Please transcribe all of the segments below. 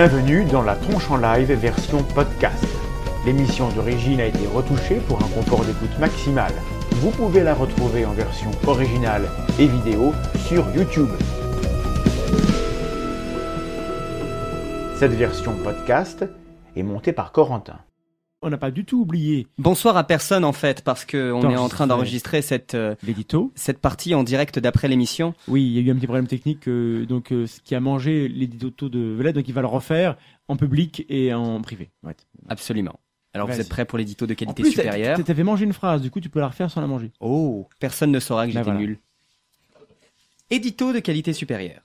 Bienvenue dans la tronche en live version podcast. L'émission d'origine a été retouchée pour un confort d'écoute maximal. Vous pouvez la retrouver en version originale et vidéo sur YouTube. Cette version podcast est montée par Corentin. On n'a pas du tout oublié Bonsoir à personne en fait parce que on est en train D'enregistrer. cette euh, l'édito. cette partie en direct d'après l'émission. Oui, il y a eu un petit problème technique, euh, donc euh, ce qui a mangé l'édito de Velette, donc il va le refaire en public et en privé. Ouais. Absolument. Alors vous êtes prêts pour l'édito de En qualité plus, supérieure? t'a- t'avais mangé une phrase, du coup tu peux la refaire sans la manger. Oh, personne ne saura que Ben j'étais voilà. nul. Édito de qualité supérieure.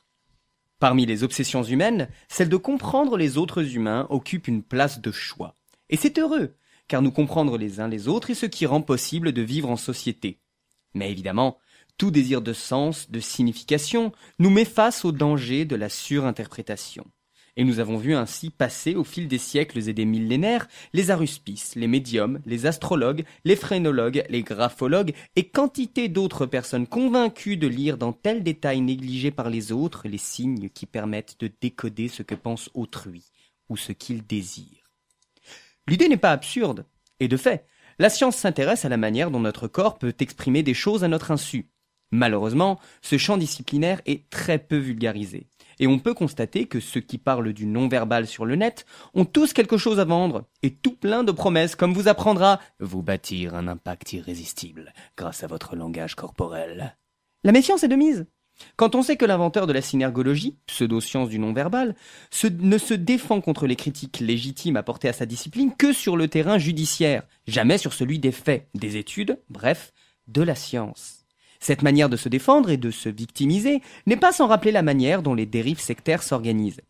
Parmi les obsessions humaines, celle de comprendre les autres humains occupe une place de choix. Et c'est heureux, car nous comprendre les uns les autres est ce qui rend possible de vivre en société. Mais évidemment, tout désir de sens, de signification, nous met face au danger de la surinterprétation. Et nous avons vu ainsi passer au fil des siècles et des millénaires les aruspices, les médiums, les astrologues, les phrénologues, les graphologues et quantité d'autres personnes convaincues de lire dans tel détail négligé par les autres les signes qui permettent de décoder ce que pense autrui ou ce qu'il désire. L'idée n'est pas absurde, et de fait, la science s'intéresse à la manière dont notre corps peut exprimer des choses à notre insu. Malheureusement, ce champ disciplinaire est très peu vulgarisé. Et on peut constater que ceux qui parlent du non-verbal sur le net ont tous quelque chose à vendre, et tout plein de promesses, comme vous apprendra vous bâtir un impact irrésistible grâce à votre langage corporel. La méfiance est de mise. Quand on sait que l'inventeur de la synergologie, pseudo-science du non-verbal, ne se défend contre les critiques légitimes apportées à sa discipline que sur le terrain judiciaire, jamais sur celui des faits, des études, bref, de la science. Cette manière de se défendre et de se victimiser n'est pas sans rappeler la manière dont les dérives sectaires s'organisent.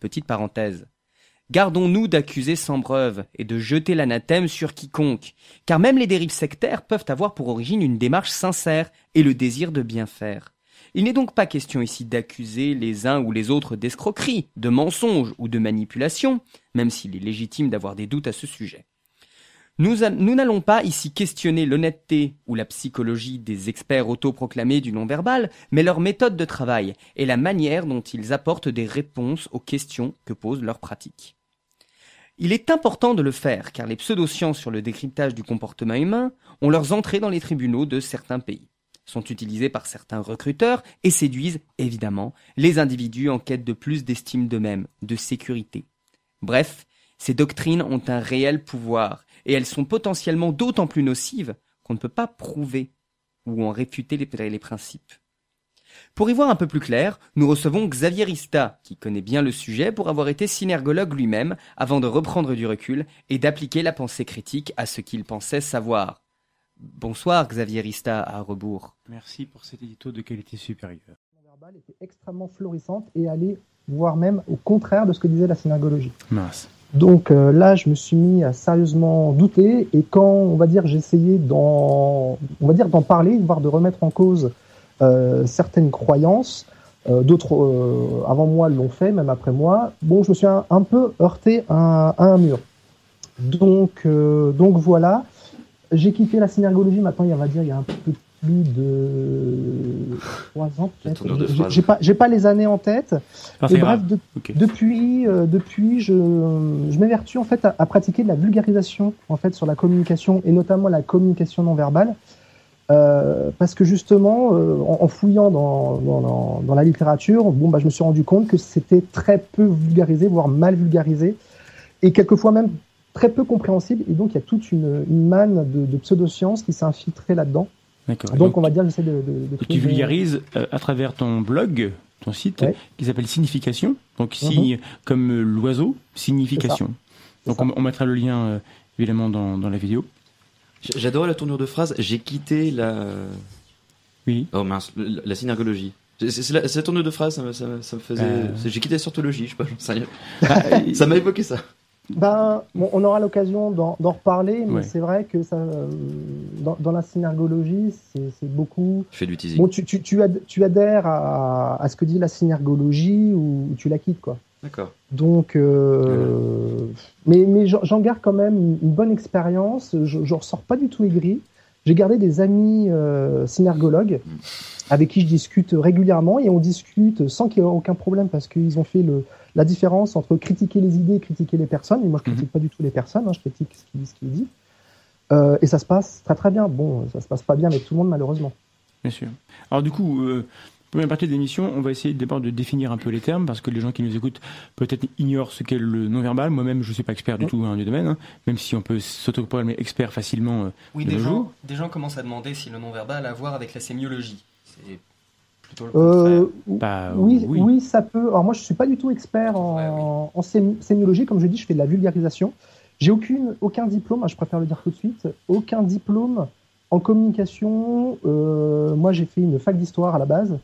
Petite parenthèse. Gardons-nous d'accuser sans preuve et de jeter l'anathème sur quiconque, car même les dérives sectaires peuvent avoir pour origine une démarche sincère et le désir de bien faire. Il n'est donc pas question ici d'accuser les uns ou les autres d'escroquerie, de mensonge ou de manipulation, même s'il est légitime d'avoir des doutes à ce sujet. Nous, n'allons pas ici questionner l'honnêteté ou la psychologie des experts autoproclamés du non-verbal, mais leur méthode de travail et la manière dont ils apportent des réponses aux questions que posent leurs pratiques. Il est important de le faire, car les pseudosciences sur le décryptage du comportement humain ont leurs entrées dans les tribunaux de certains pays, sont utilisées par certains recruteurs et séduisent, évidemment, les individus en quête de plus d'estime d'eux-mêmes, de sécurité. Bref, ces doctrines ont un réel pouvoir, et elles sont potentiellement d'autant plus nocives qu'on ne peut pas prouver ou en réfuter les, les principes. Pour y voir un peu plus clair, nous recevons Xavier Rista, qui connaît bien le sujet pour avoir été synergologue lui-même avant de reprendre du recul et d'appliquer la pensée critique à ce qu'il pensait savoir. Bonsoir Xavier Rista à rebours. Merci pour cet édito de qualité supérieure. verbale était extrêmement florissante et allait voire même au contraire de ce que disait la synergologie. Mince. Donc euh, là, je me suis mis à sérieusement douter et quand on va dire j'essayais d'en, on va dire d'en parler, voire de remettre en cause euh, certaines croyances, euh, d'autres euh, avant moi l'ont fait, même après moi. Bon, je me suis un, un peu heurté à, à un mur. Donc euh, donc voilà, j'ai quitté la synergologie maintenant. Il y a, on va dire il y a un peu plus de trois ans La peut-être. J'ai- pas j'ai pas les années en tête. Ah, Et bref, de- depuis, euh, depuis, je, je m'évertue en fait à, à pratiquer de la vulgarisation en fait sur la communication et notamment la communication non verbale, euh, parce que justement, euh, en, en fouillant dans, dans, dans- dans la littérature, bon bah je me suis rendu compte que c'était très peu vulgarisé, voire mal vulgarisé, et quelquefois même très peu compréhensible. Et donc il y a toute une, une manne de, de pseudosciences qui s'est infiltrée là-dedans. D'accord. Donc, on va dire que j'essaie de, de, de tu vulgarises euh, à travers ton blog, ton site, Ouais. qui s'appelle Signification. Donc signe comme euh, l'oiseau, signification. Donc on, on mettra le lien euh, évidemment dans, dans la vidéo. J'adorais la tournure de phrase. J'ai quitté la. Oui. Oh mince, la, la synergologie. C'est la, la tournure de phrase, ça me, ça me, ça me faisait. Euh. J'ai quitté la sortologie, je sais pas, j'en sais rien. Ah, Ça m'a évoqué ça. Ben, bon, on aura l'occasion d'en reparler, mais Ouais. c'est vrai que ça, euh, dans, dans la synergologie, c'est beaucoup. Je fais du teasing. Bon, tu, tu, tu, ad- tu adhères à, à ce que dit la synergologie ou tu la quittes, quoi. D'accord. Donc, euh, mais, mais j'en j'en garde quand même une, une bonne expérience. Je, je ressors pas du tout aigri. J'ai gardé des amis euh, synergologues avec qui je discute régulièrement et on discute sans qu'il y ait aucun problème parce qu'ils ont fait le, la différence entre critiquer les idées et critiquer les personnes. Et moi, je critique pas du tout les personnes, hein, je critique ce qui, ce qui est dit. Euh, et ça se passe très très bien. Bon, ça se passe pas bien avec tout le monde malheureusement. Bien sûr. Alors du coup, euh, première partie de l'émission, on va essayer d'abord de définir un peu les termes parce que les gens qui nous écoutent peut-être ignorent ce qu'est le non-verbal. Moi-même, je suis pas expert du tout hein, du domaine, hein, même si on peut s'autoproclamer expert facilement. euh, Oui, de des gens, jours. des gens commencent à demander si le non-verbal a à voir avec la sémiologie. C'est plutôt le Euh. Bah, oui, oui. oui. ça peut. Alors moi, je suis pas du tout expert en, Ouais, en sémiologie. Comme je dis, je fais de la vulgarisation. J'ai aucune, aucun diplôme. hein, je préfère le dire tout de suite. Aucun diplôme en communication. Euh, moi, j'ai fait une fac d'histoire à la base.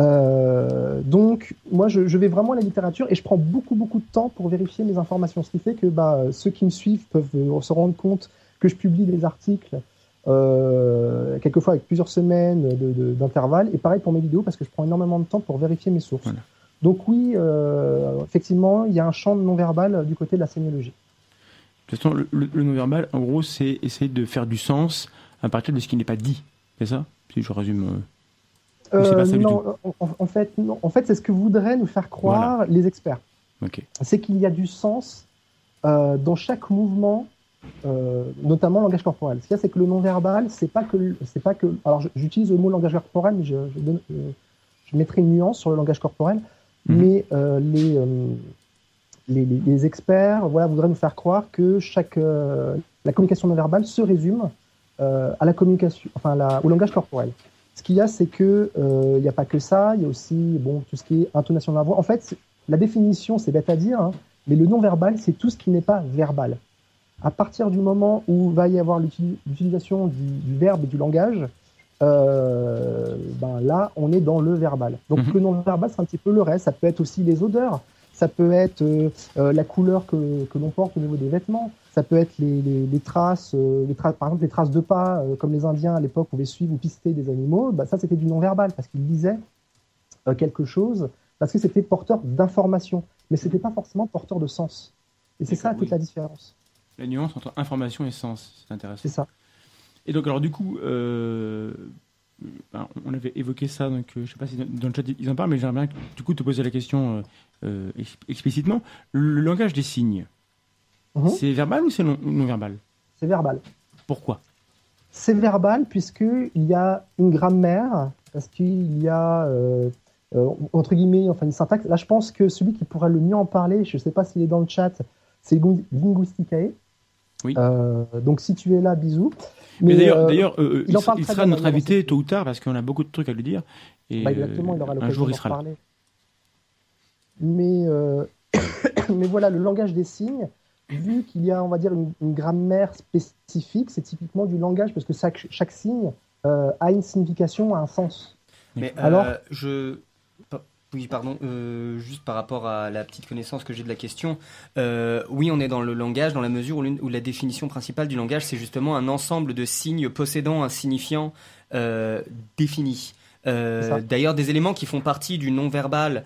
Euh, donc, moi, je, je vais vraiment à la littérature et je prends beaucoup, beaucoup de temps pour vérifier mes informations. Ce qui fait que bah, ceux qui me suivent peuvent euh, se rendre compte que je publie des articles, euh, quelquefois avec plusieurs semaines d'intervalle. Et pareil pour mes vidéos, parce que je prends énormément de temps pour vérifier mes sources. Voilà. Donc oui, euh, effectivement, il y a un champ non-verbal euh, du côté de la sémiologie. De toute façon, le, non-verbal, en gros, c'est essayer de faire du sens à partir de ce qui n'est pas dit. C'est ça? Si je résume. euh, pas ça du non, en, fait, non. En fait, c'est ce que voudraient nous faire croire les experts. C'est qu'il y a du sens euh, dans chaque mouvement, euh, notamment le langage corporel. Ce qu'il y a, c'est que le non-verbal, c'est pas que, c'est pas que. Alors, j'utilise le mot langage corporel, mais je, je, donne- euh, je mettrai une nuance sur le langage corporel. Mhm. Mais euh, les, euh, les, les- les experts, voilà, voudraient nous faire croire que chaque la communication non-verbale se résume à la communication, enfin, la- au langage corporel. Ce qu'il y a, c'est que il n'y a pas que ça. Il y a aussi bon tout ce qui est intonation de la voix. En fait, la définition, c'est bête à dire, hein, mais le non-verbal, c'est tout ce qui n'est pas verbal. À partir du moment où va y avoir l'uti- l'utilisation du, du verbe et du langage, euh, ben là, on est dans le verbal. Donc Mhm. le non-verbal, c'est un petit peu le reste. Ça peut être aussi les odeurs. Ça peut être euh, euh, la couleur que, que l'on porte au niveau des vêtements. Ça peut être les, les, les traces, euh, les par exemple les traces de pas, comme les Indiens à l'époque pouvaient suivre ou pister des animaux. Bah, ça, c'était du non-verbal parce qu'ils disaient euh, quelque chose parce que c'était porteur d'information, mais c'était pas forcément porteur de sens. Et c'est ça D'accord, toute la différence. La nuance entre information et sens, c'est intéressant. C'est ça. Et donc, alors, du coup, euh, ben, on avait évoqué ça, donc euh, je sais pas si dans, le chat ils en parlent, mais j'aimerais bien du coup te poser la question euh, ex- explicitement. Le, langage des signes, Mhm. c'est verbal ou c'est non, non verbal? C'est verbal. Pourquoi? C'est verbal puisqu'il y a une grammaire, parce qu'il y a, entre guillemets, enfin une syntaxe. Là, je pense que celui qui pourra le mieux en parler, je ne sais pas s'il est dans le chat, c'est Lingu- Linguisticae. Oui. Euh, donc, si tu es là, bisous. Mais, d'ailleurs, euh, d'ailleurs, euh, il il, il sera bien notre invité tôt ou tard parce qu'on a beaucoup de trucs à lui dire. Et bah, exactement, il aura euh, un l'occasion jour il sera là. parler. Mais, euh, mais voilà, le langage des signes, vu qu'il y a, on va dire, une, une grammaire spécifique, c'est typiquement du langage parce que chaque, chaque signe euh, a une signification, a un sens. Mais Alors euh, je. Oui, pardon, euh, juste par rapport à la petite connaissance que j'ai de la question. euh, oui, on est dans le langage, dans la mesure où, la définition principale du langage, c'est justement un ensemble de signes possédant un signifiant euh, défini. D'ailleurs, des éléments qui font partie du non-verbal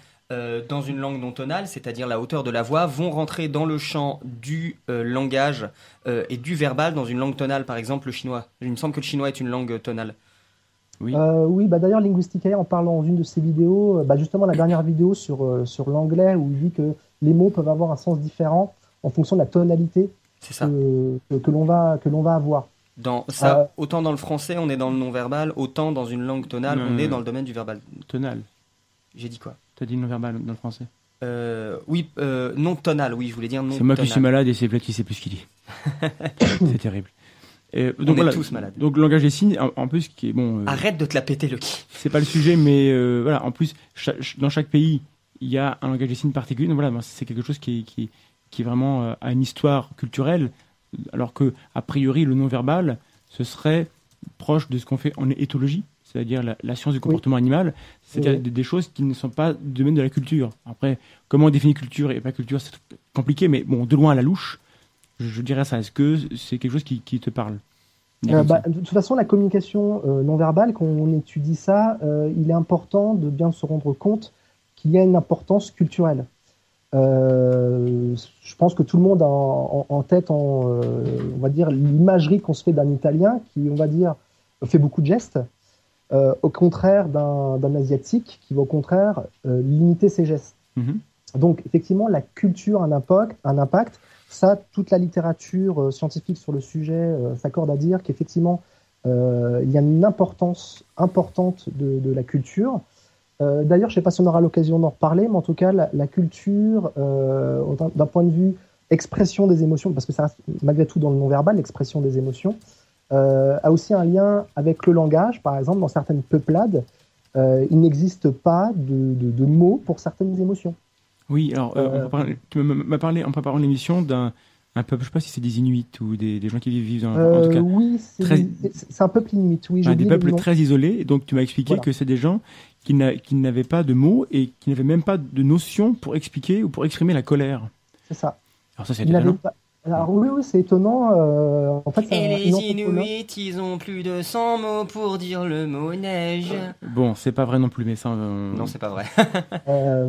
dans une langue non tonale, c'est-à-dire la hauteur de la voix, vont rentrer dans le champ du langage et du verbal dans une langue tonale, par exemple le chinois. Il me semble que le chinois est une langue tonale. Oui. Euh, oui, bah d'ailleurs, Linguisticae en parle dans une de ses vidéos, euh, bah justement la dernière vidéo sur, euh, sur l'anglais, où il dit que les mots peuvent avoir un sens différent en fonction de la tonalité C'est ça. que, que, que l'on va, que l'on va avoir. Dans ça, Euh, autant dans le français, on est dans le non-verbal, autant dans une langue tonale, Non, on est non. dans le domaine du verbal. Tonal. J'ai dit quoi? T'as dit non verbal dans le français? euh, Oui, euh, non tonal, oui, je voulais dire non C'est moi qui suis malade et c'est Vlad qui sait plus ce qu'il dit. c'est terrible. Et, On donc est tous malades. Donc le langage des signes, en, en plus, qui est bon. euh, Arrête de te la péter, Lucky. c'est pas le sujet, mais euh, voilà. En plus, cha- dans chaque pays, il y a un langage des signes particulier. Donc voilà, ben, c'est quelque chose qui, est- qui, qui vraiment euh, a une histoire culturelle, alors que a priori le non-verbal, ce serait proche de ce qu'on fait en éthologie, c'est-à-dire la, la science du comportement animal, c'est-à-dire Oui. des, des choses qui ne sont pas du domaine de la culture. Après, comment on définit culture et pas culture, c'est compliqué, mais bon, de loin à la louche, je, dirais ça. Est-ce que c'est quelque chose qui, qui te parle? Euh, bah, de toute façon, la communication euh, non verbale, quand on étudie ça, euh, il est important de bien se rendre compte qu'il y a une importance culturelle. Je pense que tout le monde a en, tête, en, on va dire, l'imagerie qu'on se fait d'un Italien qui, on va dire, fait beaucoup de gestes. au contraire d'un asiatique qui va au contraire limiter ses gestes. Mhm. Donc effectivement, la culture a un impact. Un impact. Ça, toute la littérature euh, scientifique sur le sujet euh, s'accorde à dire qu'effectivement, euh, il y a une importance importante de, la culture. D'ailleurs, je ne sais pas si on aura l'occasion d'en reparler, mais en tout cas, la, culture, d'un- point de vue expression des émotions, parce que ça reste malgré tout dans le non-verbal, l'expression des émotions, a aussi un lien avec le langage. Par exemple, dans certaines peuplades, il n'existe pas de mots pour certaines émotions. Oui, alors, euh, Euh, tu m'as- parlé en préparant l'émission d'un un peuple, je sais pas si c'est des Inuits ou des, des gens qui vivent dans. en tout Euh, cas, oui, c'est très- un peuple inuit. Oui, un des peuples très isolés. Et donc, tu m'as expliqué Voilà. que c'est des gens qui n'a- qui n'avaient pas de mots et qui n'avaient même pas de notion pour expliquer ou pour exprimer la colère. C'est ça. Alors, ça, c'est Il n'avait étonnant. pas. Alors oui, oui, c'est étonnant. euh, en fait, Et les. Inuits, ils ont plus de 100 mots pour dire le mot neige. Bon, c'est pas vrai non plus, mais ça. euh, Non, c'est pas vrai. Euh,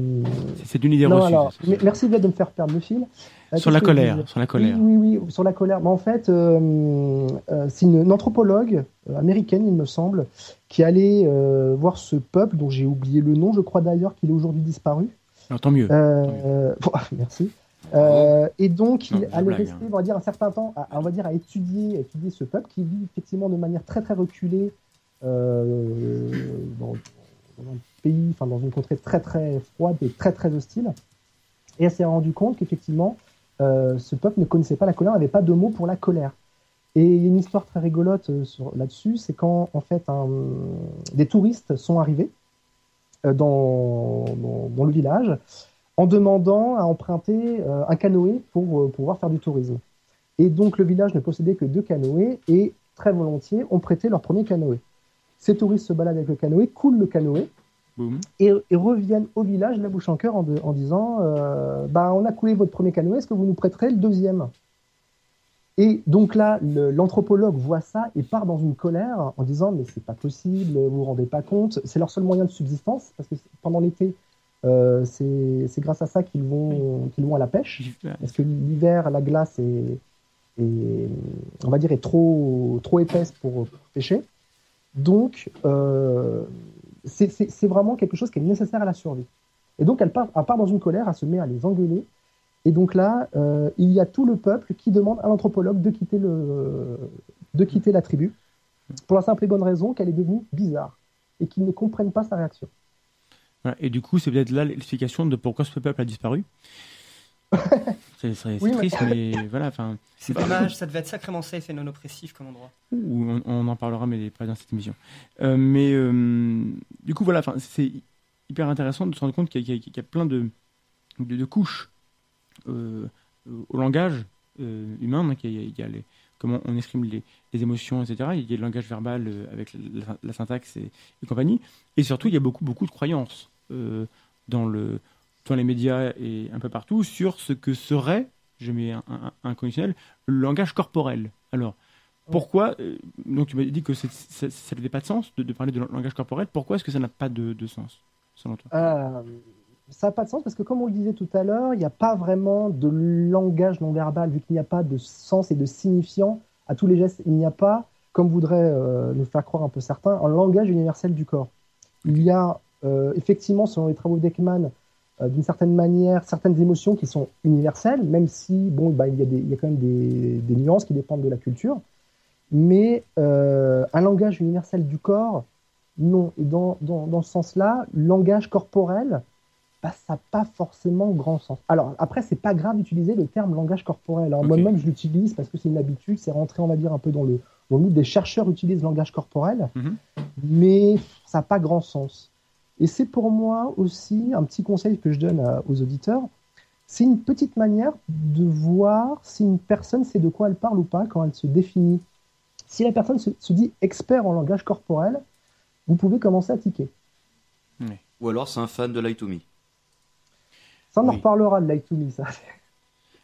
c'est- une idée non, reçue. alors, merci de me faire perdre le fil. Euh, Sur la colère, sur la colère. Oui, oui, oui, sur la colère. Mais en fait, euh, euh, c'est une, une anthropologue euh, américaine, il me semble, qui allait euh, voir ce peuple dont j'ai oublié le nom. Je crois d'ailleurs qu'il est aujourd'hui disparu. Alors, tant mieux. Euh, bon, merci. Euh, et donc, Non, il allait blague, rester, hein. on va dire, un certain temps, à, on va dire, à étudier, à étudier ce peuple qui vit effectivement de manière très très reculée euh, dans, dans un pays, enfin dans une contrée très très froide et très très hostile. Et elle s'est rendu compte qu'effectivement, euh, ce peuple ne connaissait pas la colère, n'avait pas de mots pour la colère. Et il y a une histoire très rigolote là-dessus, c'est quand en fait un- des touristes sont arrivés dans, dans, dans le village en demandant à emprunter euh, un canoë pour euh, pouvoir faire du tourisme. Et donc le village ne possédait que deux canoës et très volontiers ont prêté leur premier canoë. Ces touristes se baladent avec le canoë, coulent le canoë et, et reviennent au village la bouche en cœur en, de- en disant euh, bah, on a coulé votre premier canoë, est-ce que vous nous prêterez le deuxième? Et donc là, l'anthropologue voit ça et part dans une colère en disant mais c'est pas possible, vous vous rendez pas compte, c'est leur seul moyen de subsistance parce que pendant l'été, euh, c'est grâce à ça qu'ils vont, qu'ils vont à la pêche. Parce que l'hiver, la glace est, est, on va dire, est trop, trop épaisse pour, pour pêcher. Donc, euh, c'est vraiment quelque chose qui est nécessaire à la survie. Et donc, elle part, elle part dans une colère, elle se met à les engueuler. Et donc là, euh, il y a tout le peuple qui demande à l'anthropologue de quitter, le, de quitter la tribu, pour la simple et bonne raison qu'elle est devenue bizarre et qu'ils ne comprennent pas sa réaction. Voilà. Et du coup, c'est peut-être là l'explication de pourquoi ce peuple a disparu. c'est Oui, triste, mais voilà. C'est dommage, ça devait être sacrément safe et non oppressif comme endroit. on, on en parlera, mais pas dans cette émission. Euh, mais euh, du coup, voilà. Enfin, c'est hyper intéressant de se rendre compte qu'il y, a- qu'il y a plein de, de, de couches euh, au langage euh, humain. Donc, il y a, il y a les, comment on exprime les, les émotions, etc. Il y a le langage verbal euh, avec la, la syntaxe et, et compagnie. Et surtout, il y a beaucoup, beaucoup de croyances dans, le, dans les médias et un peu partout sur ce que serait, je mets un, un, un conditionnel, le langage corporel. Alors, pourquoi euh, Donc, tu m'as dit que ça n'avait pas de sens de, de parler de langage corporel. Pourquoi est-ce que ça n'a pas de, de sens, selon toi? Euh, ça n'a pas de sens parce que, comme on le disait tout à l'heure, il n'y a pas vraiment de langage non verbal, vu qu'il n'y a pas de sens et de signifiant à tous les gestes. Il n'y a pas, comme voudraient euh, nous faire croire un peu certains, un langage universel du corps. Il y a euh, effectivement, selon les travaux d'Ekman, euh, d'une certaine manière, certaines émotions qui sont universelles, même si, bon, bah, il, y a des, il y a quand même des, des nuances qui dépendent de la culture. Mais euh, un langage universel du corps, non. Et dans, dans, dans ce sens-là, langage corporel, bah, ça n'a pas forcément grand sens. Alors, après, c'est pas grave d'utiliser le terme langage corporel. Alors, Ok. Moi-même, je l'utilise parce que c'est une habitude, c'est rentré, on va dire, un peu dans le, dans le mood. Des chercheurs utilisent le langage corporel, Mhm. mais ça n'a pas grand sens. Et c'est pour moi aussi un petit conseil que je donne à- aux auditeurs. C'est une petite manière de voir si une personne sait de quoi elle parle ou pas quand elle se définit. Si la personne se, se dit expert en langage corporel, vous pouvez commencer à tiquer. Ou alors c'est un fan de Light to Me. Ça, on en reparlera de Like to Me, ça.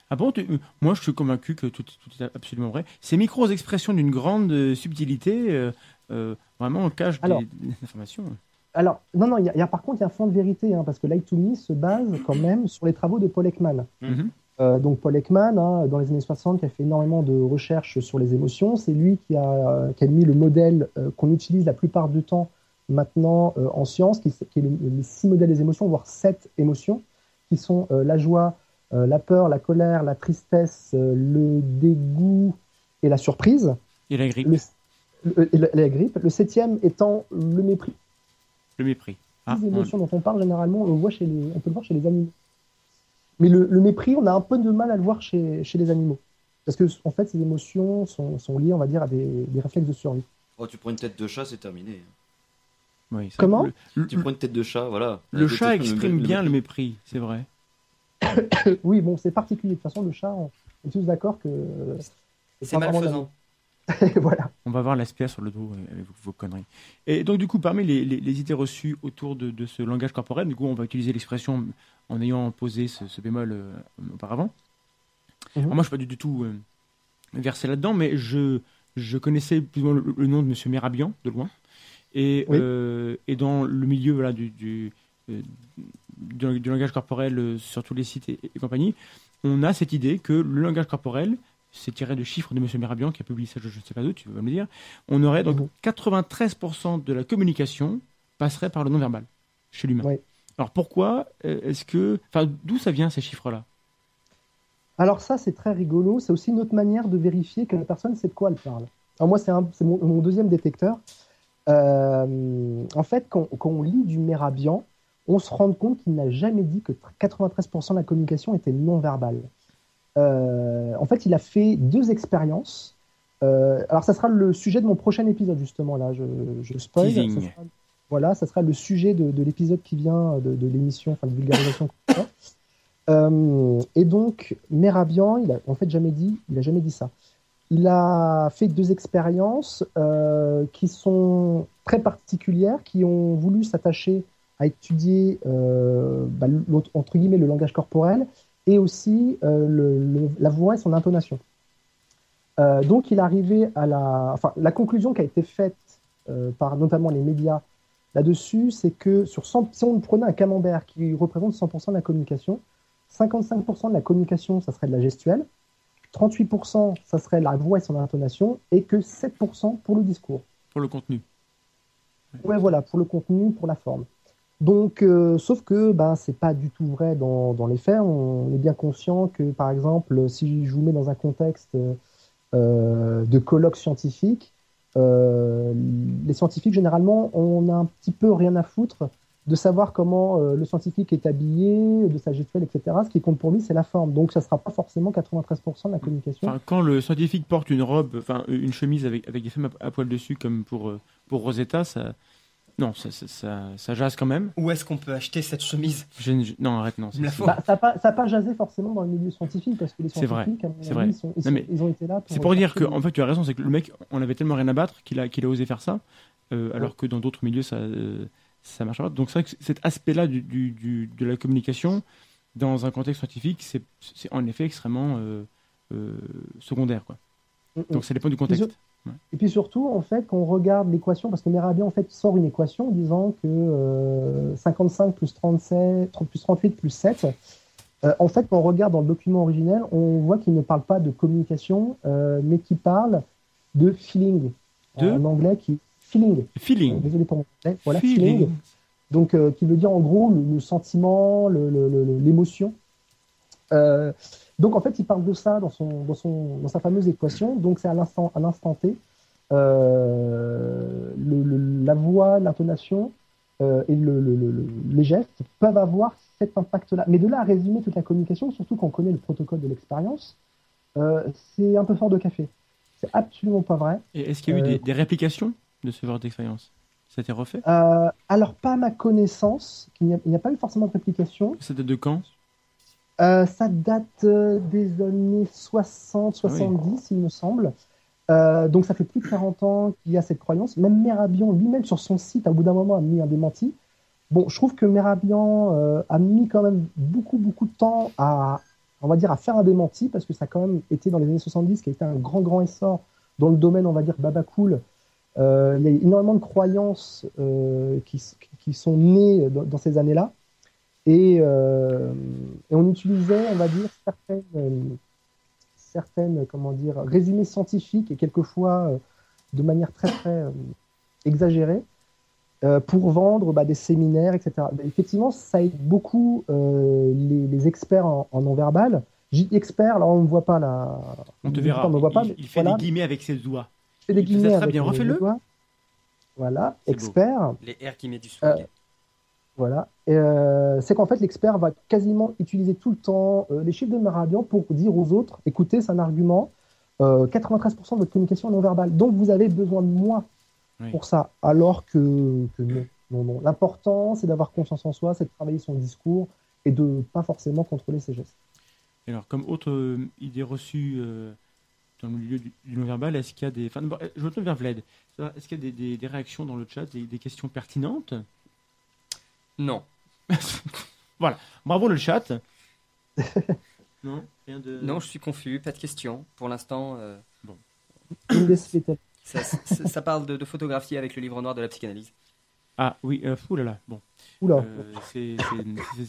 Ah bon tu- Moi, je suis convaincu que tout, tout est absolument vrai. Ces micro-expressions d'une grande euh, subtilité, euh, euh, vraiment, cachent Alors. des, des informations. Alors, non, non, il y, a- y a par contre, il y a un fond de vérité, hein, parce que Like to Me se base quand même sur les travaux de Paul Ekman. Mhm. Euh, donc Paul Ekman, hein, dans les années 60, qui a fait énormément de recherches sur les émotions, c'est lui qui a, qui a mis le modèle euh, qu'on utilise la plupart du temps maintenant euh, en science, qui, qui est le- les six modèles des émotions, voire sept émotions, qui sont euh, la joie, euh, la peur, la colère, la tristesse, euh, le dégoût et la surprise. Et la grippe, Le- le- la, la grippe. Le septième étant le mépris. Le mépris. Ah, les émotions dont on parle généralement, on, le voit chez les, on peut le voir chez les animaux. Mais le, le mépris, on a un peu de mal à le voir chez, chez les animaux. Parce que, en fait, ces émotions sont, sont liées, on va dire, à des, des réflexes de survie. Oh, tu prends une tête de chat, c'est terminé. oui, ça- Comment le, Tu prends une tête de chat, voilà. le Avec chat exprime le- bien le mépris, c'est vrai. oui, bon, c'est particulier. De toute façon, le chat, on est tous d'accord que. C'est malfaisant. voilà. On va voir l'aspect sur le dos euh, avec vos, conneries. Et donc, du coup, parmi les, les- les idées reçues autour de, de ce langage corporel, du coup, on va utiliser l'expression en ayant posé ce, ce bémol euh, auparavant. Mhm. Alors moi, je suis pas du, du tout euh, versé là-dedans, mais je, je connaissais plus ou moins le, le nom de Monsieur Merabian, de loin. Et, Oui. euh, et dans le milieu voilà, du, du, du, du langage corporel sur tous les sites et, et compagnie, on a cette idée que le langage corporel, c'est tiré de chiffres de Monsieur Merabian qui a publié ça, je ne sais pas d'où, tu vas me le dire. On aurait donc Mhm. 93% de la communication passerait par le non-verbal chez l'humain. Oui. Alors pourquoi euh, est-ce que. Enfin, d'où ça vient ces chiffres-là? Alors, ça, c'est très rigolo. C'est aussi une autre manière de vérifier que la personne sait de quoi elle parle. Alors, moi, c'est mon, mon deuxième détecteur. Euh, en fait, quand, quand on lit du Merabian, on se rend compte qu'il n'a jamais dit que 93% de la communication était non verbale. Euh, en fait, il a fait deux expériences. Euh, alors, ça sera le sujet de mon prochain épisode, justement. Là, je, je spoil. Teasing. Ça sera- voilà, ça sera le sujet de, de l'épisode qui vient de, de l'émission, enfin, de vulgarisation. Euh, et donc, Merabian, il a en fait jamais dit, il a jamais dit ça. Il a fait deux expériences euh, qui sont très particulières, qui ont voulu s'attacher à étudier euh, bah, entre guillemets le langage corporel et aussi euh, le- le- la voix et son intonation. Euh, donc, il est arrivé à la, enfin, la conclusion qui a été faite euh, par notamment les médias là-dessus, c'est que sur 100 si on prenait un camembert qui représente 100% de la communication, 55% de la communication, ça serait de la gestuelle, 38%, ça serait la voix et son intonation, et que 7% pour le discours. pour le contenu Ouais, voilà, pour le contenu, pour la forme. Donc, euh, sauf que ben, c'est pas du tout vrai dans, dans les faits. On est bien conscient que, par exemple, si je vous mets dans un contexte euh, de colloque scientifique, euh, les scientifiques, généralement, on a un petit peu rien à foutre de savoir comment le scientifique est habillé, de sa gestuelle, etc. Ce qui compte pour lui, c'est la forme. Donc, ça sera pas forcément 93% de la communication. Enfin, quand le scientifique porte une robe, enfin une chemise avec, avec des femmes à, à poil dessus, comme pour, pour Rosetta, ça. Non, ça, ça, ça, ça jase quand même. Où est-ce qu'on peut acheter cette chemise? Je- je- non, arrête, non. La. Bah, ça n'a pas, ça a pas jasé forcément dans le milieu scientifique parce que les C'est vrai, scientifiques, c'est avis, vrai. ils, sont- ils Non, sont- mais ils ont été là pour. C'est pour dire que, en fait, tu as raison, c'est que le mec, on avait tellement rien à battre qu'il a, qu'il a osé faire ça, euh, alors que dans d'autres milieux, ça euh, ça marche pas. Donc c'est vrai que cet aspect-là du, du- du- de la communication, dans un contexte scientifique, c'est c'est en effet extrêmement euh, euh, secondaire. Quoi. Mm, mm. Donc ça dépend du contexte. Et puis surtout, en fait, quand on regarde l'équation, parce que Merabian en fait sort une équation disant que euh, 55 plus 37, plus 38 plus 7, euh, en fait, quand on regarde dans le document originel, on voit qu'il ne parle pas de communication, euh, mais qu'il parle de feeling. De en anglais, qui feeling. Feeling. Désolé pour mon anglais. Voilà, Feeling. feeling. Donc, euh, qui veut dire en gros le, le sentiment, le- le- le- l'émotion. Euh, donc, en fait, il parle de ça dans, son, dans, son, dans sa fameuse équation. Donc, c'est à l'instant, à l'instant T. Euh, le- le- la voix, l'intonation euh, et le- le- le- le- les gestes peuvent avoir cet impact-là. Mais de là à résumer toute la communication, surtout quand on connaît le protocole de l'expérience, c'est un peu fort de café. C'est absolument pas vrai. Et est-ce qu'il y a eu des, des réplications de ce genre d'expérience? Ça a été refait? Euh, alors, pas à ma connaissance, il n'y a, pas eu forcément de réplication. Ça date de quand? Euh, ça date euh, des années 60, 70, il me semble. Euh, donc, ça fait plus de 40 ans qu'il y a cette croyance. Même Merabian lui-même, sur son site, à bout d'un moment, a mis un démenti. Bon, je trouve que Merabian euh, a mis quand même beaucoup, beaucoup de temps à, on va dire, à faire un démenti, parce que ça a quand même été dans les années 70, qui a été un grand, grand essor dans le domaine, on va dire, baba cool. Euh, il y a énormément de croyances qui, qui sont nées dans, dans ces années-là. Et, euh, et on utilisait, on va dire, certaines, euh, certaines comment dire, résumés scientifiques et quelquefois euh, de manière très, très euh, exagérée euh, pour vendre bah, des séminaires, etc. Mais effectivement, ça aide beaucoup euh, les, les experts en, en non-verbal. J'ai dit expert, là on ne voit pas là. On te verra. On ne voit pas, il, mais il fait voilà. des guillemets avec ses doigts. Je fais des il fait ça guillemets très avec bien. Refais-le. doigts. Voilà, beau. expert. Les R qui met du swag. Voilà. Euh, c'est qu'en fait, l'expert va quasiment utiliser tout le temps euh, les chiffres de Merabian pour dire aux autres écoutez, c'est un argument. euh, 93% de votre communication est non verbale. Donc, vous avez besoin de moi Oui. pour ça. Alors que, que non. non, non. L'important, c'est d'avoir confiance en soi, c'est de travailler son discours et de pas forcément contrôler ses gestes. Et Alors, comme autre euh, idée reçue euh, dans le milieu du, du non-verbal, est-ce qu'il y a des. Enfin, euh, je retourne vers Vlad. Est-ce qu'il y a des, des- des réactions dans le chat, des, des questions pertinentes? Non. Bravo le chat Non Rien de. Non, je suis confus, pas de questions. Pour l'instant, euh, spécialités. ça, ça- ça parle de, de photographie avec le livre noir de la psychanalyse. Ah oui, euh, là, bon. Oula. Euh, c'est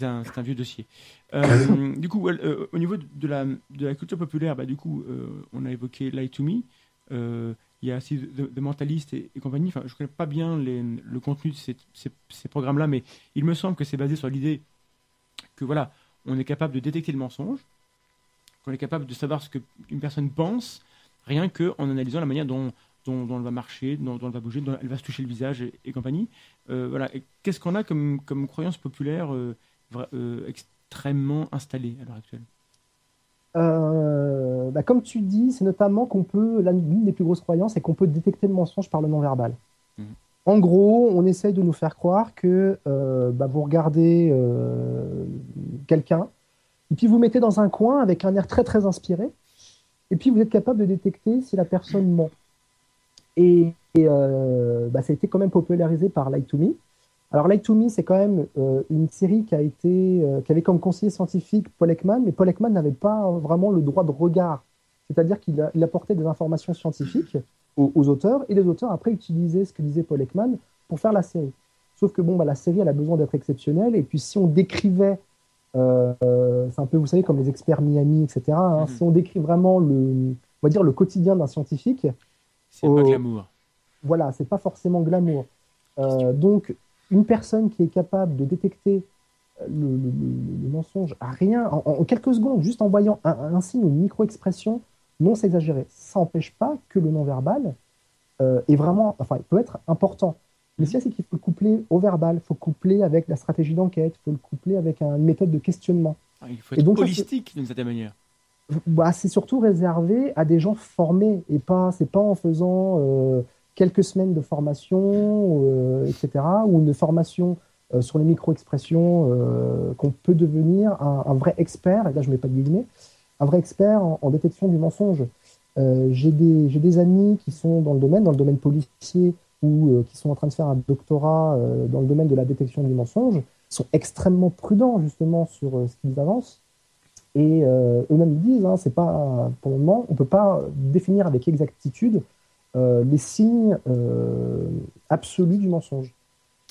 un, vieux dossier. Euh, du coup, well, euh, au niveau de la, de la culture populaire, bah, du coup, euh, on a évoqué Lie to Me. Il y a aussi The, The Mentalist et, compagnie. Enfin, je ne connais pas bien le contenu de ces, programmes-là, mais il me semble que c'est basé sur l'idée que voilà, on est capable de détecter le mensonge, qu'on est capable de savoir ce qu'une personne pense, rien qu'en analysant la manière dont, dont, dont elle va marcher, dont, elle va bouger, dont elle va se toucher le visage et, compagnie. Euh, voilà. Qu'est-ce qu'on a comme, comme croyance populaire euh, euh, extrêmement installée à l'heure actuelle? Euh, bah, comme tu dis, c'est notamment qu'on peut, l'une des plus grosses croyances, c'est qu'on peut détecter le mensonge par le non-verbal. Mhm. En gros, on essaye de nous faire croire que euh, bah, vous regardez euh, quelqu'un, et puis vous mettez dans un coin avec un air très très inspiré, et puis vous êtes capable de détecter si la personne ment. Et, et, bah, ça a été quand même popularisé par Lie to Me. Alors, Lie to Me, c'est quand même euh, une série qui a été, euh, qui avait comme conseiller scientifique Paul Ekman, mais Paul Ekman n'avait pas vraiment le droit de regard. C'est-à-dire qu'il il apportait des informations scientifiques aux, aux auteurs, et les auteurs après utilisaient ce que disait Paul Ekman pour faire la série. Sauf que bon, bah, la série, elle a besoin d'être exceptionnelle, et puis si on décrivait, euh, c'est un peu, vous savez, comme les experts Miami, etc. hein, Mhm. Si on décrit vraiment le, on va dire le quotidien d'un scientifique, C'est pas glamour. voilà, c'est pas forcément glamour. Euh, donc, une personne qui est capable de détecter euh, le, le- le- le mensonge à rien, en, en quelques secondes, juste en voyant un, un signe ou une micro-expression, non s'exagérer, ça n'empêche pas que le non-verbal euh, est vraiment, enfin, il peut être important. Mais ce qu'il c'est qu'il faut le coupler au verbal, il faut le coupler avec la stratégie d'enquête, il faut le coupler avec un- une méthode de questionnement. Ah, Il faut Et être donc, ça, holistique d'une certaine manière. Bah, c'est surtout réservé à des gens formés et pas, c'est pas en faisant euh, quelques semaines de formation, euh, etc., ou une formation euh, sur les micro-expressions euh, qu'on peut devenir un, vrai expert, et là je mets pas de guillemets, un vrai expert en, détection du mensonge. J'ai des, amis qui sont dans le domaine, dans le domaine policier, ou qui sont en train de faire un doctorat dans le domaine de la détection du mensonge, Ils sont extrêmement prudents justement sur ce qu'ils avancent. Et eux-mêmes disent, hein, c'est pas pour le moment, on peut pas définir avec exactitude euh, les signes euh, absolus du mensonge.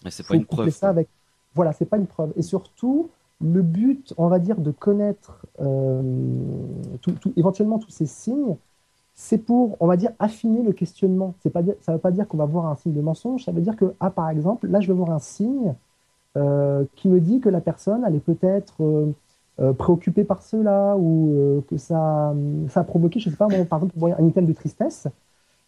Mais c'est pas une preuve. ça avec. Voilà, c'est pas une preuve. Et surtout, le but, on va dire, de connaître euh, tout- tout- éventuellement tous ces signes, c'est pour, on va dire, affiner le questionnement. C'est pas dire, ça ne veut pas dire qu'on va voir un signe de mensonge. Ça veut dire que, ah, par exemple, là, je vais voir un signe qui me dit que la personne, elle est peut-être préoccupée par cela ou que ça, ça a provoqué, je sais pas, moi, par exemple, un item de tristesse.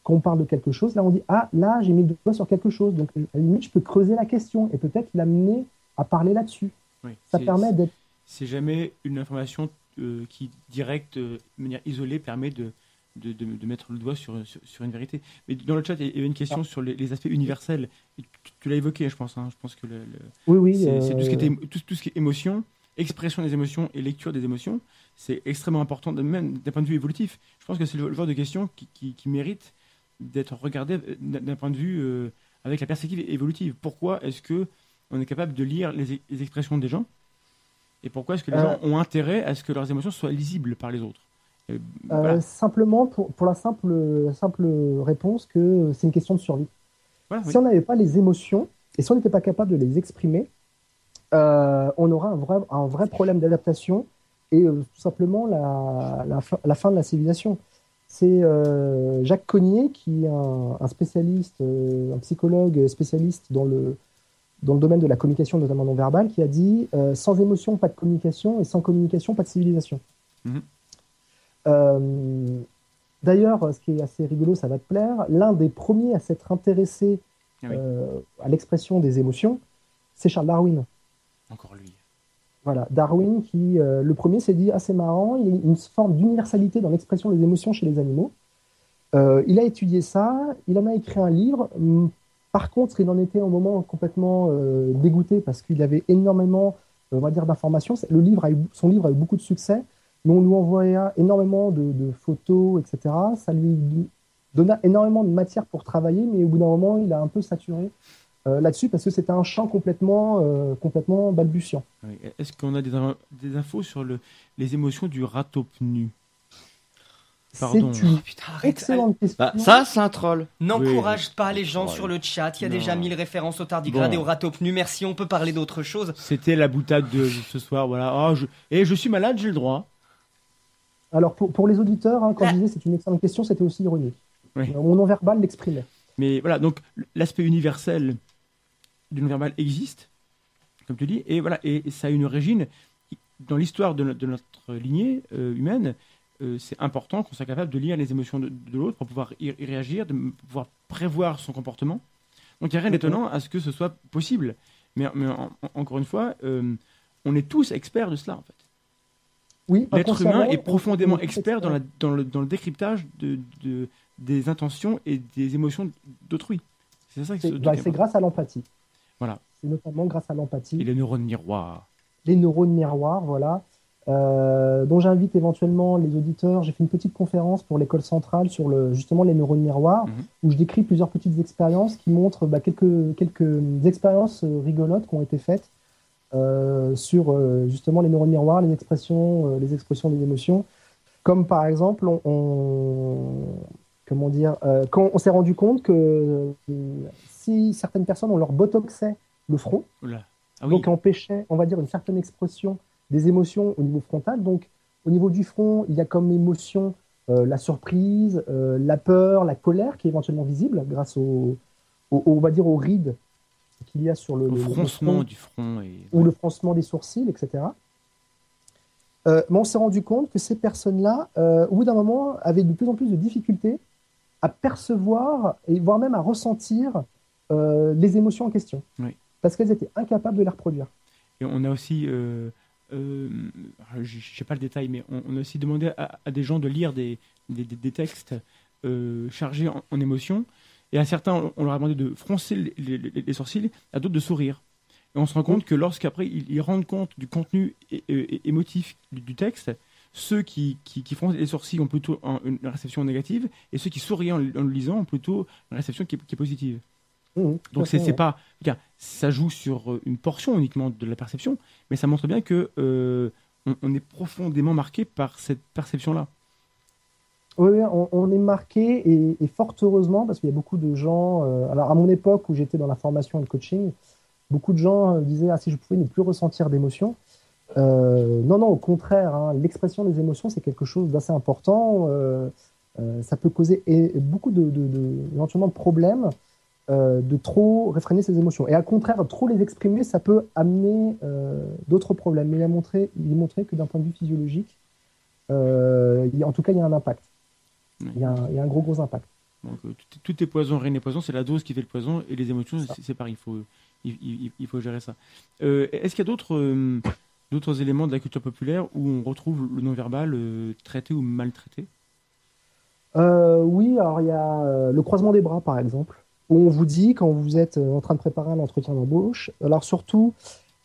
Quand on parle de quelque chose, là, on dit, ah, là, j'ai mis le doigt sur quelque chose. Donc, à la limite, je peux creuser la question et peut-être l'amener à parler là-dessus. Oui, Ça permet d'être C'est jamais une information euh, qui, directe, euh, de manière isolée, permet de, de, de- de mettre le doigt sur, sur, sur une vérité. Mais dans le chat, il y avait une question sur les, les aspects universels. Et tu tu l'as évoqué, je pense. hein. Je pense que le, le- Oui, oui. c'est c'est tout, ce qui euh, émo- tout, tout ce qui est émotion, expression des émotions et lecture des émotions. C'est extrêmement important, même d'un point de vue évolutif. Je pense que c'est le, le genre de question qui, qui, qui mérite d'être regardé euh, d'un point de vue euh, avec la perspective évolutive. Pourquoi est-ce que on est capable de lire les, les expressions des gens et pourquoi est-ce que les Euh, gens ont intérêt à ce que leurs émotions soient lisibles par les autres? Euh, euh. Simplement pour, pour la simple, simple réponse que c'est une question de survie. Voilà, oui. Si on n'avait pas les émotions et si on n'était pas capable de les exprimer, euh, on aura un vrai, un vrai problème d'adaptation et tout simplement la, la fin de la civilisation. C'est euh, Jacques Cognier, qui est un, un spécialiste, euh, un psychologue spécialiste dans le, dans le domaine de la communication, notamment non verbale, qui a dit euh, sans émotion, pas de communication, et sans communication, pas de civilisation. Mhm. D'ailleurs, ce qui est assez rigolo, ça va te plaire, l'un des premiers à s'être intéressé Ah oui. à l'expression des émotions, c'est Charles Darwin. Encore lui. Voilà, Darwin qui, euh, le premier, s'est dit, ah marrant, il y a une forme d'universalité dans l'expression des émotions chez les animaux. Euh, il a étudié ça, il en a écrit un livre. Hum, Par contre, il en était au moment complètement euh, dégoûté parce qu'il avait énormément, euh, on va dire, d'informations. Le livre a eu, son livre a eu beaucoup de succès, mais on lui envoya énormément de, de photos, etc. Ça lui donna énormément de matière pour travailler, mais au bout d'un moment, il a un peu saturé là-dessus parce que c'était un champ complètement, euh, complètement balbutiant. Oui. Est-ce qu'on a des, in- des infos sur le, les émotions du ratopnu? C'est Pardon. une Putain, arrête. excellente question. Bah, ça, c'est un troll. N'encourage pas les gens Ouais. sur le chat. Il y a Non. déjà mille références au tardigrade Bon. et au ratopnu. Merci, on peut parler d'autre chose. C'était la boutade de ce soir. Voilà. Je... Et je suis malade, j'ai le droit. Alors pour, pour les auditeurs, hein, quand Ah. je disais c'est une excellente question, c'était aussi ironique. Oui. Euh, Mon non-verbal l'exprimait. Mais voilà, donc l'aspect universel du non-verbal existe, comme tu dis, et voilà, et ça a une origine dans l'histoire de, no- de notre lignée euh, humaine. euh, c'est important qu'on soit capable de lire les émotions de, de l'autre pour pouvoir y, y réagir, de pouvoir prévoir son comportement. Donc il n'y a rien d'étonnant à ce que ce soit possible. Mais, mais en- en- encore une fois, euh, on est tous experts de cela en fait. Oui, L'être humain est on- profondément expert dans, la- dans le, dans le décryptage de, de- des intentions et des émotions d'autrui. C'est bah, grâce à l'empathie. Voilà. C'est notamment grâce à l'empathie. Et les neurones miroirs. les neurones miroirs, voilà, euh, dont j'invite éventuellement les auditeurs. J'ai fait une petite conférence pour l'école centrale sur le, justement les neurones miroirs, Mhm. où je décris plusieurs petites expériences qui montrent bah, quelques, quelques expériences euh, rigolotes qui ont été faites euh, sur euh, justement les neurones miroirs, les expressions, euh, les expressions des émotions. Comme par exemple, on, on- comment dire, euh, quand on s'est rendu compte que euh, si certaines personnes on leur botoxait le front, Oula. Ah oui. donc empêchait, on va dire, une certaine expression des émotions au niveau frontal. Donc au niveau du front, il y a comme émotion euh, la surprise, euh, la peur, la colère qui est éventuellement visible grâce au, au- on va dire, aux rides qu'il y a sur le, Au le- le froncement front du front. Et... ou le froncement des sourcils, etc. Euh, mais on s'est rendu compte que ces personnes-là, au bout d'un moment, avaient de plus en plus de difficultés à percevoir et voire même à ressentir euh, les émotions en question. Oui. Parce qu'elles étaient incapables de les reproduire. Et on a aussi, euh, euh, je ne sais pas le détail, mais on, on a aussi demandé à, à des gens de lire des, des, des- des textes chargés en, en émotions. Et à certains, on- leur a demandé de froncer les, les- les- les sourcils, à d'autres de sourire. Et on se rend compte que lorsqu'après ils, rendent compte du contenu émotif du, texte, ceux qui, qui, qui froncent les sourcils ont plutôt un- une réception négative, et ceux qui sourient en, le- lisant ont plutôt une réception qui est positive. Mhm, tout Donc c'est ouais. pas, ça joue sur euh, une portion uniquement de la perception, mais ça montre bien que euh, on, on est profondément marqué par cette perception-là. Oui, on, on est marqué et, et fort heureusement parce qu'il y a beaucoup de gens. euh, alors à mon époque où j'étais dans la formation et le coaching, beaucoup de gens disaient ah si je pouvais ne plus ressentir d'émotions. Euh, non, non, au contraire, hein, l'expression des émotions c'est quelque chose d'assez important. ça peut causer beaucoup de, de, de- éventuellement de problèmes euh, de trop réfréner ses émotions. Et à contraire, trop les exprimer, ça peut amener euh, d'autres problèmes. Mais il a montré, il a montré que d'un point de vue physiologique, euh, il en tout cas, il y a un impact. Ouais. Il y, a un, il y a un gros, gros impact. Donc tout, tout est poison, rien n'est poison, c'est la dose qui fait le poison, et les émotions, C'est pareil, il faut, il, faut gérer ça. Est-ce qu'il y a d'autres d'autres éléments de la culture populaire où on retrouve le non-verbal traité ou maltraité? Euh, oui, alors il y a le croisement des bras, par exemple, où on vous dit, quand vous êtes euh, en train de préparer un entretien d'embauche, alors surtout,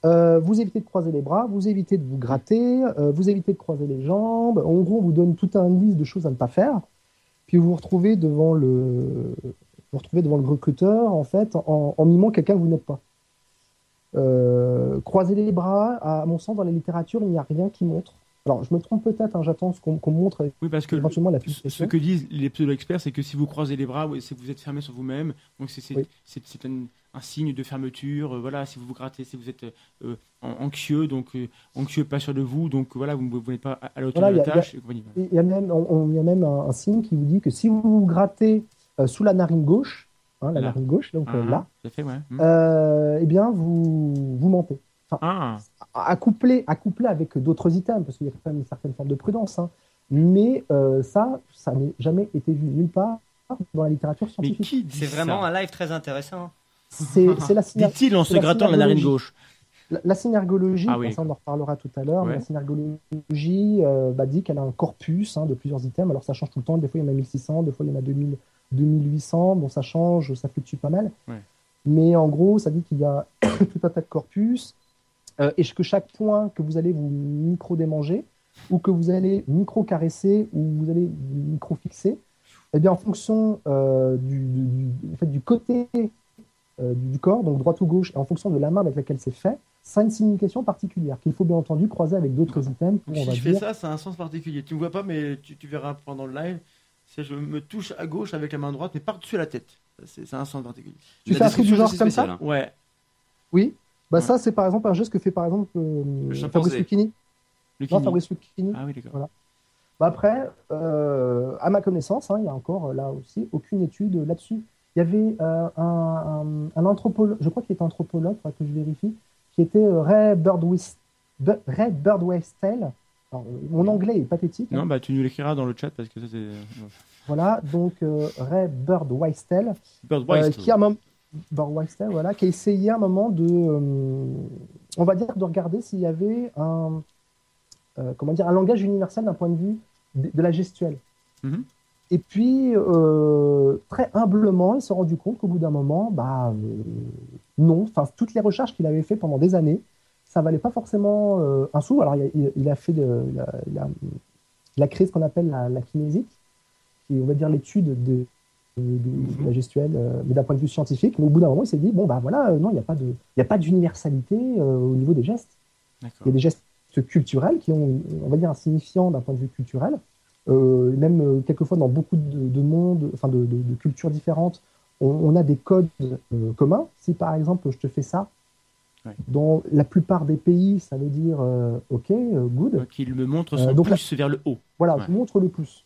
euh, vous évitez de croiser les bras, vous évitez de vous gratter, euh, vous évitez de croiser les jambes. En gros, on vous donne tout un liste de choses à ne pas faire. Puis vous vous retrouvez devant le, retrouvez devant le recruteur, en fait, en, mimant quelqu'un que vous n'êtes pas. Croiser les bras, à mon sens, dans la littérature, il n'y a rien qui montre. Alors, je me trompe peut-être, hein, j'attends ce qu'on montre Oui, parce que éventuellement la ce que disent les pseudo-experts, c'est que si vous croisez les bras, ouais, c'est que vous êtes fermé sur vous-même, donc c'est Oui. un, un signe de fermeture. euh, voilà, si vous vous grattez, si vous êtes euh, an- anxieux, donc euh, anxieux, pas sûr de vous, donc voilà, vous vous n'êtes pas à à la hauteur Voilà, de la il y a- tâche. Il y a même, on- y a même un, un signe qui vous dit que si vous vous grattez sous la narine gauche, hein, la Là. narine gauche, donc Ah, là, à fait, ouais. Mm. euh, eh bien, vous, vous mentez. Ah, À coupler, à coupler avec d'autres items, parce qu'il y a quand même une certaine forme de prudence. hein. Mais euh, ça, ça n'a jamais été vu nulle part dans la littérature scientifique. C'est vraiment un live très intéressant. C'est c'est la, Dit-il en se grattant la narine gauche. la, la synergologie, Ah oui. ça on en reparlera tout à l'heure, Ouais. la synergologie euh, bah, dit qu'elle a un corpus hein, de plusieurs items. Alors ça change tout le temps, des fois il y en a 1600, des fois il y en a 2000, 2800, bon ça change, ça fluctue pas mal. Ouais. Mais en gros, ça dit qu'il y a tout un tas de corpus euh, et que chaque point que vous allez vous micro-démanger ou que vous allez micro-caresser ou vous allez micro-fixer, eh bien en fonction euh, du, du, du- en fait, du côté euh, du, corps, donc droite ou gauche, et en fonction de la main avec laquelle c'est fait, ça a une signification particulière qu'il faut bien entendu croiser avec d'autres items pour, Donc, on si va je fais ça, ça a un sens particulier. Tu me vois pas, mais tu, tu verras pendant le live. C'est je me touche à gauche avec la main droite, mais par-dessus la tête. C'est un sens particulier. Tu La fais un truc du genre comme ça hein. Ouais. Oui. Bah Ouais. ça, c'est par exemple un geste que fait par exemple euh, Fabrice. Lucchini. Non. Fabrice Lucchini. Ah oui, d'accord. Bah après, euh, à ma connaissance, hein, il y a encore euh, là aussi aucune étude là-dessus. Il y avait euh, un, un, un anthropologue, je crois qu'il était anthropologue, faudrait que je vérifie, qui était Ray Birdwis- Bu- Ray Birdwistell. Alors, euh, Mon anglais est pathétique. hein. Non, bah tu nous l'écriras dans le chat parce que ça c'est. Voilà, donc Ray Birdwistell, Bird Wise. qui a un moment, Voilà, qui a essayé un moment de, euh, on va dire, de regarder s'il y avait un, euh, comment dire, un langage universel d'un point de vue de, de la gestuelle. Mhm. Et puis, euh, très humblement, il s'est rendu compte qu'au bout d'un moment, bah, euh, non, enfin, toutes les recherches qu'il avait fait pendant des années, ça valait pas forcément euh, un sou. Alors, il a, il- il a fait, de, il, a, il a- il a créé ce qu'on appelle la, la kinésique, qui est, on va dire, l'étude de, de- de- de la gestuelle, euh, mais d'un point de vue scientifique. Mais au bout d'un moment, il s'est dit, bon, bah voilà, euh, non, il n'y a pas de, il y a pas d'universalité euh, au niveau des gestes. Il y a des gestes culturels qui ont, on va dire, un signifiant d'un point de vue culturel. Euh, même euh, quelquefois dans beaucoup de, de mondes, enfin de, de- de cultures différentes, on, on a des codes euh, communs. Si par exemple je te fais ça, Ouais. dans la plupart des pays, ça veut dire OK, good. Donc il me montre son pouce vers le haut. Voilà, Ouais. montre le pouce.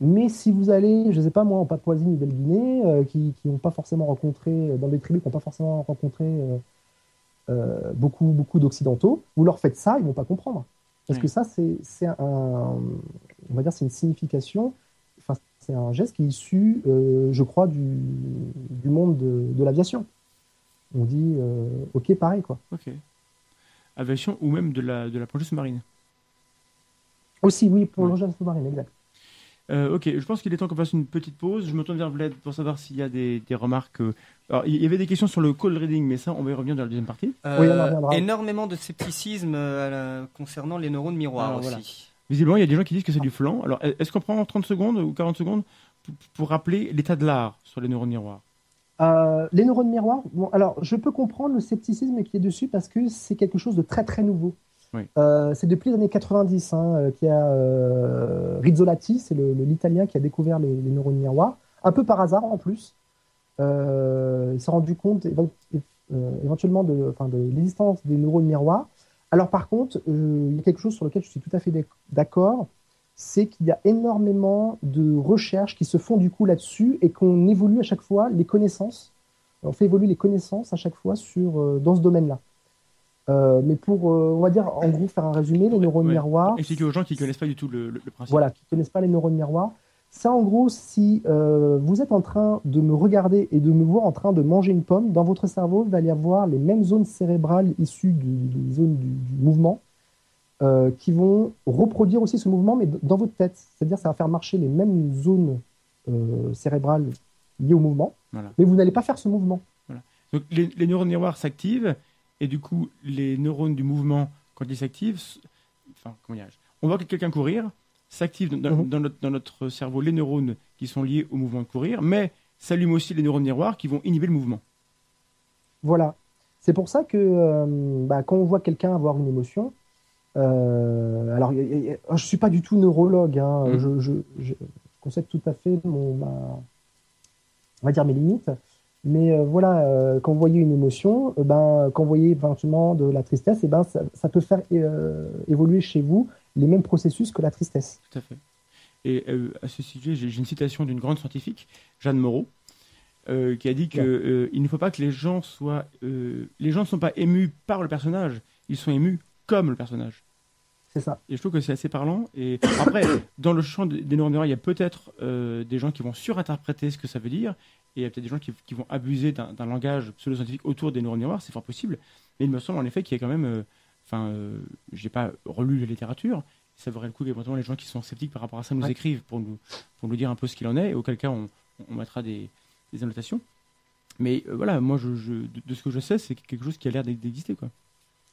Mais si vous allez, je ne sais pas moi, en Papouasie-Nouvelle-Guinée, euh, qui n'ont pas forcément rencontré, euh, dans des tribus qui n'ont pas forcément rencontré euh, beaucoup, beaucoup d'Occidentaux, vous leur faites ça, ils ne vont pas comprendre. Parce que ça, c'est un, on va dire, c'est une signification, enfin, c'est un geste qui est issu, euh, je crois, du, du monde de, de l'aviation. On dit, ok, pareil, quoi. Ok. Aviation ou même de la, de la plongée sous-marine. Aussi, oui, pour Ouais. l'engin sous-marin, exact. Euh, ok, je pense qu'il est temps qu'on fasse une petite pause. Je me tourne vers Vlad pour savoir s'il y a des, des remarques. euh. Alors, il y avait des questions sur le call reading, mais ça, on va y revenir dans la deuxième partie. Oui, on en reviendra. Euh, énormément de scepticisme euh, concernant les neurones miroirs Alors, aussi. voilà. Visiblement, il y a des gens qui disent que c'est du flan. Alors, est-ce qu'on prend 30 secondes ou 40 secondes pour, pour rappeler l'état de l'art sur les neurones miroirs? Euh, les neurones miroirs, bon, alors je peux comprendre le scepticisme qui est dessus parce que c'est quelque chose de très très nouveau. Euh, c'est depuis les années 90 hein, euh, qu'il y a euh, Rizzolatti, c'est l'Italien qui a découvert les, neurones miroirs, un peu par hasard en plus. Euh, il s'est rendu compte éve- éventuellement de, de l'existence des neurones miroirs. Alors par contre, il y a quelque chose sur lequel je suis tout à fait d'ac- d'accord, c'est qu'il y a énormément de recherches qui se font du coup là-dessus et qu'on évolue à chaque fois les connaissances. On fait évoluer les connaissances à chaque fois dans ce domaine-là. Euh, mais pour, euh, on va dire, en gros, faire un résumé, les neurones Ouais. miroirs, Expliquer aux gens qui ne connaissent pas du tout le, le- le principe. voilà, qui ne connaissent pas les neurones miroirs, ça en gros, si euh, vous êtes en train de me regarder et de me voir en train de manger une pomme, dans votre cerveau, il va y avoir les mêmes zones cérébrales issues du- des zones du, du mouvement qui vont reproduire aussi ce mouvement, mais dans votre tête. C'est-à-dire ça va faire marcher les mêmes zones cérébrales liées au mouvement, Voilà. mais vous n'allez pas faire ce mouvement. Donc, les, les neurones miroirs s'activent et du coup, les neurones du mouvement, quand ils s'activent, enfin, comment On voit que quelqu'un courir, s'activent dans, Mhm. dans notre, dans notre cerveau les neurones qui sont liés au mouvement de courir, mais s'allument aussi les neurones miroirs qui vont inhiber le mouvement. Voilà. C'est pour ça que euh, bah, quand on voit quelqu'un avoir une émotion, euh, alors y a- y a- je suis pas du tout neurologue, hein, Mhm. je, je, je concède tout à fait mon, ma- on va dire mes limites, Mais euh, voilà, euh, quand vous voyez une émotion, euh, ben, quand vous voyez éventuellement de la tristesse, et ben, ça, ça peut faire euh, évoluer chez vous les mêmes processus que la tristesse. Tout à fait. Et euh, à ce sujet, j'ai une citation d'une grande scientifique, Jeanne Moreau, euh, qui a dit que Bien. euh, il ne faut pas que les gens soient, les gens ne sont pas émus par le personnage, ils sont émus comme le personnage. C'est ça. Et je trouve que c'est assez parlant. Et après, dans le champ des neurales, il y a peut-être euh, des gens qui vont surinterpréter ce que ça veut dire, et il y a peut-être des gens qui, qui vont abuser d'un langage pseudo-scientifique autour des neurones miroirs, c'est fort possible. Mais il me semble en effet qu'il y a quand même, euh, enfin, euh, j'ai pas relu la littérature, ça vaudrait le coup qu'éventuellement les gens qui sont sceptiques par rapport à ça nous Ouais. écrivent pour nous, pour nous dire un peu ce qu'il en est, et auquel cas on, on mettra des, des annotations. Mais euh, voilà, moi, je, je- de, de ce que je sais, c'est quelque chose qui a l'air d'exister, quoi.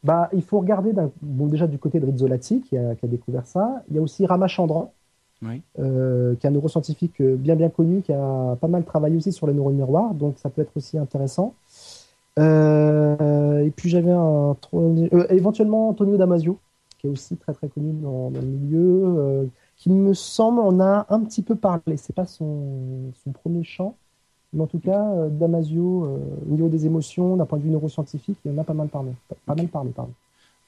Bah, il faut regarder bon, déjà du côté de Rizzolatti qui a, qui a découvert ça. Il y a aussi Ramachandran, Oui. euh, qui est un neuroscientifique euh, bien bien connu, qui a pas mal travaillé aussi sur les neurones miroirs, donc ça peut être aussi intéressant. Euh, et puis j'avais un euh, éventuellement Antonio Damasio, qui est aussi très très connu dans, dans le milieu, qui me semble en a un petit peu parlé. C'est pas son, son premier champ, mais en tout cas euh, Damasio, euh, au niveau des émotions, d'un point de vue neuroscientifique, il en a pas mal parlé. Pas, pas mal parlé, pardon.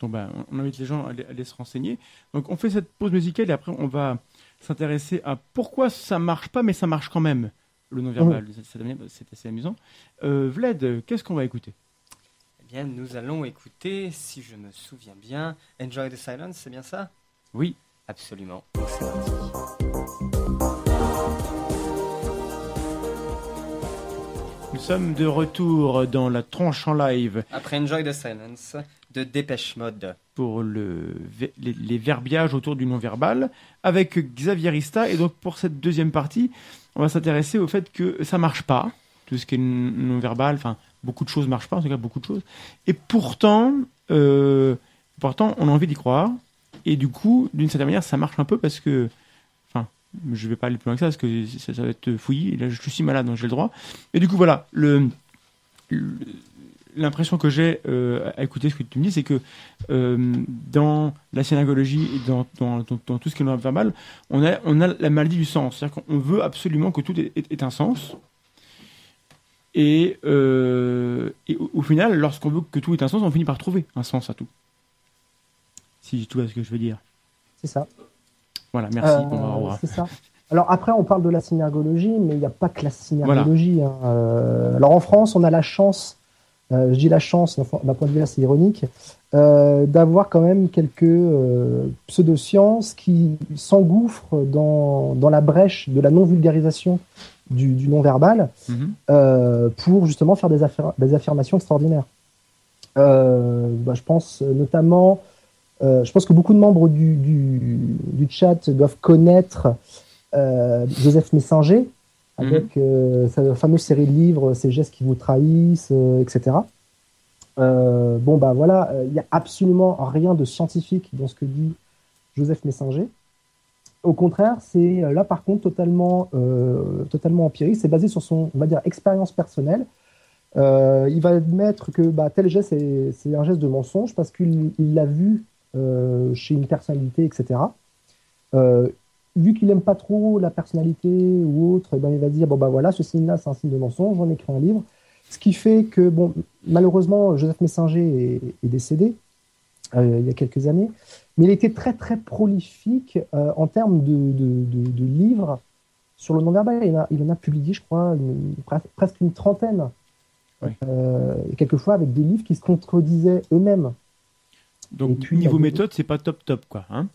Donc ben, on invite les gens à aller, à aller se renseigner. Donc on fait cette pause musicale et après on va s'intéresser à pourquoi ça marche pas mais ça marche quand même le non-verbal. Devient- C'est assez amusant. Euh, Vlad, qu'est-ce qu'on va écouter? Eh bien, nous allons écouter, si je me souviens bien, Enjoy the Silence, c'est bien ça? Oui. Absolument. Donc Nous sommes de retour dans la tronche en live Après Enjoy the Silence de Dépêche Mode. pour le, les, les verbiages autour du non-verbal avec Xavier Rista. Et donc pour cette deuxième partie, on va s'intéresser au fait que ça marche pas, tout ce qui est non-verbal, enfin beaucoup de choses marchent pas, en tout cas beaucoup de choses. Et pourtant, euh, pourtant on a envie d'y croire. Et du coup, d'une certaine manière, ça marche un peu parce que, je vais pas aller plus loin que ça parce que ça, va être fouillis. Là, je suis malade, donc j'ai le droit. Et du coup, voilà, l'impression que j'ai euh, à écouter ce que tu me dis, c'est que euh, dans la synagogie et dans, tout ce qui est verbal, on a, on a la maladie du sens. C'est-à-dire qu'on veut absolument que tout ait, un sens. Et, euh, et au, au final, lorsqu'on veut que tout ait un sens, on finit par trouver un sens à tout. Si tu vois ce que je veux dire. C'est ça. Voilà, merci. Euh, c'est ça. Alors après, on parle de la synergologie, mais il n'y a pas que la synergologie. hein. Euh, alors en France, on a la chance, euh, je dis la chance d'un point de vue assez ironique, euh, d'avoir quand même quelques pseudosciences qui s'engouffrent dans, dans la brèche de la non-vulgarisation du, du non-verbal Mhm. pour justement faire des, affir- des affirmations extraordinaires. Bah, je pense notamment, je pense que beaucoup de membres du, du, du chat doivent connaître euh, Joseph Messinger avec euh, sa fameuse série de livres Ces gestes qui vous trahissent, euh, etc. Euh, bon, bah voilà, euh, il n'y a absolument rien de scientifique dans ce que dit Joseph Messinger. Au contraire, c'est euh, là par contre totalement, euh, totalement empirique. C'est basé sur son, on va dire, expérience personnelle. Euh, il va admettre que bah, tel geste, c'est un geste de mensonge parce qu'il il l'a vu euh, chez une personnalité, etc. Euh, vu qu'il n'aime pas trop la personnalité ou autre, eh ben, il va dire bon bah voilà, ce signe-là, c'est un signe de mensonge. J'en ai écrit un livre. Ce qui fait que bon, malheureusement, Joseph Messinger est, est décédé euh, il y a quelques années, mais il était très très prolifique euh, en termes de, de, de- de livres sur le non-verbal. Il, en a- il en a publié, je crois, une- presque une trentaine. Oui. Euh, et quelquefois avec des livres qui se contredisaient eux-mêmes. Donc, puis, niveau méthode, c'est pas top top, quoi. Hein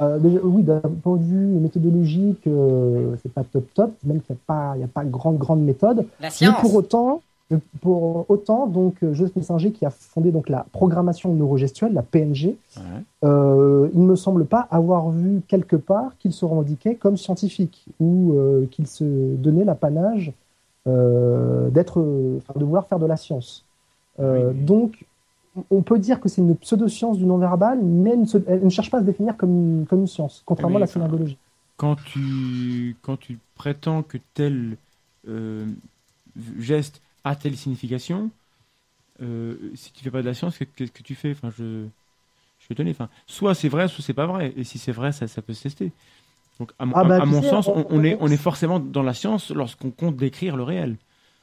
Euh, déjà, oui, d'un point de vue méthodologique, euh, c'est pas top top, même qu'il n'y a pas, il y a pas grande grande méthode. La Mais pour autant, mais pour autant, donc euh, Joseph Messinger qui a fondé donc la programmation neurogestuelle, la PNG, Ouais. euh, il ne me semble pas avoir vu quelque part qu'il se revendiquait comme scientifique ou euh, qu'il se donnait l'apanage euh, d'être, enfin, de vouloir faire de la science. Euh, Oui. Donc, on peut dire que c'est une pseudo-science du non-verbal, mais elle ne, se- elle ne cherche pas à se définir comme une, comme une science, contrairement à la synergologie. quand tu, quand tu prétends que tel euh, geste a telle signification, euh, si tu fais pas de la science, que- qu'est-ce que tu fais? Enfin, je, je suis étonné. Enfin, soit c'est vrai, soit c'est pas vrai. Et si c'est vrai, ça, ça peut se tester. Donc, à, mon- Ah bah, à- à tu mon sais, sens, on est, on est forcément dans la science lorsqu'on compte décrire le réel.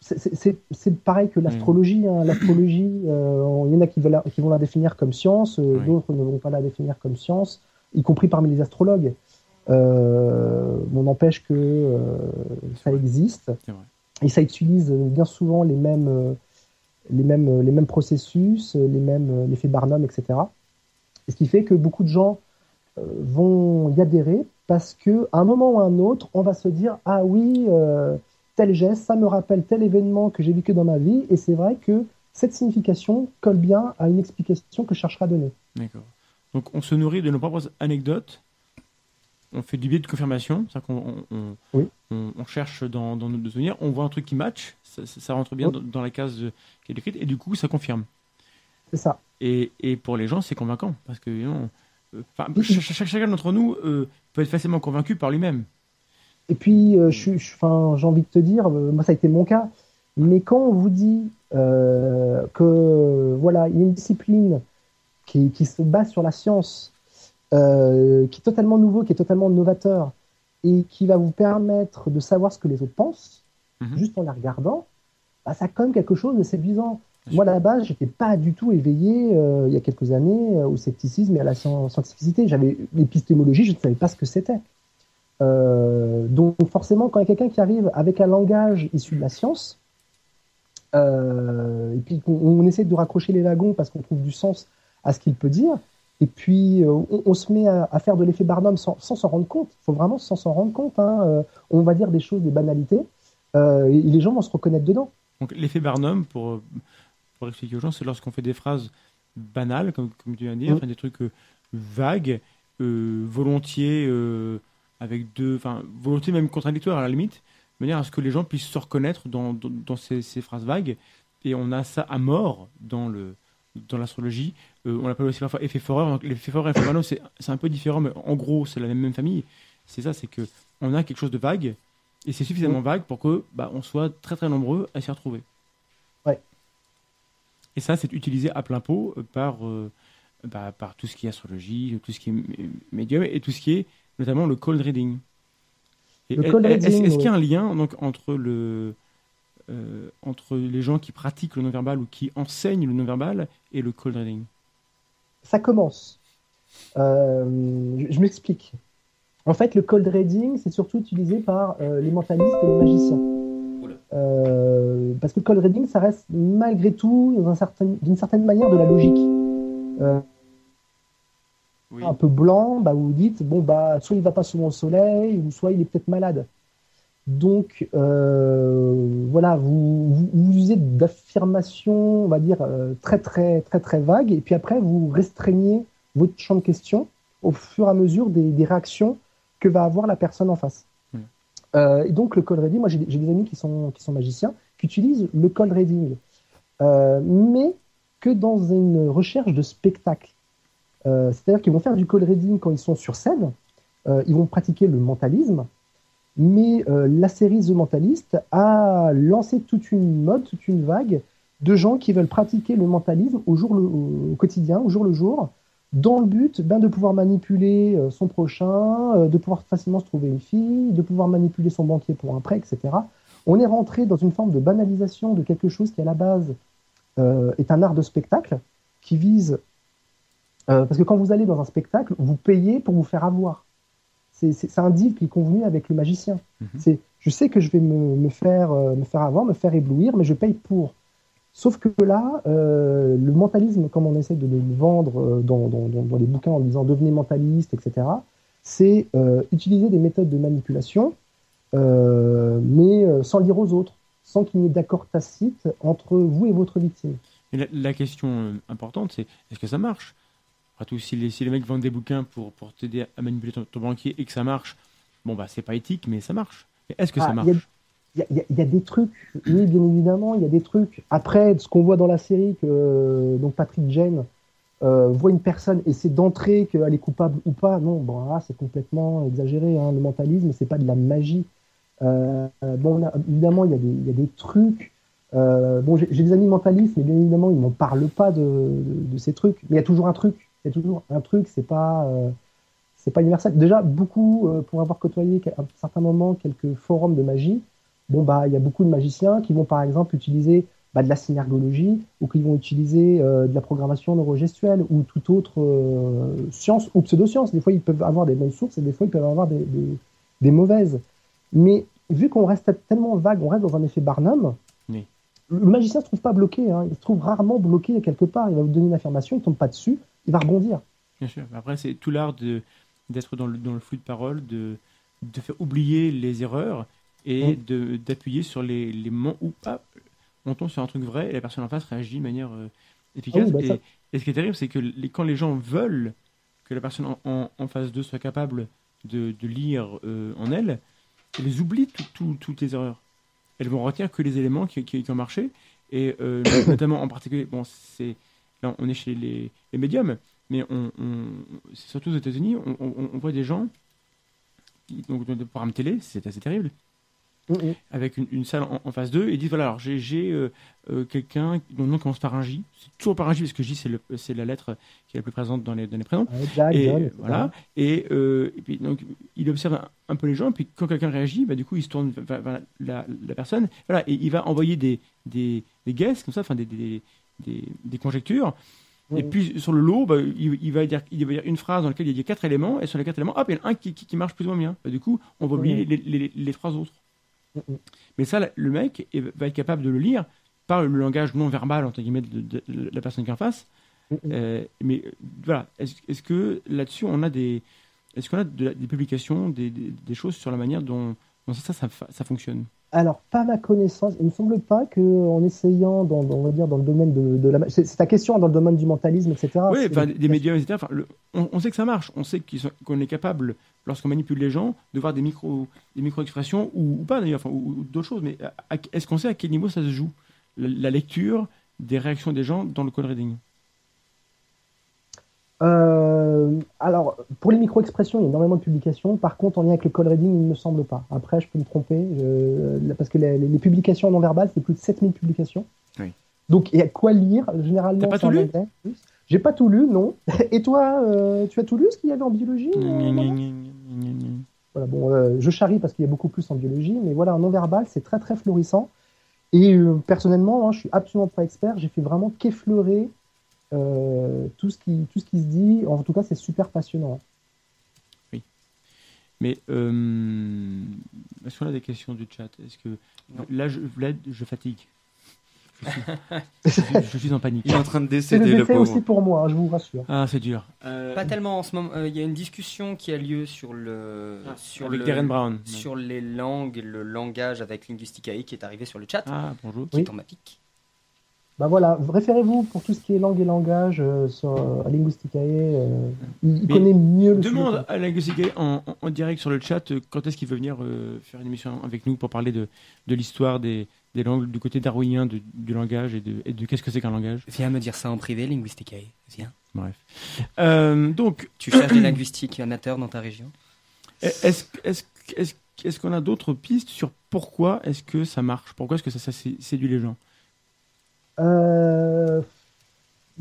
C'est pareil que l'astrologie. Hein. L'astrologie, euh, il y en a qui, veulent qui, vont la définir comme science, euh, d'autres ne vont pas la définir comme science, y compris parmi les astrologues. Euh, on n'empêche que ça existe. Et ça utilise bien souvent les mêmes, les mêmes, les mêmes processus, les mêmes l'effet Barnum, etc. Et ce qui fait que beaucoup de gens vont y adhérer parce qu'à un moment ou à un autre, on va se dire ah oui tel geste, ça me rappelle tel événement que j'ai vécu dans ma vie, et c'est vrai que cette signification colle bien à une explication que je chercherai à donner. D'accord. Donc on se nourrit de nos propres anecdotes, on fait du biais de confirmation, c'est-à-dire qu'on on, cherche dans, nos souvenirs, on voit un truc qui match, ça, rentre bien dans, la case qui est décrite, et du coup ça confirme. C'est ça. Et, pour les gens, c'est convaincant, parce que euh, chacun d'entre nous euh, peut être facilement convaincu par lui-même. Et puis, euh, j'ai envie de te dire, euh, moi ça a été mon cas, mais quand on vous dit euh, que voilà, il y a une discipline qui, qui se base sur la science, euh, qui est totalement nouveau, qui est totalement novateur, et qui va vous permettre de savoir ce que les autres pensent, mhm. juste en la regardant, bah, ça a quand même quelque chose de séduisant. Moi, à la base, j'étais pas du tout éveillé il y a quelques années au scepticisme et à la scientificité. J'avais l'épistémologie, je ne savais pas ce que c'était. Euh, donc forcément, quand il y a quelqu'un qui arrive avec un langage issu de la science, euh, et puis on, essaie de raccrocher les wagons parce qu'on trouve du sens à ce qu'il peut dire, et puis euh, on, se met à, faire de l'effet Barnum sans s'en rendre compte. Il faut vraiment sans s'en rendre compte. Hein. on va dire des choses, des banalités, et les gens vont se reconnaître dedans. Donc l'effet Barnum, pour, pour expliquer aux gens, c'est lorsqu'on fait des phrases banales, comme, comme tu viens de dire, mmh. des trucs vagues, volontiers avec deux, enfin, volonté même contradictoire à la limite, de manière à ce que les gens puissent se reconnaître dans, dans, ces, ces, phrases vagues. Et on a ça à mort dans le dans l'astrologie. Euh, on l'appelle aussi parfois effet Forer. L'effet Forer et l'effet c'est, c'est un peu différent, mais en gros, c'est la même, même famille. C'est ça, c'est que on a quelque chose de vague, et c'est suffisamment vague pour que bah, on soit très très nombreux à s'y retrouver. Ouais. Et ça, c'est utilisé à plein pot par, euh, bah, par tout ce qui est astrologie, tout ce qui est médium et tout ce qui est notamment le cold reading. Est-ce qu'il y a un lien donc, entre, le, euh, entre les gens qui pratiquent le non-verbal ou qui enseignent le non-verbal et le cold reading? Ça commence. Euh, je, m'explique. En fait, le cold reading, c'est surtout utilisé par euh, les mentalistes et les magiciens. parce que le cold reading, ça reste malgré tout, d'une certaine manière, de la logique un peu blanc, bah, vous vous dites, bon, bah, soit il va pas souvent au soleil, ou soit il est peut-être malade. Donc, euh, voilà, vous, vous, usez d'affirmations, on va dire, euh, très, très, très, très vagues, et puis après, vous restreignez votre champ de question au fur et à mesure des, réactions que va avoir la personne en face. Euh, et donc, le call reading, moi, j'ai des amis qui sont, qui sont magiciens, qui utilisent le call reading, mais que dans une recherche de spectacle. Euh, c'est-à-dire qu'ils vont faire du call reading quand ils sont sur scène, euh, ils vont pratiquer le mentalisme, mais euh, la série The Mentalist a lancé toute une mode, toute une vague de gens qui veulent pratiquer le mentalisme au, jour au quotidien, au jour le jour, dans le but ben, de pouvoir manipuler son prochain, de pouvoir facilement se trouver une fille, de pouvoir manipuler son banquier pour un prêt, etc. On est rentré dans une forme de banalisation de quelque chose qui à la base est un art de spectacle qui vise euh, parce que quand vous allez dans un spectacle, vous payez pour vous faire avoir. C'est un deal qui est convenu avec le magicien. Mhm. C'est je sais que je vais me, me faire, euh, me faire avoir, me faire éblouir, mais je paye pour. Sauf que là, euh, le mentalisme, comme on essaie de le vendre dans, dans, dans, les bouquins en disant devenez mentaliste, etc., c'est utiliser des méthodes de manipulation, mais sans le dire aux autres, sans qu'il n'y ait d'accord tacite entre vous et votre victime. la, la question importante, c'est est-ce que ça marche? Après tout, si les, si les mecs vendent des bouquins pour, pour t'aider à manipuler ton, banquier et que ça marche, bon, bah, c'est pas éthique, mais ça marche. Est-ce que ça ah, marche? Il y, y, a des trucs, oui, bien évidemment, il y a des trucs. Après, ce qu'on voit dans la série, que donc Patrick Jane euh, voit une personne et c'est d'entrer qu'elle est coupable ou pas, non, bon, là, c'est complètement exagéré. Hein, le mentalisme, c'est pas de la magie. Euh, bon, évidemment, il y, a des, il y a des trucs. Euh, bon, j'ai des amis mentalistes, mais bien évidemment, ils m'en parlent pas de, de, de, ces trucs. Mais il y a toujours un truc c'est toujours un truc, c'est pas, euh, c'est pas universel. Déjà, beaucoup, euh, pour avoir côtoyé à un certain moment quelques forums de magie, bon bah il y a beaucoup de magiciens qui vont par exemple utiliser bah, de la synergologie ou qui vont utiliser euh, de la programmation neurogestuelle ou toute autre science ou pseudoscience. Des fois, ils peuvent avoir des bonnes sources et des fois, ils peuvent avoir des, des, des mauvaises. Mais vu qu'on reste tellement vague, on reste dans un effet Barnum, Oui. le magicien ne se trouve pas bloqué. Hein. Il se trouve rarement bloqué quelque part. Il va vous donner une affirmation, il ne tombe pas dessus, il va rebondir. Bien sûr. Après, c'est tout l'art de- d'être dans le, dans le flux de parole, de, de faire oublier les erreurs et Mm. de d'appuyer sur les, les moments où ah, on tombe sur un truc vrai et la personne en face réagit de manière euh, efficace. Ah oui, bah et, ce qui est terrible, c'est que les- quand les gens veulent que la personne en, en- en face d'eux soit capable de, de lire euh, en elle, elles oublient tout- tout- toutes les erreurs. Elles vont retenir que les éléments qui, qui- qui ont marché. Et euh, notamment en particulier, bon, c'est là on est chez les, les médiums, mais on, surtout aux États-Unis, on, on- on voit des gens, qui, donc dans des programmes télé, c'est assez terrible, Mhm. avec une, une salle en, en face d'eux, et disent voilà, alors j'ai euh, euh, quelqu'un dont le nom commence par un J, c'est toujours par un J, parce que J c'est la lettre qui est la plus présente dans les, dans les prénoms. Jack, Et voilà. Et, euh, et puis donc il observe un, un peu les gens, et puis quand quelqu'un réagit, bah, du coup il se tourne vers, vers la, la personne, voilà, et il va envoyer des des, des guesses comme ça, enfin des, des, des, des conjectures. Et puis sur le lot, bah, il, il va dire, il va dire une phrase dans laquelle il y a quatre éléments, et sur les quatre éléments, hop, il y en a un qui, qui, qui marche plus ou moins bien. Bah, du coup, on va oublier les, les, les trois autres. Mhm. Mais ça, le mec va être capable de le lire par le langage non verbal entre guillemets de, de- de la personne qui est en face. Mhm. Euh, mais voilà, est-ce que là-dessus on a des, est-ce qu'on a de des publications, des, des, des choses sur la manière dont, dont ça, ça, ça, ça fonctionne? Alors, pas ma connaissance. Il ne me semble pas qu'en essayant, dans, dans- on va dire, dans le domaine de, de la... C'est ta question, hein, dans le domaine du mentalisme, etc. Oui, enfin, des, médiums, etc. Enfin, le- on, on sait que ça marche. On sait qu'on est capable, lorsqu'on manipule les gens, de voir des micro, des micro-expressions ou, ou pas d'ailleurs, enfin, ou, ou d'autres choses. Mais est-ce qu'on sait à quel niveau ça se joue la, la lecture des réactions des gens dans le code reading? Euh, pour les micro-expressions, il y a énormément de publications. Par contre, en lien avec le call reading, il ne me semble pas. Après, je peux me tromper, je- parce que les, les publications non verbales, c'est plus de 7000 publications. Oui. Donc, il y a quoi lire, généralement. T'as pas tout lu anglais. J'ai pas tout lu, non. Et toi, euh, tu as tout lu ce qu'il y avait en biologie euh, Voilà, bon, euh, je charrie parce qu'il y a beaucoup plus en biologie, mais voilà, en non-verbal, c'est très très florissant. Et euh, personnellement, hein, je suis absolument pas expert, j'ai fait vraiment qu'effleurer euh, tout, ce qui, tout ce qui se dit. En tout cas, c'est super passionnant. Mais euh, est-ce qu'on a des questions du chat? Est-ce que Non. là, je, là, je fatigue. Je suis, je suis- je suis en panique. Il est en train de C'est le décéder, le décès pauvre. aussi pour moi, hein, je vous rassure. Ah, c'est dur. Pas tellement en ce moment. euh, Il y a une discussion qui a lieu sur le sur Avec le- Darren Brown. sur les langues le langage avec Linguisticae qui est arrivé sur le chat, Ah, bonjour. qui Oui. tombe à pic. Bah voilà, référez-vous pour tout ce qui est langue et langage euh, sur euh, Linguisticae. euh, il connaît mieux le Demande sujet. à Linguistique en, en, en direct sur le chat quand est-ce qu'il veut venir euh, faire une émission avec nous pour parler de, de l'histoire des, des langues, du côté darwinien de- du langage et de, et de qu'est-ce que c'est qu'un langage. Viens me dire ça en privé, Linguisticae. Viens. Bref. Euh, donc, Tu cherches des linguistiques amateurs dans ta région est-ce est-ce est-ce est-ce qu'on a d'autres pistes sur pourquoi est-ce que ça marche? Pourquoi est-ce que ça, ça sé- séduit les gens? Euh, Il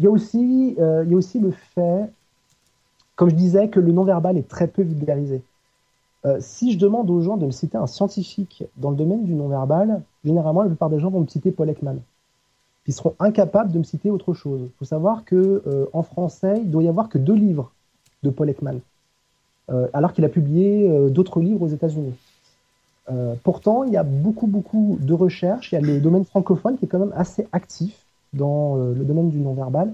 y, a aussi, euh, il y a aussi le fait, comme je disais, que le non-verbal est très peu vulgarisé. Euh, si je demande aux gens de me citer un scientifique dans le domaine du non-verbal, généralement, la plupart des gens vont me citer Paul Ekman. Ils seront incapables de me citer autre chose. Il faut savoir que euh, en français, il doit y avoir que deux livres de Paul Ekman, euh, alors qu'il a publié euh, d'autres livres aux États-Unis. Euh, pourtant, il y a beaucoup, beaucoup de recherches. Il y a le domaine francophone qui est quand même assez actif dans euh, le domaine du non-verbal.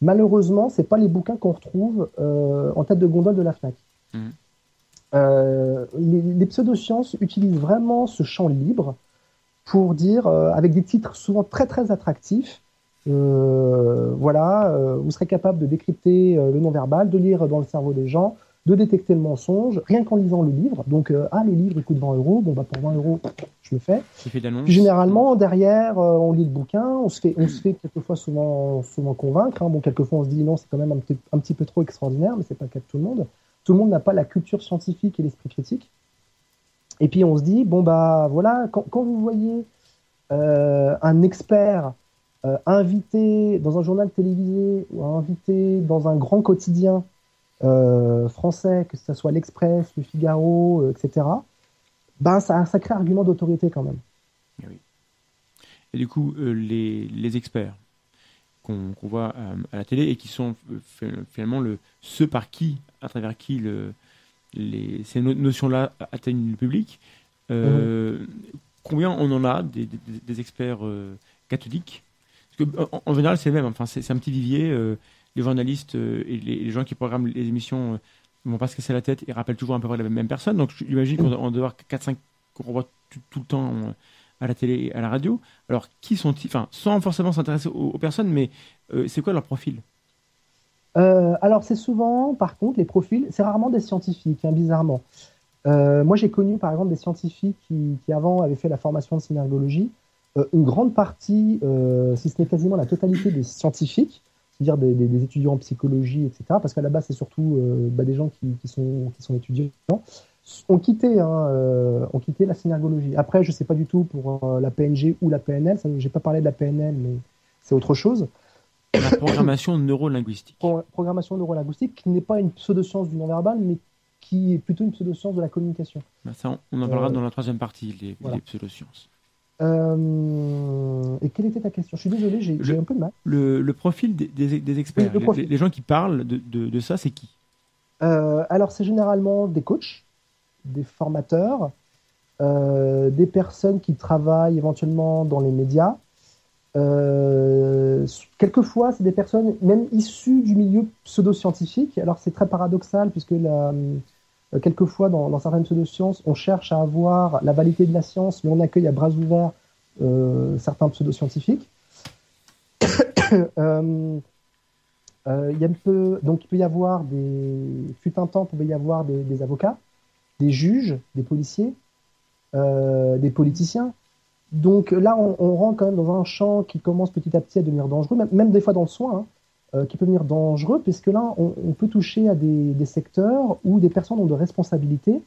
Malheureusement, c'est pas les bouquins qu'on retrouve euh, en tête de gondole de la Fnac. Euh, les, les pseudosciences utilisent vraiment ce champ libre pour dire, avec des titres souvent très très attractifs, voilà, vous serez capable de décrypter le non-verbal, de lire dans le cerveau des gens, de détecter le mensonge, rien qu'en lisant le livre. Donc, euh, ah, le livre, il coûte 20 euros, bon, bah, pour 20 euros, je le fais. Puis généralement, derrière, euh, on lit le bouquin, on se fait, on se fait quelquefois souvent, souvent convaincre. hein. Bon, quelquefois, on se dit non, c'est quand même un petit, un petit peu trop extraordinaire, mais c'est pas le cas de tout le monde. Tout le monde n'a pas la culture scientifique et l'esprit critique. Et puis, on se dit, bon, bah voilà, quand, quand vous voyez euh, un expert invité dans un journal télévisé ou invité dans un grand quotidien français, que ce soit l'Express, le Figaro, euh, etc., ben, ça a un sacré argument d'autorité quand même. Et du coup, euh, les, les experts qu'on qu'on voit euh, à la télé et qui sont euh, fi- finalement le, ceux par qui, à travers qui le, les, ces no- notions-là atteignent le public, euh, combien on en a des, des- des experts euh, catholiques? Parce que, en, en général, c'est le même. Enfin, c'est c'est un petit vivier. euh, les journalistes euh, et les, gens qui programment les émissions ne vont pas se casser la tête et rappellent toujours à peu près la même personne. Donc, j'imagine qu'on on doit avoir 4-5 qu'on voit tout, le temps euh, à la télé et à la radio. Alors, qui sont-ils? Enfin, sans forcément s'intéresser aux, personnes, mais euh, c'est quoi leur profil? Euh, alors c'est souvent, par contre, les profils, c'est rarement des scientifiques, hein, bizarrement. Euh, moi j'ai connu par exemple des scientifiques qui, qui avant avaient fait la formation de synergologie. Euh, une grande partie, euh, si ce n'est quasiment la totalité des scientifiques, c'est-à-dire des, des- des étudiants en psychologie, etc., parce qu'à la base c'est surtout euh, bah, des gens qui, qui sont, qui sont étudiants, ont quitté, hein, euh, ont quitté la synergologie. Après, je sais pas du tout pour euh, la PNG ou la PNL, ça, j'ai pas parlé de la PNL, mais c'est autre chose. La programmation neurolinguistique. Pro- programmation neurolinguistique, qui n'est pas une pseudoscience du non-verbal, mais qui est plutôt une pseudoscience de la communication. Ben, ça, on, en parlera dans la troisième partie, les, voilà. les pseudosciences. Euh, et quelle était ta question? Je suis désolé, j'ai un peu de mal. Le, le profil des, des- des experts, Oui, le les- gens qui parlent de, de- de ça, c'est qui? Euh, alors, c'est généralement des coachs, des formateurs, euh, des personnes qui travaillent éventuellement dans les médias. Quelquefois, c'est des personnes même issues du milieu pseudo-scientifique. Alors, c'est très paradoxal puisque la, quelquefois, dans, dans certaines pseudosciences, on cherche à avoir la validité de la science, mais on accueille à bras ouverts euh, certains pseudo-scientifiques. Euh, euh, il y a un peu, donc il peut y avoir des, fut un temps, il pouvait y avoir des, avocats, des juges, des policiers, euh, des politiciens. Donc là, on, rentre quand même dans un champ qui commence petit à petit à devenir dangereux, même, même des fois dans le soin, hein, euh, qui peut devenir dangereux, puisque là, on, on peut toucher à des, des secteurs où des personnes ont de responsabilités,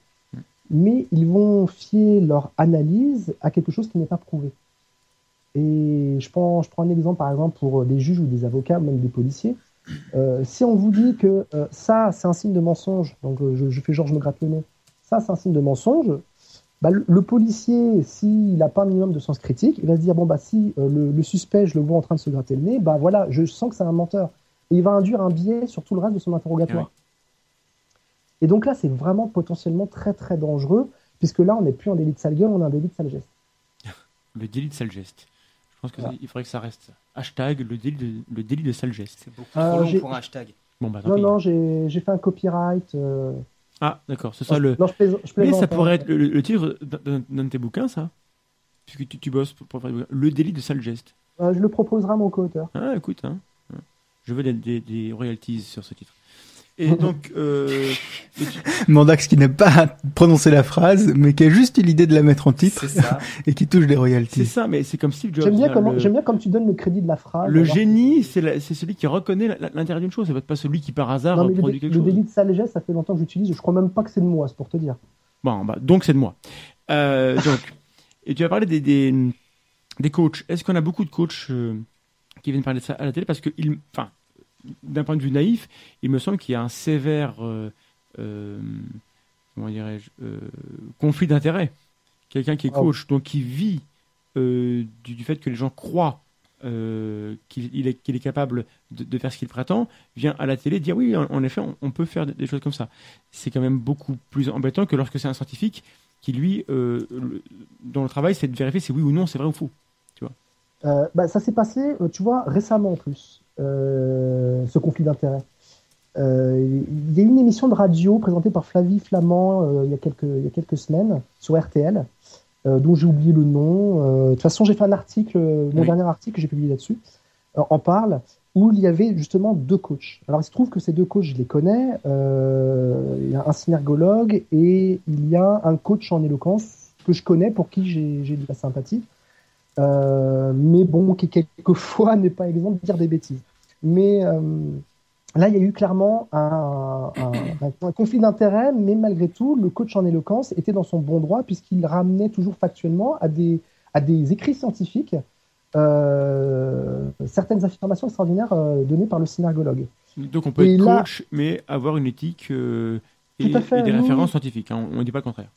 mais ils vont fier leur analyse à quelque chose qui n'est pas prouvé. Et je prends, je prends un exemple, par exemple, pour des juges ou des avocats, même des policiers. Euh, si on vous dit que euh, ça, c'est un signe de mensonge, donc je, je fais Georges me gratte le nez, ça, c'est un signe de mensonge, bah, le, le policier, s'il n'a pas un minimum de sens critique, il va se dire, bon, bah, si euh, le, le suspect, je le vois en train de se gratter le nez, bah voilà, je sens que c'est un menteur. Et il va induire un biais sur tout le reste de son interrogatoire. Et donc là, c'est vraiment potentiellement très, très dangereux, puisque là, on n'est plus en délit de sale gueule, on a un délit de sale geste. Le délit de sale geste. Je pense qu'il Voilà. faudrait que ça reste. Hashtag le délit de, le délit de sale geste. C'est beaucoup Euh, trop long j'ai- pour un hashtag. Bon, bah, Non, pis. non, j'ai j'ai fait un copyright. euh, Ah, d'accord, c'est ça le. Non, je plaisante. je Mais ça hein. pourrait être le, le titre d'un- de tes bouquins, ça Puisque tu, tu bosses pour, pour faire. Le délit de sale geste. Euh, je le proposerai à mon co-auteur. Ah, écoute, hein. Je veux des, des, des royalties sur ce titre. Et donc, euh, Mandax qui n'a pas prononcé la phrase, mais qui a juste eu l'idée de la mettre en titre C'est ça. et qui touche des c'est royalties. ça, mais c'est comme Steve Jobs. J'aime bien, hein, comment, le, j'aime bien comme tu donnes le crédit de la phrase. le génie, c'est la- c'est celui qui reconnaît la- la- l'intérêt d'une chose. C'est pas celui qui par hasard Non, mais le, produit quelque le chose. délit de sale geste, ça fait longtemps que j'utilise. Je crois même pas que c'est de moi, c'est pour te dire. Bon, bah, donc c'est de moi. Euh, donc, et tu as parlé des, des, des coachs. Est-ce qu'on a beaucoup de coachs euh, qui viennent parler de ça à la télé? Parce que, il- enfin, d'un point de vue naïf, il me semble qu'il y a un sévère, euh, euh, comment dirais-je, euh, conflit d'intérêts. Quelqu'un qui est Ah coach, donc qui vit du, du fait que les gens croient euh, qu'il il est, capable de, de faire ce qu'il prétend, vient à la télé dire oui, en, en effet, on, on peut faire des, choses comme ça. C'est quand même beaucoup plus embêtant que lorsque c'est un scientifique qui, lui, euh, le- dont le travail, c'est de vérifier si oui ou non c'est vrai ou faux. Euh, bah, ça s'est passé, tu vois, récemment en plus, ce conflit d'intérêts. Euh, Il y a une émission de radio présentée par Flavie Flamand euh, il, y a quelques, il y a quelques semaines sur RTL, euh, dont j'ai oublié le nom. Euh, de toute façon, j'ai fait un article, euh, mon Oui. dernier article que j'ai publié là-dessus, euh, en parle, où il y avait justement deux coachs. Alors, il se trouve que ces deux coachs, je les connais. Euh, il y a un synergologue et il y a un coach en éloquence que je connais, pour qui j'ai de la sympathie. Euh, mais bon, qui quelquefois n'est pas exempt de dire des bêtises. Mais euh, là, il y a eu clairement un, un- un conflit d'intérêts, mais malgré tout, le coach en éloquence était dans son bon droit puisqu'il ramenait toujours factuellement à des, à des écrits scientifiques euh, certaines affirmations extraordinaires euh, données par le synergologue. Donc on peut Et être là- coach, mais avoir une éthique euh, et, Tout à fait, et des oui, références scientifiques. hein, on ne dit pas le contraire.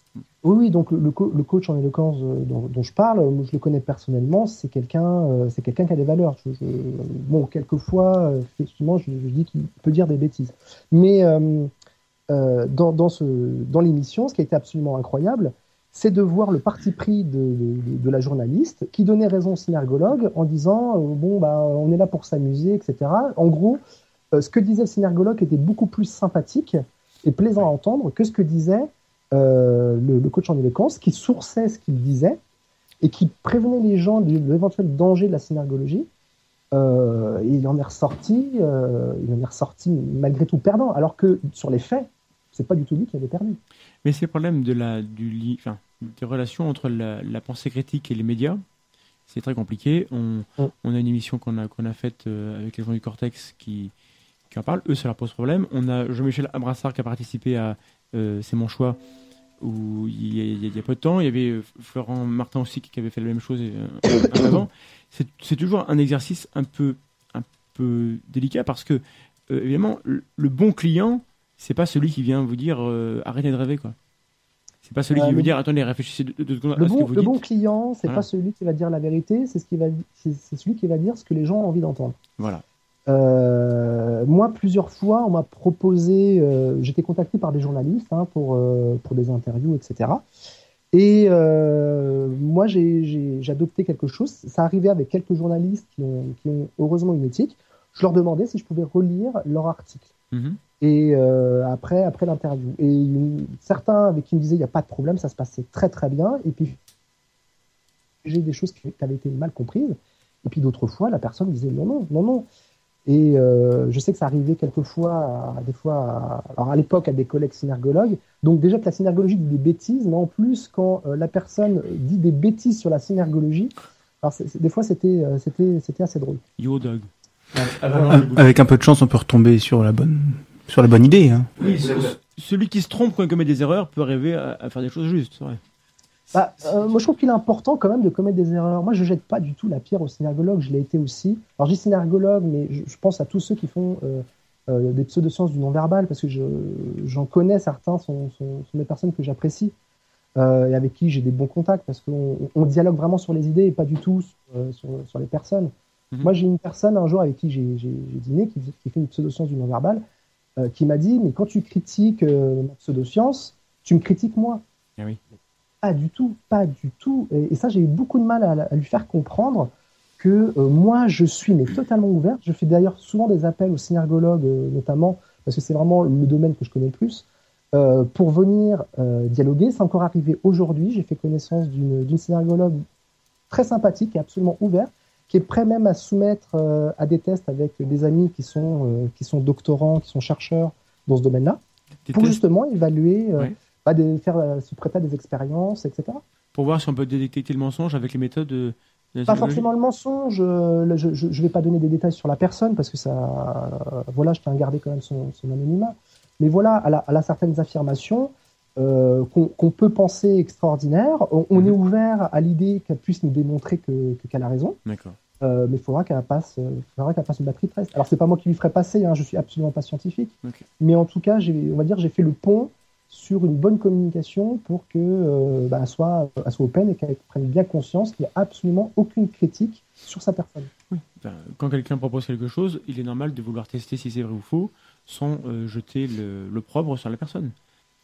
Oui, oui, donc le, le co- le coach en éloquence euh, dont, dont je parle, moi, je le connais personnellement, c'est quelqu'un euh, c'est quelqu'un qui a des valeurs. Je- je- bon, quelquefois, euh, effectivement, je, je dis qu'il peut dire des bêtises. Mais dans, dans, ce, dans l'émission, ce qui a été absolument incroyable, c'est de voir le parti pris de, de- de la journaliste qui donnait raison au synergologue en disant bon, bah, on est là pour s'amuser, etc. En gros, ce que disait le synergologue était beaucoup plus sympathique et plaisant à entendre que ce que disait euh, le, le coach en éloquence, qui sourçait ce qu'il disait et qui prévenait les gens de, de l'éventuel danger de la synergologie. Euh, il en est ressorti, euh, il en est ressorti malgré tout perdant, alors que sur les faits, c'est pas du tout lui qui avait perdu. Mais c'est le problème de la, du enfin, des relations entre la, la pensée critique et les médias. C'est très compliqué. On, Mm. on a une émission qu'on a, qu'on a faite avec les gens du Cortex qui, qui en parlent. Eux, ça leur pose problème. On a Jean-Michel Abrassard qui a participé à euh, C'est mon choix, où il y, a, il y a- peu de temps. Il y avait euh, Florent Martin aussi qui avait fait la même chose euh, un peu avant. C'est toujours un exercice un peu, un peu délicat parce que, euh, évidemment, le, le bon client, c'est pas celui qui vient vous dire euh, arrêtez de rêver quoi. C'est pas celui Euh, qui veut dire attendez réfléchissez deux, deux secondes à Le ce que bon, vous le dites. bon client, c'est Voilà. pas celui qui va dire la vérité, c'est ce qui va, c'est celui qui va dire ce que les gens ont envie d'entendre. Voilà. Euh, moi, plusieurs fois, on m'a proposé, euh, j'étais contacté par des journalistes hein, pour, euh, pour des interviews, etc. Et moi, j'ai- adopté quelque chose. Ça arrivait avec quelques journalistes qui ont, qui ont heureusement une éthique. Je leur demandais si je pouvais relire leur article. Mhm. Et après, après l'interview. Et une- certains avec qui me disaient il n'y a pas de problème, ça se passait très très bien. Et puis j'ai des choses qui, qui avaient été mal comprises. Et puis d'autres fois, la personne me disait non, non, non, non. Et euh, je sais que ça arrivait quelquefois, à, des fois, à, alors à l'époque, à des collègues synergologues. Donc déjà que la synergologie dit des bêtises, mais en plus, quand euh, la personne dit des bêtises sur la synergologie, alors des fois, c'était euh, c'était c'était assez drôle. Yo dog. Ah, Avec un peu de chance, on peut retomber sur la bonne, sur la bonne idée. Hein. Oui, ce- celui qui se trompe quand il commet des erreurs peut arriver à, à faire des choses justes. c'est vrai. Bah, euh, moi, je trouve qu'il est important quand même de commettre des erreurs. Moi, je jette pas du tout la pierre aux synergologues. Je l'ai été aussi. Alors, je dis synergologue, mais je, je pense à tous ceux qui font euh, euh, des pseudosciences du non-verbal, parce que je- j'en connais certains, sont, sont, sont des personnes que j'apprécie euh, et avec qui j'ai des bons contacts, parce qu'on on dialogue vraiment sur les idées et pas du tout sur, euh, sur, sur les personnes. Mhm. Moi, j'ai une personne un jour avec qui j'ai dîné, qui, qui fait une pseudoscience du non-verbal, euh, qui m'a dit, mais quand tu critiques euh, ma pseudoscience, tu me critiques moi. Ah oui. Pas du tout, pas du tout. Et, et ça, j'ai eu beaucoup de mal à, à lui faire comprendre que euh, moi, je suis mais totalement ouverte. Je fais d'ailleurs souvent des appels aux synergologues, euh, notamment, parce que c'est vraiment le domaine que je connais le plus, euh, pour venir dialoguer. C'est encore arrivé aujourd'hui. J'ai fait connaissance d'une synergologue très sympathique et absolument ouverte, qui est prêt même à soumettre à des tests avec des amis qui sont, qui sont doctorants, qui sont chercheurs dans ce domaine-là, pour tests justement évaluer. Bah, des- faire, euh, prêter à des expériences, etc. pour voir si on peut détecter le mensonge avec les méthodes de, de Pas forcément le mensonge. euh, je ne vais pas donner des détails sur la personne parce que ça, euh, voilà, je tiens à garder quand même son, son anonymat. Mais voilà, elle a, elle a certaines affirmations euh, qu'on peut penser extraordinaires. On, on Mhm. est ouvert à l'idée qu'elle puisse nous démontrer que que- qu'elle a raison, D'accord. euh, mais il faudra qu'elle passe, euh, faudra qu'elle passe une batterie de test. Alors c'est pas moi qui lui ferai passer, hein, je suis absolument pas scientifique, mais en tout cas, on va dire, j'ai fait le pont sur une bonne communication pour que euh, bah, soit, elle soit open et qu'elle prenne bien conscience qu'il n'y a absolument aucune critique sur sa personne. Quand quelqu'un propose quelque chose, il est normal de vouloir tester si c'est vrai ou faux sans euh, jeter propre sur la personne.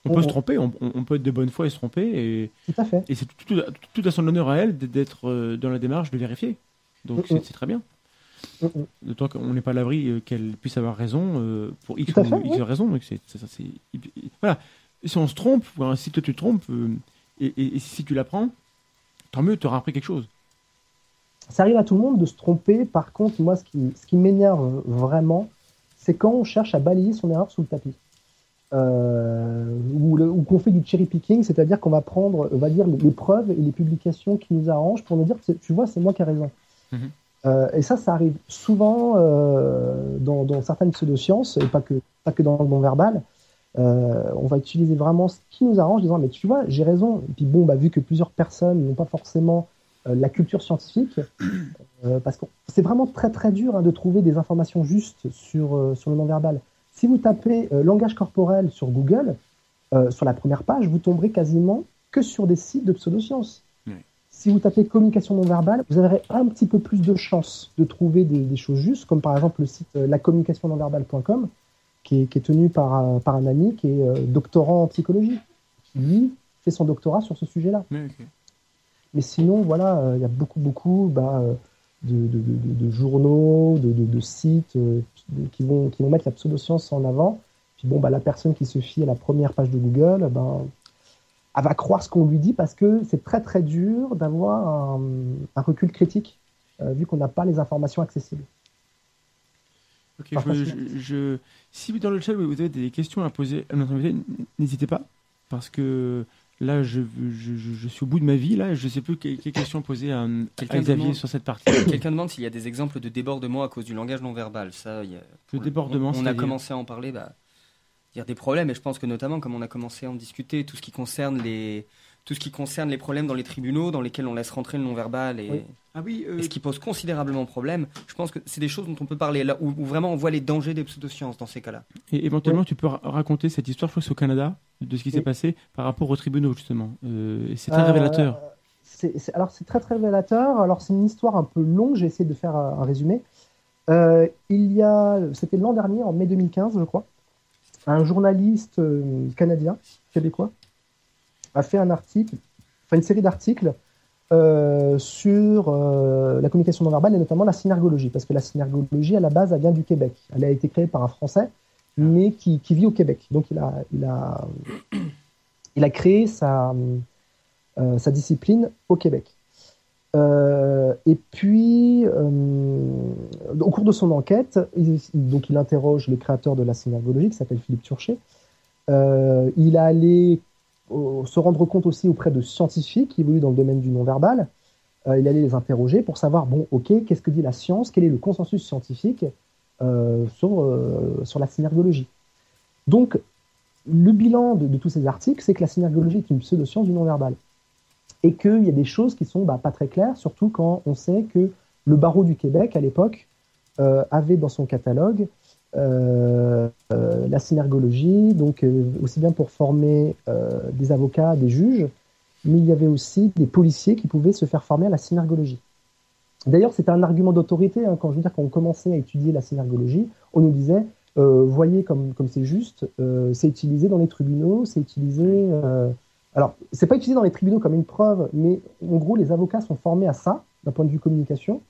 On peut se tromper, on, peut être de bonne foi et se tromper, et, Tout à fait. et c'est tout, tout, tout à son honneur à elle d'être euh, dans la démarche de vérifier. Donc c'est c'est très bien. Mhm. D'autant qu'on n'est pas à l'abri euh, qu'elle puisse avoir raison euh, pour X ou fait, X oui. raison. Donc c'est- Voilà. Si on se trompe, ou alors si toi tu te trompes, euh, et, et- et si tu l'apprends, tant mieux, tu auras appris quelque chose. Ça arrive à tout le monde de se tromper. Par contre, moi, ce qui, ce qui m'énerve vraiment, c'est quand on cherche à balayer son erreur sous le tapis. Euh, ou, qu'on fait du cherry picking, c'est-à-dire qu'on va prendre, on va dire, les, les preuves et les publications qui nous arrangent pour nous dire, tu vois, c'est moi qui ai raison. Mhm. Euh, et ça, ça arrive souvent euh, dans, dans certaines pseudosciences, et pas que, pas que dans le bon verbal. Euh, on va utiliser vraiment ce qui nous arrange, disant, mais tu vois, j'ai raison. Et puis bon, bah, vu que plusieurs personnes n'ont pas forcément euh, la culture scientifique, euh, parce que c'est vraiment très très dur hein, de trouver des informations justes sur, sur le non-verbal. Si vous tapez langage corporel sur Google, sur la première page, vous tomberez quasiment que sur des sites de pseudosciences. Oui. Si vous tapez communication non verbale, vous aurez un petit peu plus de chances de trouver des, des choses justes, comme par exemple le site lacommunicationnonverbale.com, qui est, qui est tenu par, euh, par un ami qui est euh, doctorant en psychologie, qui lui fait son doctorat sur ce sujet-là. Mais sinon, voilà, euh, il y a beaucoup, beaucoup bah, de, de- de- de journaux, de, sites qui, vont, qui vont mettre la pseudoscience en avant. Puis bon, bah, la personne qui se fie à la première page de Google, ben, elle va croire ce qu'on lui dit parce que c'est très, très dur d'avoir un, un recul critique, euh, vu qu'on n'a pas les informations accessibles. Ok, je, si dans le chat vous avez des questions à poser à notre invité, n'hésitez pas, parce que là je, je, je- je suis au bout de ma vie, là, je sais plus quelles, questions poser à, à Quelqu'un Xavier demande- sur cette partie. Quelqu'un demande s'il y a des exemples de débordements à cause du langage non verbal. Ça, il y a- Le débordement, on, on a commencé à en parler. Bah, il y a des problèmes, et je pense que notamment, comme on a commencé à en discuter, tout ce qui concerne les, tout ce qui concerne les problèmes dans les tribunaux, dans lesquels on laisse rentrer le non verbal et, Oui. Ah oui, euh, et ce qui pose considérablement problème. Je pense que c'est des choses dont on peut parler là, où, où vraiment on voit les dangers des pseudosciences dans ces cas-là. Et éventuellement, tu peux ra- raconter cette histoire, je crois, que c'est au Canada, de ce qui s'est passé par rapport aux tribunaux, justement. Euh, c'est très Euh, révélateur. alors c'est très très révélateur. Alors c'est une histoire un peu longue. J'ai essayé de faire un, un résumé. Euh, il y a, c'était l'an dernier, en mai 2015, je crois, un journaliste canadien, québécois, a fait un article, enfin une série d'articles euh, sur euh, la communication non verbale et notamment la synergologie, parce que la synergologie à la base, elle vient du Québec. Elle a été créée par un Français, mais qui, vit au Québec. Donc il a, il a, il a créé sa euh, sa discipline au Québec. Et puis, au cours de son enquête, il, donc il interroge le créateur de la synergologie, qui s'appelle Philippe Turchet. Il a allé se rendre compte aussi auprès de scientifiques qui évoluent dans le domaine du non-verbal. Euh, il allait les interroger pour savoir, bon, ok, qu'est-ce que dit la science, quel est le consensus scientifique euh, sur, euh, sur la synergologie? Donc, le bilan de, tous ces articles, c'est que la synergologie est une pseudo-science du non-verbal et qu'il y a des choses qui sont bah, pas très claires, surtout quand on sait que le barreau du Québec, à l'époque, avait dans son catalogue la synergologie, donc euh, aussi bien pour former euh, des avocats, des juges, mais il y avait aussi des policiers qui pouvaient se faire former à la synergologie. D'ailleurs, c'était un argument d'autorité, hein, quand je veux dire, commençait à étudier la synergologie, on nous disait, euh, voyez comme comme c'est juste, euh, c'est utilisé dans les tribunaux, c'est utilisé... euh, alors, c'est pas utilisé dans les tribunaux comme une preuve, mais en gros, les avocats sont formés à ça, d'un point de vue communication.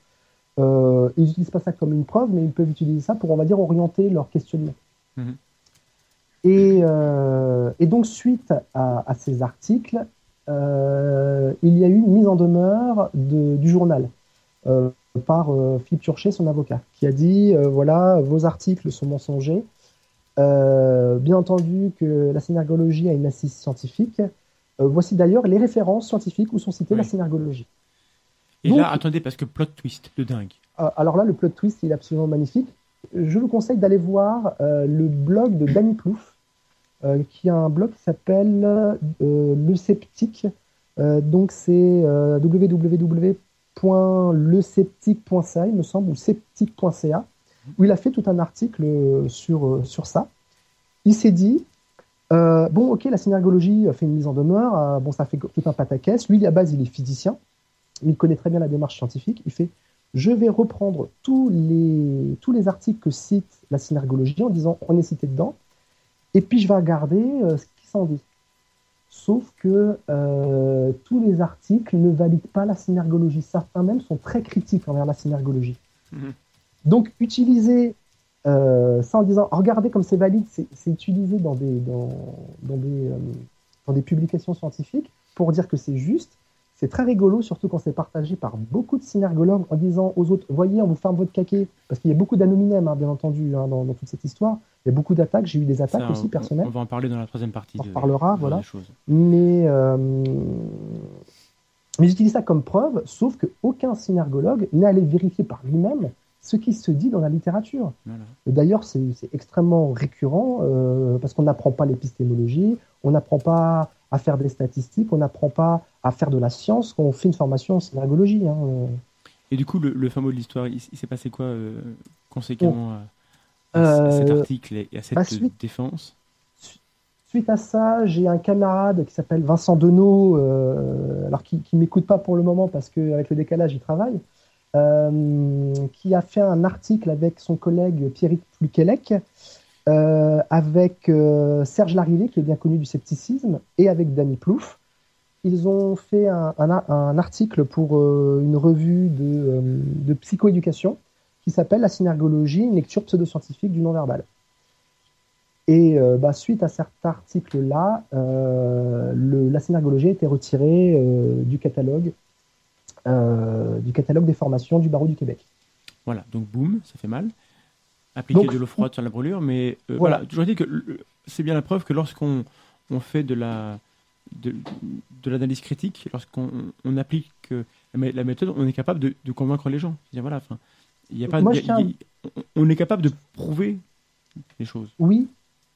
Euh, ils n'utilisent pas ça comme une preuve, mais ils peuvent utiliser ça pour, on va dire, orienter leur questionnement. Mhm. Et, euh, et donc, suite à, à ces articles, euh, il y a eu une mise en demeure de- du journal par Philippe Turchet, son avocat, qui a dit voilà, vos articles sont mensongers. Bien entendu que la synergologie a une assise scientifique. Voici d'ailleurs les références scientifiques où sont citées Oui. la synergologie. Et donc- là, attendez, parce que plot twist de dingue. Euh, alors là, le plot twist, il est absolument magnifique. Je vous conseille d'aller voir euh, le blog de Danny Plouffe, euh, qui a un blog qui s'appelle euh, Le Sceptique. Donc c'est www.lesceptique.ca, il me semble, ou sceptique.ca, où il a fait tout un article sur, sur ça. Il s'est dit, bon, ok, la synergologie fait une mise en demeure, bon, ça fait tout un pataquès. Lui, à base, il est physicien, il connaît très bien la démarche scientifique. Il fait, je vais reprendre tous les, tous les articles que cite la synergologie en disant on est cité dedans, et puis je vais regarder euh, ce qui s'en dit. Sauf que euh, tous les articles ne valident pas la synergologie. Certains même sont très critiques envers la synergologie. Mhm. Donc utiliser euh, ça en disant regardez comme c'est valide, c'est utilisé dans des, dans, dans des, dans des publications scientifiques pour dire que c'est juste. C'est très rigolo, surtout quand c'est partagé par beaucoup de synergologues en disant aux autres Voyez, on vous ferme votre caquet. Parce qu'il y a beaucoup d'anonymèmes, hein, bien entendu, hein, dans, dans toute cette histoire. Il y a beaucoup d'attaques. J'ai eu des attaques Ça, aussi on- personnelles. On va en parler dans la troisième partie. On en de voilà. Mais, euh, mais j'utilise ça comme preuve, sauf qu'aucun synergologue n'est allé vérifier par lui-même ce qui se dit dans la littérature. Voilà. D'ailleurs, c'est extrêmement récurrent euh, parce qu'on n'apprend pas l'épistémologie, on n'apprend pas à faire des statistiques, on n'apprend pas à faire de la science quand on fait une formation en synergologie. hein. Et du coup, le, le fameux de l'histoire, il, il s'est passé quoi euh, conséquemment à, à Euh, cet article et à cette bah, suite- défense? suite à ça, j'ai un camarade qui s'appelle Vincent Denot, euh, alors qui, qui m'écoute pas pour le moment parce qu'avec le décalage, il travaille, qui a fait un article avec son collègue Pierrick Pluquelec, euh, avec euh, Serge Larrivé, qui est bien connu du scepticisme, et avec Danny Plouffe. Ils ont fait un, article pour euh, une revue de, euh, psychoéducation qui s'appelle La synergologie, une lecture pseudo-scientifique du non-verbal. Et euh, bah, suite à cet article-là, euh, le- la synergologie a été retirée euh, du catalogue euh, du catalogue des formations du barreau du Québec. Voilà, donc boum, ça fait mal. Appliquer Donc- de l'eau froide sur la brûlure, mais euh, Voilà. voilà, toujours dit que le- c'est bien la preuve que lorsqu'on on fait de la de, de l'analyse critique, lorsqu'on on applique euh, la mé- la méthode, on est capable de, de convaincre les gens. C'est-à-dire, voilà, enfin, il a pas, Moi, il y a- on- est capable de prouver les choses. Oui.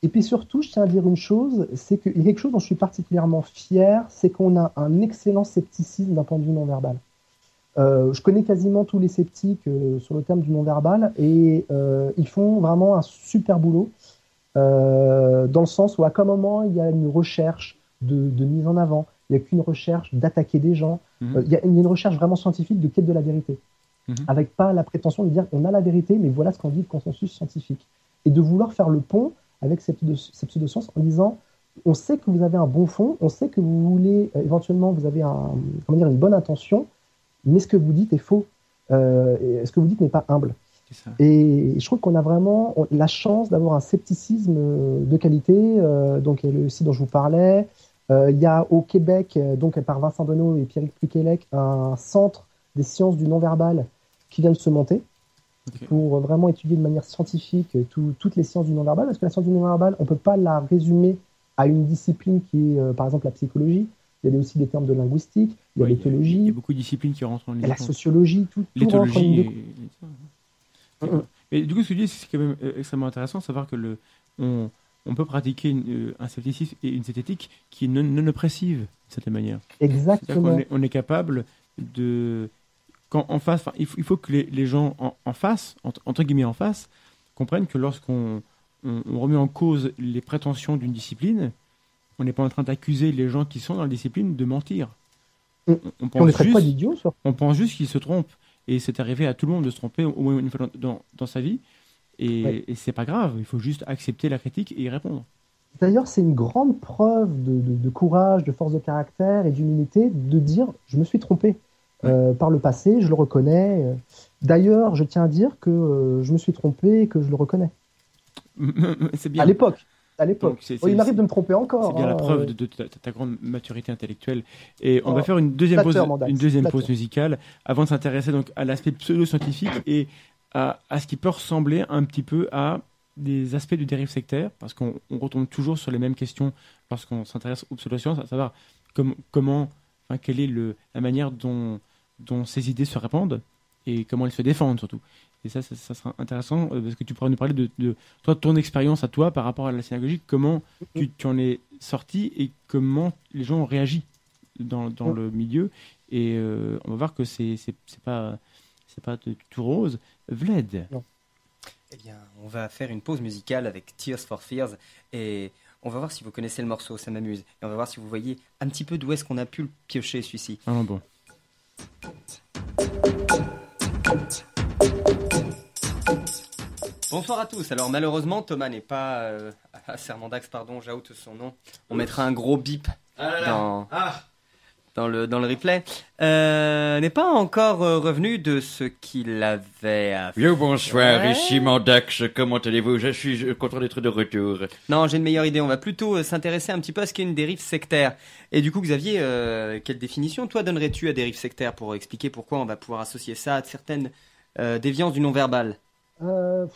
Et puis surtout, je tiens à dire une chose, c'est qu'il y a quelque chose dont je suis particulièrement fier, c'est qu'on a un excellent scepticisme d'un point de vue non-verbal. Euh, je connais quasiment tous les sceptiques euh, sur le terme du non-verbal et euh, ils font vraiment un super boulot dans le sens où à quel moment il y a une recherche de, de mise en avant, il n'y a qu'une recherche d'attaquer des gens, Mhm. Il y, a une recherche vraiment scientifique de quête de la vérité, Mhm. avec pas la prétention de dire on a la vérité, mais voilà ce qu'en dit le consensus scientifique, et de vouloir faire le pont avec ces, pseudo- ces pseudosciences en disant on sait que vous avez un bon fond, on sait que vous voulez éventuellement vous avez un, comment dire, une bonne intention, mais ce que vous dites est faux, euh, ce que vous dites n'est pas humble. Et je trouve qu'on a vraiment la chance d'avoir un scepticisme euh, de qualité. euh, donc, il y a le site dont je vous parlais. Euh, il y a au Québec, donc par Vincent Donneau et Pierrick Pluquelec, un centre des sciences du non-verbal qui vient de se monter pour vraiment étudier de manière scientifique tout- toutes les sciences du non-verbal. Parce que la science du non-verbal, on ne peut pas la résumer à une discipline qui est, par exemple, la psychologie. Il y a aussi des termes de linguistique, il y a Ouais, Il y a l'éthologie, beaucoup de disciplines qui rentrent en ligne. la sociologie, tout, tout rentre en L'éthologie. ligne de et-. D'accord. Mais du coup, ce que tu dis, c'est quand même euh, extrêmement intéressant de savoir que le, on, on peut pratiquer une, euh, un scepticisme et une zététique qui est non, non oppressive, d'une certaine manière. Exactement. qu'on est, on est capable de. Quand en face, il, faut, il faut que les, les gens en, en face, entre, entre guillemets en face, comprennent que lorsqu'on on, on remet en cause les prétentions d'une discipline, on n'est pas en train d'accuser les gens qui sont dans la discipline de mentir. On, on pense pas juste- d'idiots sur on pense juste qu'ils se trompent. Et c'est arrivé à tout le monde de se tromper au moins une fois dans, dans, dans sa vie. Et, Ouais. et c'est pas grave, il faut juste accepter la critique et y répondre. D'ailleurs, c'est une grande preuve de, de- de courage, de force de caractère et d'humilité de dire je me suis trompé Euh, par le passé, je le reconnais. D'ailleurs, je tiens à dire que euh, je me suis trompé et que je le reconnais. c'est bien. À l'époque. À l'époque. Oh, il m'arrive de me tromper encore. C'est bien la hein, preuve euh, de, de ta, ta grande maturité intellectuelle. Et on Oh, va faire une deuxième pause, Mandax, une deuxième pause flatteur. musicale avant de s'intéresser donc à l'aspect pseudo-scientifique et à, à ce qui peut ressembler un petit peu à des aspects de dérive sectaire, parce qu'on on retombe toujours sur les mêmes questions lorsqu'on s'intéresse aux pseudosciences, à savoir com- comment, enfin, quelle est le, la manière dont, dont ces idées se répandent et comment elles se défendent surtout. Et ça, ça, ça sera intéressant euh, parce que tu pourras nous parler de, de toi, ton expérience à toi par rapport à la synagogie, comment tu, tu en es sorti et comment les gens ont réagi dans, dans le milieu. Et euh, on va voir que c'est pas c'est pas tout rose. Vled. Eh bien, on va faire une pause musicale avec Tears for Fears et on va voir si vous connaissez le morceau, ça m'amuse. Et on va voir si vous voyez un petit peu d'où est-ce qu'on a pu le piocher celui-ci. Ah bon. Bonsoir à tous. Alors malheureusement, Thomas n'est pas euh, à Sermandax, pardon, j'oute son nom. On mettra un gros bip dans, dans le dans le replay. Euh, n'est pas encore euh, revenu de ce qu'il avait à faire. Bien bonsoir, Ouais. ici Mandax, comment allez-vous? Je suis euh, content d'être de retour. Non, j'ai une meilleure idée. On va plutôt s'intéresser un petit peu à ce qu'est une dérive sectaire. Et du coup, Xavier, euh, quelle définition toi donnerais-tu à dérive sectaire pour expliquer pourquoi on va pouvoir associer ça à certaines euh, déviances du non-verbal? Euh,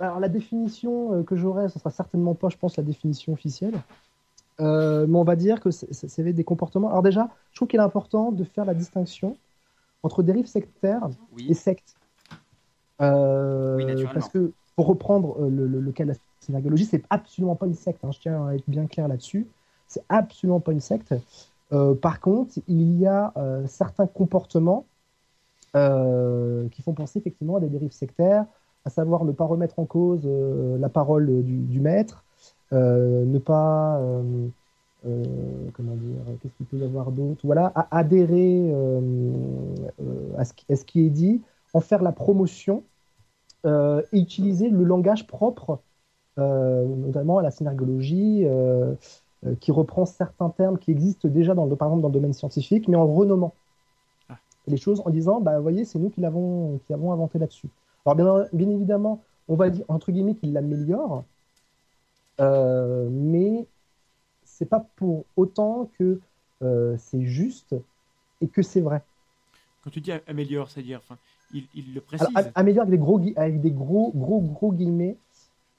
alors la définition euh, que j'aurais, ce sera certainement pas, je pense, la définition officielle. Euh, mais on va dire que c'est- des comportements. Alors déjà, je trouve qu'il est important de faire la distinction entre dérive sectaire Oui. et secte. Euh, Oui, parce que pour reprendre le, le- le cas de la synagogie, c'est absolument pas une secte. hein, je tiens à être bien clair là-dessus. C'est absolument pas une secte. Par contre, il y a certains comportements qui font penser effectivement à des dérives sectaires, à savoir ne pas remettre en cause euh, la parole du, du maître, euh, ne pas, euh, comment dire, qu'est-ce qu'il peut y avoir d'autre? Voilà, à- adhérer à, ce qui, à ce qui est dit, en faire la promotion et utiliser le langage propre, notamment à la synergologie, qui reprend certains termes qui existent déjà, dans le, par exemple, dans le domaine scientifique, mais en renommant Ah. les choses en disant, bah, vous voyez, c'est nous qui l'avons qui avons inventé là-dessus. Alors, bien, bien évidemment, on va dire, entre guillemets, qu'il l'améliore, euh, mais c'est pas pour autant que euh, c'est juste et que c'est vrai. Quand tu dis améliore, c'est-à-dire, enfin, il, il le précise. Alors, améliore avec des gros, avec des gros, gros, gros guillemets.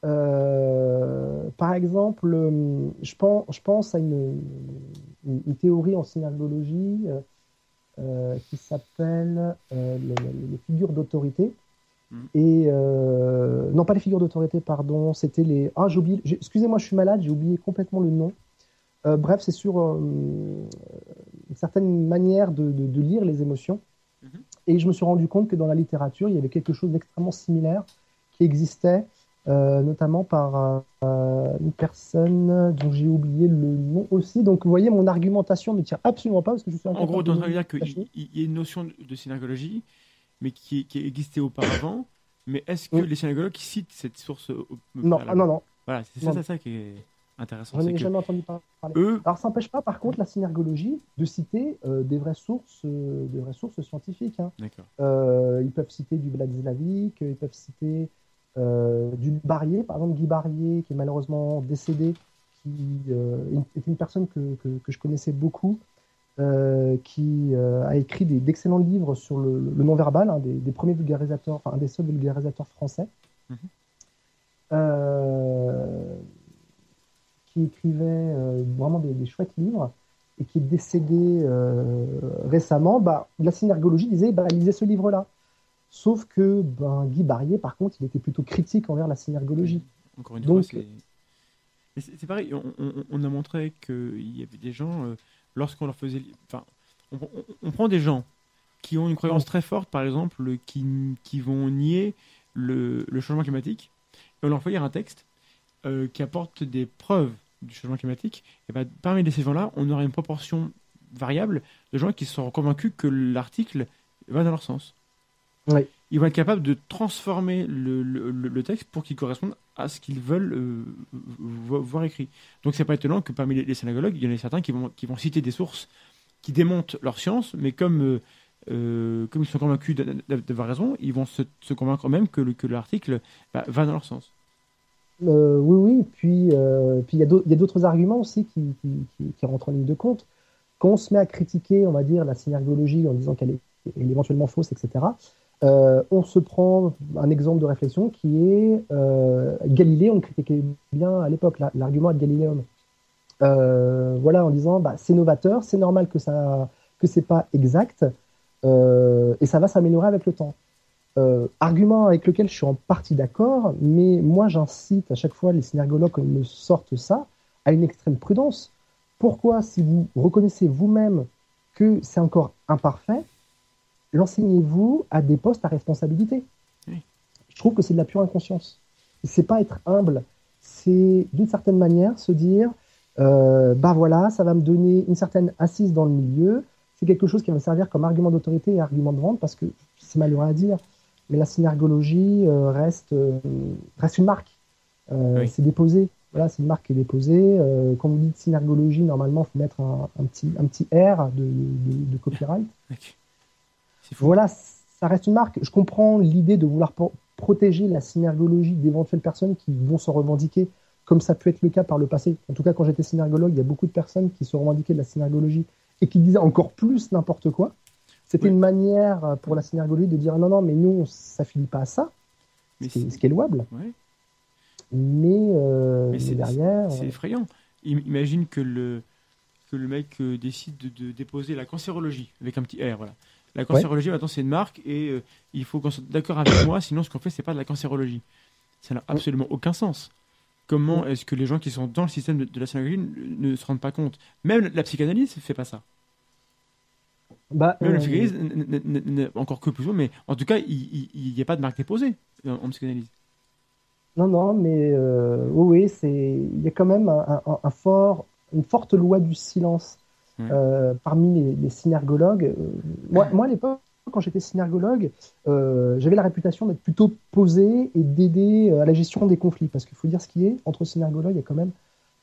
Euh, par exemple, euh, je pense, je pense à une, une- une théorie en synergologie qui s'appelle le- le- les figures d'autorité. Et euh, non, pas les figures d'autorité, pardon, c'était les. Ah, j'ai- Excusez-moi, je suis malade, j'ai oublié complètement le nom. Euh, bref, c'est sur euh, une certaine manière de, de- de lire les émotions. Mhm. Et je me suis rendu compte que dans la littérature, il y avait quelque chose d'extrêmement similaire qui existait, euh, notamment par une personne dont j'ai oublié le nom aussi. Donc, vous voyez, mon argumentation ne tient absolument pas parce que je suis En gros, en train de dire qu'il y a une notion de, de synergologie, mais qui, qui existait auparavant. Mais est-ce que Oui. les synergologues citent cette source au- au- Non, ah, non, non, Voilà, c'est ça, qui est intéressant. j'en c'est ai que jamais entendu par- parler. eux, Alors, ça n'empêche pas, par contre, la synergologie de citer euh, des vraies sources, euh, des vraies sources scientifiques. hein. Euh, ils peuvent citer du Bladzislavic, ils peuvent citer euh, du Barrier, par exemple Guy Barrier, qui est malheureusement décédé, qui euh, est une personne que, que- que je connaissais beaucoup, euh, qui euh, a écrit d'excellents livres sur le, le non-verbal, un des, des premiers vulgarisateurs, enfin un des seuls vulgarisateurs français, Mhm. euh, qui écrivait vraiment des, des chouettes livres et qui est décédé récemment, bah, la synergologie disait bah, lisez ce livre-là. Sauf que ben, Guy Barrier, par contre, il était plutôt critique envers la synergologie. Encore une Donc- fois, c'est. Pareil, on, on- on a montré qu'il y avait des gens, euh, lorsqu'on leur faisait. Enfin, on, on- on prend des gens qui ont une croyance très forte, par exemple, qui, qui vont nier le, le changement climatique, et on leur fait lire un texte euh, qui apporte des preuves du changement climatique, et ben, parmi ces gens-là, on aura une proportion variable de gens qui seront convaincus que l'article va dans leur sens. Oui. Ils vont être capables de transformer le- le texte pour qu'il corresponde à ce qu'ils veulent euh, vo- voir écrit. Donc c'est pas étonnant que parmi les, synagogues, il y en ait certains qui vont, qui vont citer des sources qui démontent leur science, mais comme, euh, euh, comme ils sont convaincus d'a- d'a- d'avoir raison, ils vont se, se convaincre même que, que l'article bah, va dans leur sens. Oui, oui, puis puis il y a d'autres arguments aussi qui, qui, rentrent en ligne de compte. Quand on se met à critiquer, on va dire, la synergologie en disant qu'elle est, elle est éventuellement fausse, etc., euh, on se prend un exemple de réflexion qui est euh, Galilée, on critiquait bien à l'époque, la- l'argument de Galiléum. Euh, voilà, en disant, bah, c'est novateur, c'est normal que ça que c'est pas exact, et ça va s'améliorer avec le temps. Argument avec lequel je suis en partie d'accord, mais moi j'incite à chaque fois les synergologues quand ils me sortent ça à une extrême prudence. Pourquoi, si vous reconnaissez vous-même que c'est encore imparfait, l'enseignez-vous à des postes à responsabilité Oui. Je trouve que c'est de la pure inconscience. C'est pas être humble, c'est d'une certaine manière se dire euh, bah voilà, ça va me donner une certaine assise dans le milieu. C'est quelque chose qui va me servir comme argument d'autorité et argument de vente parce que c'est malheureux à dire, mais la synergologie euh, reste, euh, reste une marque. Euh, Oui. C'est déposé. Voilà, c'est une marque qui est déposée. Quand vous dites synergologie, normalement, il faut mettre un, un petit, un petit R de, de- de copyright. Voilà, ça reste une marque. Je comprends l'idée de vouloir pro- protéger la synergologie d'éventuelles personnes qui vont se revendiquer, comme ça peut être le cas par le passé. En tout cas, quand j'étais synergologue, il y a beaucoup de personnes qui se revendiquaient de la synergologie et qui disaient encore plus n'importe quoi. C'était Oui. une manière euh, pour la synergologie de dire non, non, mais nous, ça finit pas à ça, Mais ce qui est- c'est- ce qui est louable. ouais. Mais, euh, Mais mais c'est- derrière, C'est effrayant. Im- Imagine que le, que le mec euh, décide de, de déposer la cancérologie avec un petit R. Voilà. La cancérologie, maintenant, c'est une marque et euh, il faut qu'on soit d'accord avec moi, sinon ce qu'on fait, c'est pas de la cancérologie. Ça n'a absolument aucun sens. Comment est-ce que les gens qui sont dans le système de, de la synagogie ne, ne se rendent pas compte? Même la psychanalyse ne fait pas ça. bah, Même la euh, psychanalyse, encore que plus mais en tout cas, il n'y a pas de marque déposée en, en psychanalyse. Non, non, mais euh, oui, oui, c'est il y a quand même un, un- un fort, une forte loi du silence Ouais. euh, parmi les, les synergologues. Euh, moi, moi, à l'époque, quand j'étais synergologue, euh, j'avais la réputation d'être plutôt posé et d'aider à la gestion des conflits. Parce qu'il faut dire ce qui est, entre synergologues, il y a quand même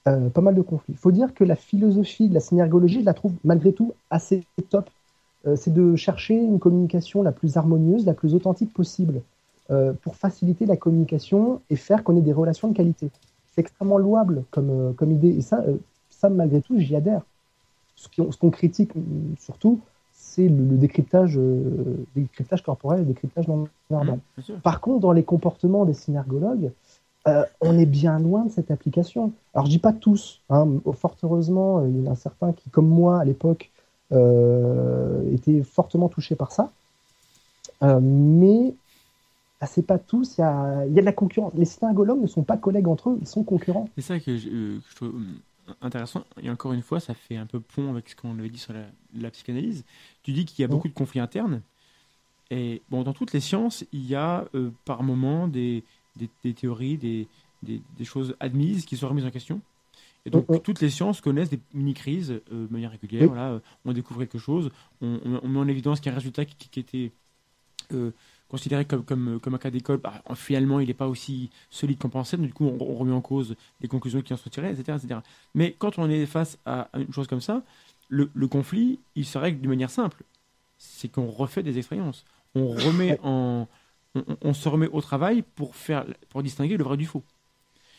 pas mal de conflits. Il faut dire que la philosophie de la synergologie, je la trouve malgré tout assez top. C'est de chercher une communication la plus harmonieuse, la plus authentique possible pour faciliter la communication et faire qu'on ait des relations de qualité. C'est extrêmement louable comme, comme idée. Et ça, ça, malgré tout, j'y adhère. Ce qu'on critique surtout, c'est le, le décryptage, euh, décryptage corporel et le décryptage non verbal. Mmh. Par contre, dans les comportements des synergologues, euh, on est bien loin de cette application. Alors, je dis pas tous. Hein, fort heureusement, euh, il y en a certains qui, comme moi à l'époque, euh, étaient fortement touchés par ça. Mais bah, c'est pas tous. Il y a, il y a de la concurrence. Les synergologues ne sont pas collègues entre eux, ils sont concurrents. C'est ça que je, que je trouve hum, intéressant. Et encore une fois, ça fait un peu pont avec ce qu'on avait dit sur la, la psychanalyse. Tu dis qu'il y a Mhm. beaucoup de conflits internes. Et bon, dans toutes les sciences, il y a euh, par moment des, des, des théories, des, des, choses admises qui sont remises en question. Et donc, Mhm. toutes les sciences connaissent des mini-crises euh, de manière régulière. Oui. Voilà, euh, on découvre quelque chose, on, met en évidence qu'il y a un résultat qui, qui était considéré comme, comme, comme un cas d'école. Bah, finalement, il n'est pas aussi solide qu'on pensait. Donc, du coup, on, on remet en cause les conclusions qui en sont tirées, etc., etc. Mais quand on est face à une chose comme ça, le, le conflit, il se règle de manière simple. C'est qu'on refait des expériences. On remet en... On, se remet au travail pour, faire, pour distinguer le vrai du faux.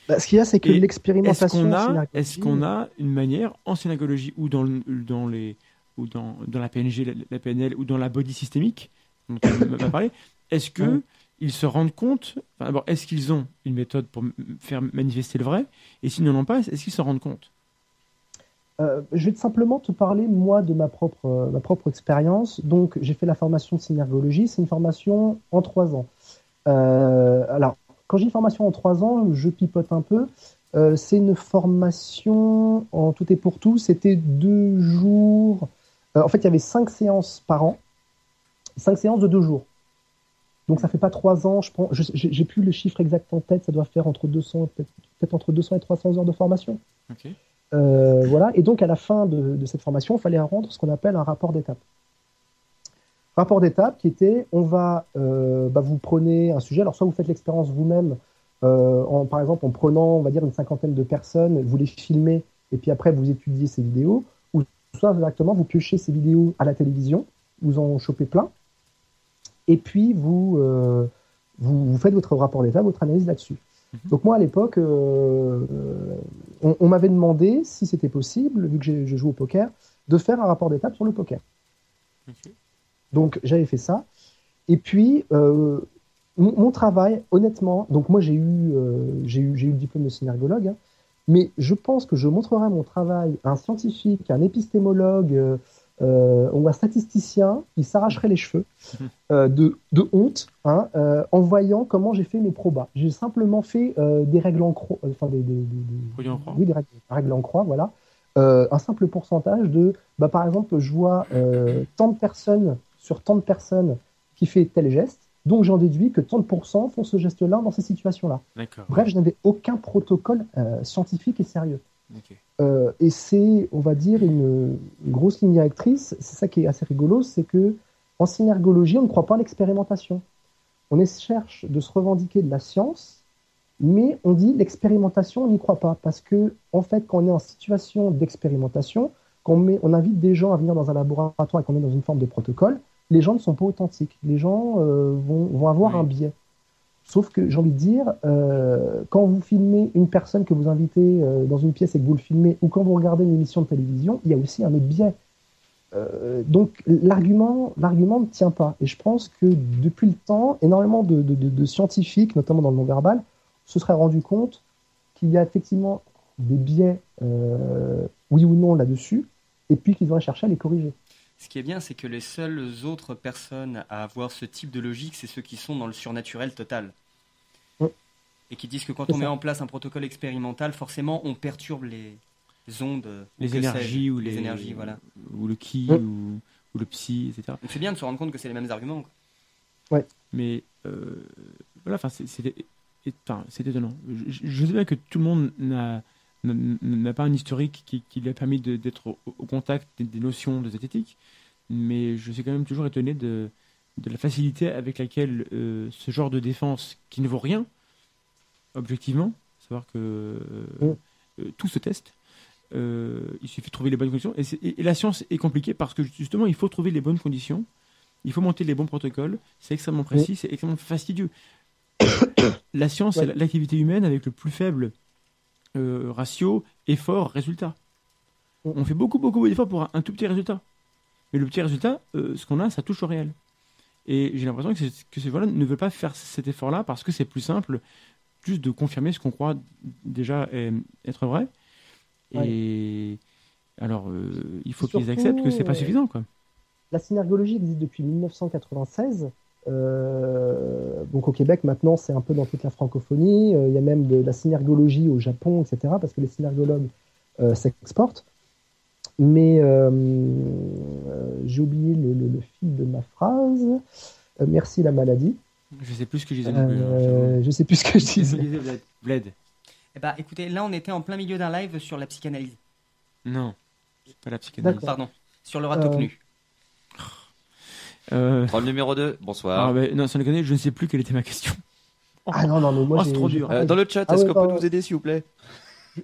Bah, ce qu'il y a, c'est que Et Est-ce l'expérimentation. qu'on a, est-ce qu'on a une manière en synergologie ou dans, le- dans, les, ou dans, dans la PNG, la, la PNL ou dans la body systémique dont on va parler, est-ce que Ouais. ils se rendent compte, enfin, d'abord, est-ce qu'ils ont une méthode pour faire manifester le vrai? Et s'ils n'en ont pas, est-ce qu'ils se rendent compte? Euh, je vais simplement te parler, moi, de ma propre, euh, ma propre expérience. Donc, j'ai fait la formation de synergologie. C'est une formation en trois ans. Euh, alors, quand j'ai une formation en trois ans, je pipote un peu. Euh, c'est une formation en tout et pour tout. C'était deux jours. En fait, il y avait cinq séances par an. Cinq séances de deux jours. Donc, ça fait pas trois ans. Je prends, je- j'ai plus le chiffre exact en tête. Ça doit faire entre 200, peut-être entre 200 et 300 heures de formation. Euh, voilà. Et donc, à la fin de, de cette formation, il fallait rendre ce qu'on appelle un rapport d'étape. Rapport d'étape qui était, on va, euh, bah, vous prenez un sujet, alors soit vous faites l'expérience vous-même, euh, en, par exemple en prenant, on va dire, une cinquantaine de personnes, vous les filmez, et puis après vous étudiez ces vidéos, ou soit directement vous piochez ces vidéos à la télévision, vous en chopez plein, et puis vous, euh, vous, vous faites votre rapport d'étape, votre analyse là-dessus. Mhm. Donc moi à l'époque, euh, euh, on, on m'avait demandé si c'était possible, vu que je joue au poker, de faire un rapport d'étape sur le poker. Ok. Donc j'avais fait ça. Et puis euh, mon, mon travail, honnêtement, donc moi j'ai eu, j'ai eu, eu le diplôme de synergologue, hein, mais je pense que je montrerai mon travail à un scientifique, à un épistémologue euh, ou un statisticien qui s'arracherait les cheveux euh, de, de honte hein, euh, en voyant comment j'ai fait mes probas. J'ai simplement fait euh, des règles en croix, enfin des, des- des- des- Produits en croix. oui, des règles, règles en croix, voilà. Un simple pourcentage de, bah, par exemple, je vois tant de personnes sur tant de personnes qui fait tel geste, donc j'en déduis que tant de pourcents font ce geste-là dans ces situations-là. Bref, je n'avais aucun protocole scientifique et sérieux. Euh, et c'est, on va dire, une, une grosse ligne directrice. C'est ça qui est assez rigolo, c'est que en synergologie, on ne croit pas à l'expérimentation. On cherche de se revendiquer de la science, mais on dit l'expérimentation, on n'y croit pas parce que, en fait, quand on est en situation d'expérimentation, met, on invite des gens à venir dans un laboratoire et qu'on est dans une forme de protocole, les gens ne sont pas authentiques. Les gens euh, vont, vont avoir Oui. un biais. Sauf que j'ai envie de dire, euh, quand vous filmez une personne que vous invitez euh, dans une pièce et que vous le filmez, ou quand vous regardez une émission de télévision, il y a aussi un autre biais. Euh, donc l'argument, ne tient pas. Et je pense que depuis le temps, énormément de, scientifiques, notamment dans le non-verbal, se seraient rendus compte qu'il y a effectivement des biais, oui ou non, là-dessus, et puis qu'ils auraient cherché à les corriger. Ce qui est bien, c'est que les seules autres personnes à avoir ce type de logique, c'est ceux qui sont dans le surnaturel total. Ouais. Et qui disent que quand on met en place un protocole expérimental, forcément, on perturbe les ondes, Les énergies ou les, énergies, voilà. ou le ki Ouais. ou, ou le psy, etc. C'est bien de se rendre compte que c'est les mêmes arguments. quoi. Mais euh, voilà, enfin, c'est étonnant. Je, je sais bien que tout le monde n'a n'a- pas un historique qui, qui lui a permis d'être au, au contact des, des notions de zététique, mais je suis quand même toujours étonné de, de la facilité avec laquelle euh, ce genre de défense, qui ne vaut rien, objectivement, savoir que euh, Mm. euh, tout se teste, il suffit de trouver les bonnes conditions. Et, c'est- et- et la science est compliquée parce que justement, il faut trouver les bonnes conditions, il faut monter les bons protocoles, c'est extrêmement précis, c'est extrêmement fastidieux. la science, Ouais. c'est l'activité humaine avec le plus faible euh, ratio effort-résultat. Mm. On fait beaucoup, beaucoup d'efforts pour un, un tout petit résultat. Mais le petit résultat, euh, ce qu'on a, ça touche au réel. Et j'ai l'impression que, que ces gens-là ne veulent pas faire cet effort-là parce que c'est plus simple juste de confirmer ce qu'on croit déjà être vrai. Et alors, euh, il faut qu'ils acceptent que c'est pas euh, suffisant. Quoi. La synergologie existe depuis 1996. Euh, donc au Québec, maintenant, c'est un peu dans toute la francophonie. Euh, Il y a même de la synergologie au Japon, etc., parce que les synergologues euh, s'exportent. Mais euh, euh, j'ai oublié le, le- le fil de ma phrase. Euh, merci la maladie. Je sais plus ce que je disais je sais plus ce que je disais. Bled. Bled. Eh bah, écoutez, là, on était en plein milieu d'un live sur la psychanalyse. Non, c'est pas la psychanalyse. Pardon, sur le râteau Euh, nu. Euh, Troll numéro 2, bonsoir. ah, ben, non, sans déconner, je ne sais plus quelle était ma question. Ah non, non, mais moi, Oh, c'est trop dur. Euh, dans le chat, Ah est-ce ouais, qu'on peut bah, nous aider, s'il vous plaît?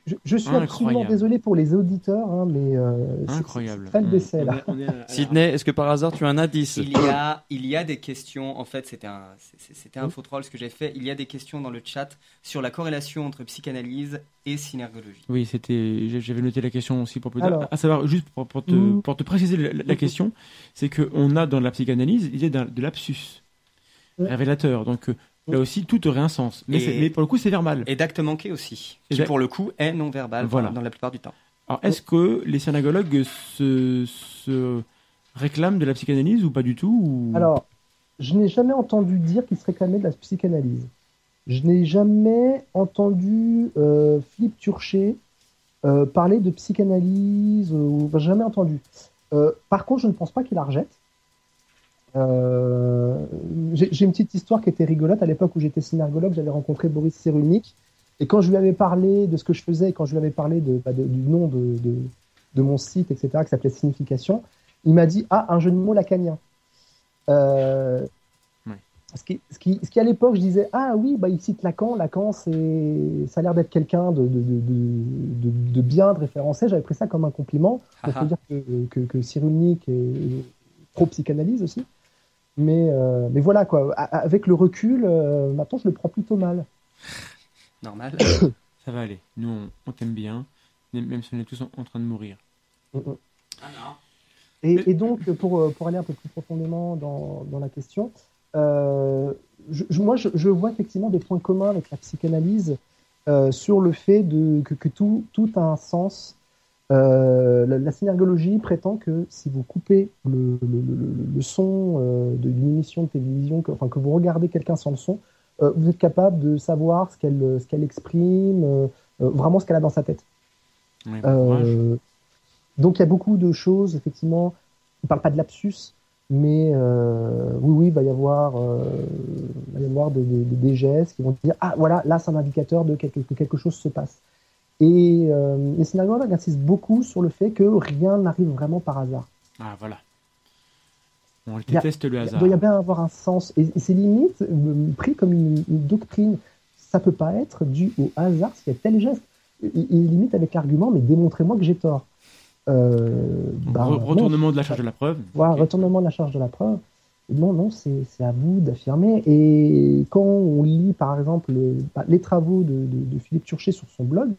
Je, je suis Incroyable. absolument désolé pour les auditeurs, hein, mais euh, c'est- Incroyable. c'est très le décès On là. est- on est à la- Sydney, est-ce que par hasard tu as un indice Il y a, il y a des questions, en fait, c'était un, c'était un Oui. faux troll ce que j'ai fait. Il y a des questions dans le chat sur la corrélation entre psychanalyse et synergologie. Oui, c'était. J'avais noté la question aussi pour plus tard. Alors. À savoir, juste pour, pour te, Mm. pour te préciser la, question, c'est qu'on a dans la psychanalyse l'idée de lapsus Mm. révélateur. Donc euh, là aussi, tout aurait un sens. Mais, Et- c'est- mais pour le coup, c'est verbal. Et d'acte manqué aussi, Et qui pour le coup est non verbal Voilà. dans la plupart du temps. Alors, est-ce que les synagogues se, se réclament de la psychanalyse ou pas du tout ou- Alors, je n'ai jamais entendu dire qu'il se réclamait de la psychanalyse. Je n'ai jamais entendu euh, Philippe Turchet euh, parler de psychanalyse, euh, ou enfin, jamais entendu. Euh, par contre, je ne pense pas qu'il la rejette. Euh, J'ai une petite histoire qui était rigolote. À l'époque où j'étais synergologue, j'avais rencontré Boris Cyrulnik. Et quand je lui avais parlé de ce que je faisais, et quand je lui avais parlé de, bah, de- du nom de, mon site, etc., qui s'appelait Signification, il m'a dit Ah, un jeu de mots lacanien. Euh, Ouais. ce, qui, ce, qui, ce qui, à l'époque, je disais Ah oui, bah, il cite Lacan. Lacan, ça a l'air d'être quelqu'un de, bien, de référencé. J'avais pris ça comme un compliment. Il faut Haha. dire que, que, que Cyrulnik est pro-psychanalyse aussi. Mais, euh, mais voilà, quoi. A- Avec le recul, euh, maintenant, je le prends plutôt mal. Normal. Ça va aller. Nous, on, on t'aime bien, même si on est tous en, en train de mourir. Et, et donc, pour, euh, pour aller un peu plus profondément dans, dans la question, euh, je, moi, je, je vois effectivement des points communs avec la psychanalyse euh, sur le fait de, que, que tout, tout a un sens. Euh, la, la synergologie prétend que si vous coupez le, le, le- le son euh, d'une émission de télévision, que, enfin, que vous regardez quelqu'un sans le son, euh, vous êtes capable de savoir ce qu'elle exprime, vraiment ce qu'elle a dans sa tête. Donc il y a beaucoup de choses, effectivement. On ne parle pas de lapsus, mais oui, oui, il va y avoir, il va y avoir des, des- des gestes qui vont dire Ah, voilà, là, c'est un indicateur de quelque, que quelque chose se passe. Et euh, les synagogues insistent beaucoup sur le fait que rien n'arrive vraiment par hasard. Ah, voilà. On Il a- déteste le Il hasard. doit y bien avoir un sens. Et, et c'est limite euh, pris comme une, une doctrine. Ça peut pas être dû au hasard s'il y a tel geste. Et limite avec l'argument, mais démontrez-moi que j'ai tort. Euh, bah, re- non, retournement de la charge de la preuve. Voilà, retournement de la charge de la preuve. Non, non, c'est c'est à vous d'affirmer. Et quand on lit, par exemple, le- bah, les travaux de, de- de Philippe Turchet sur son blog,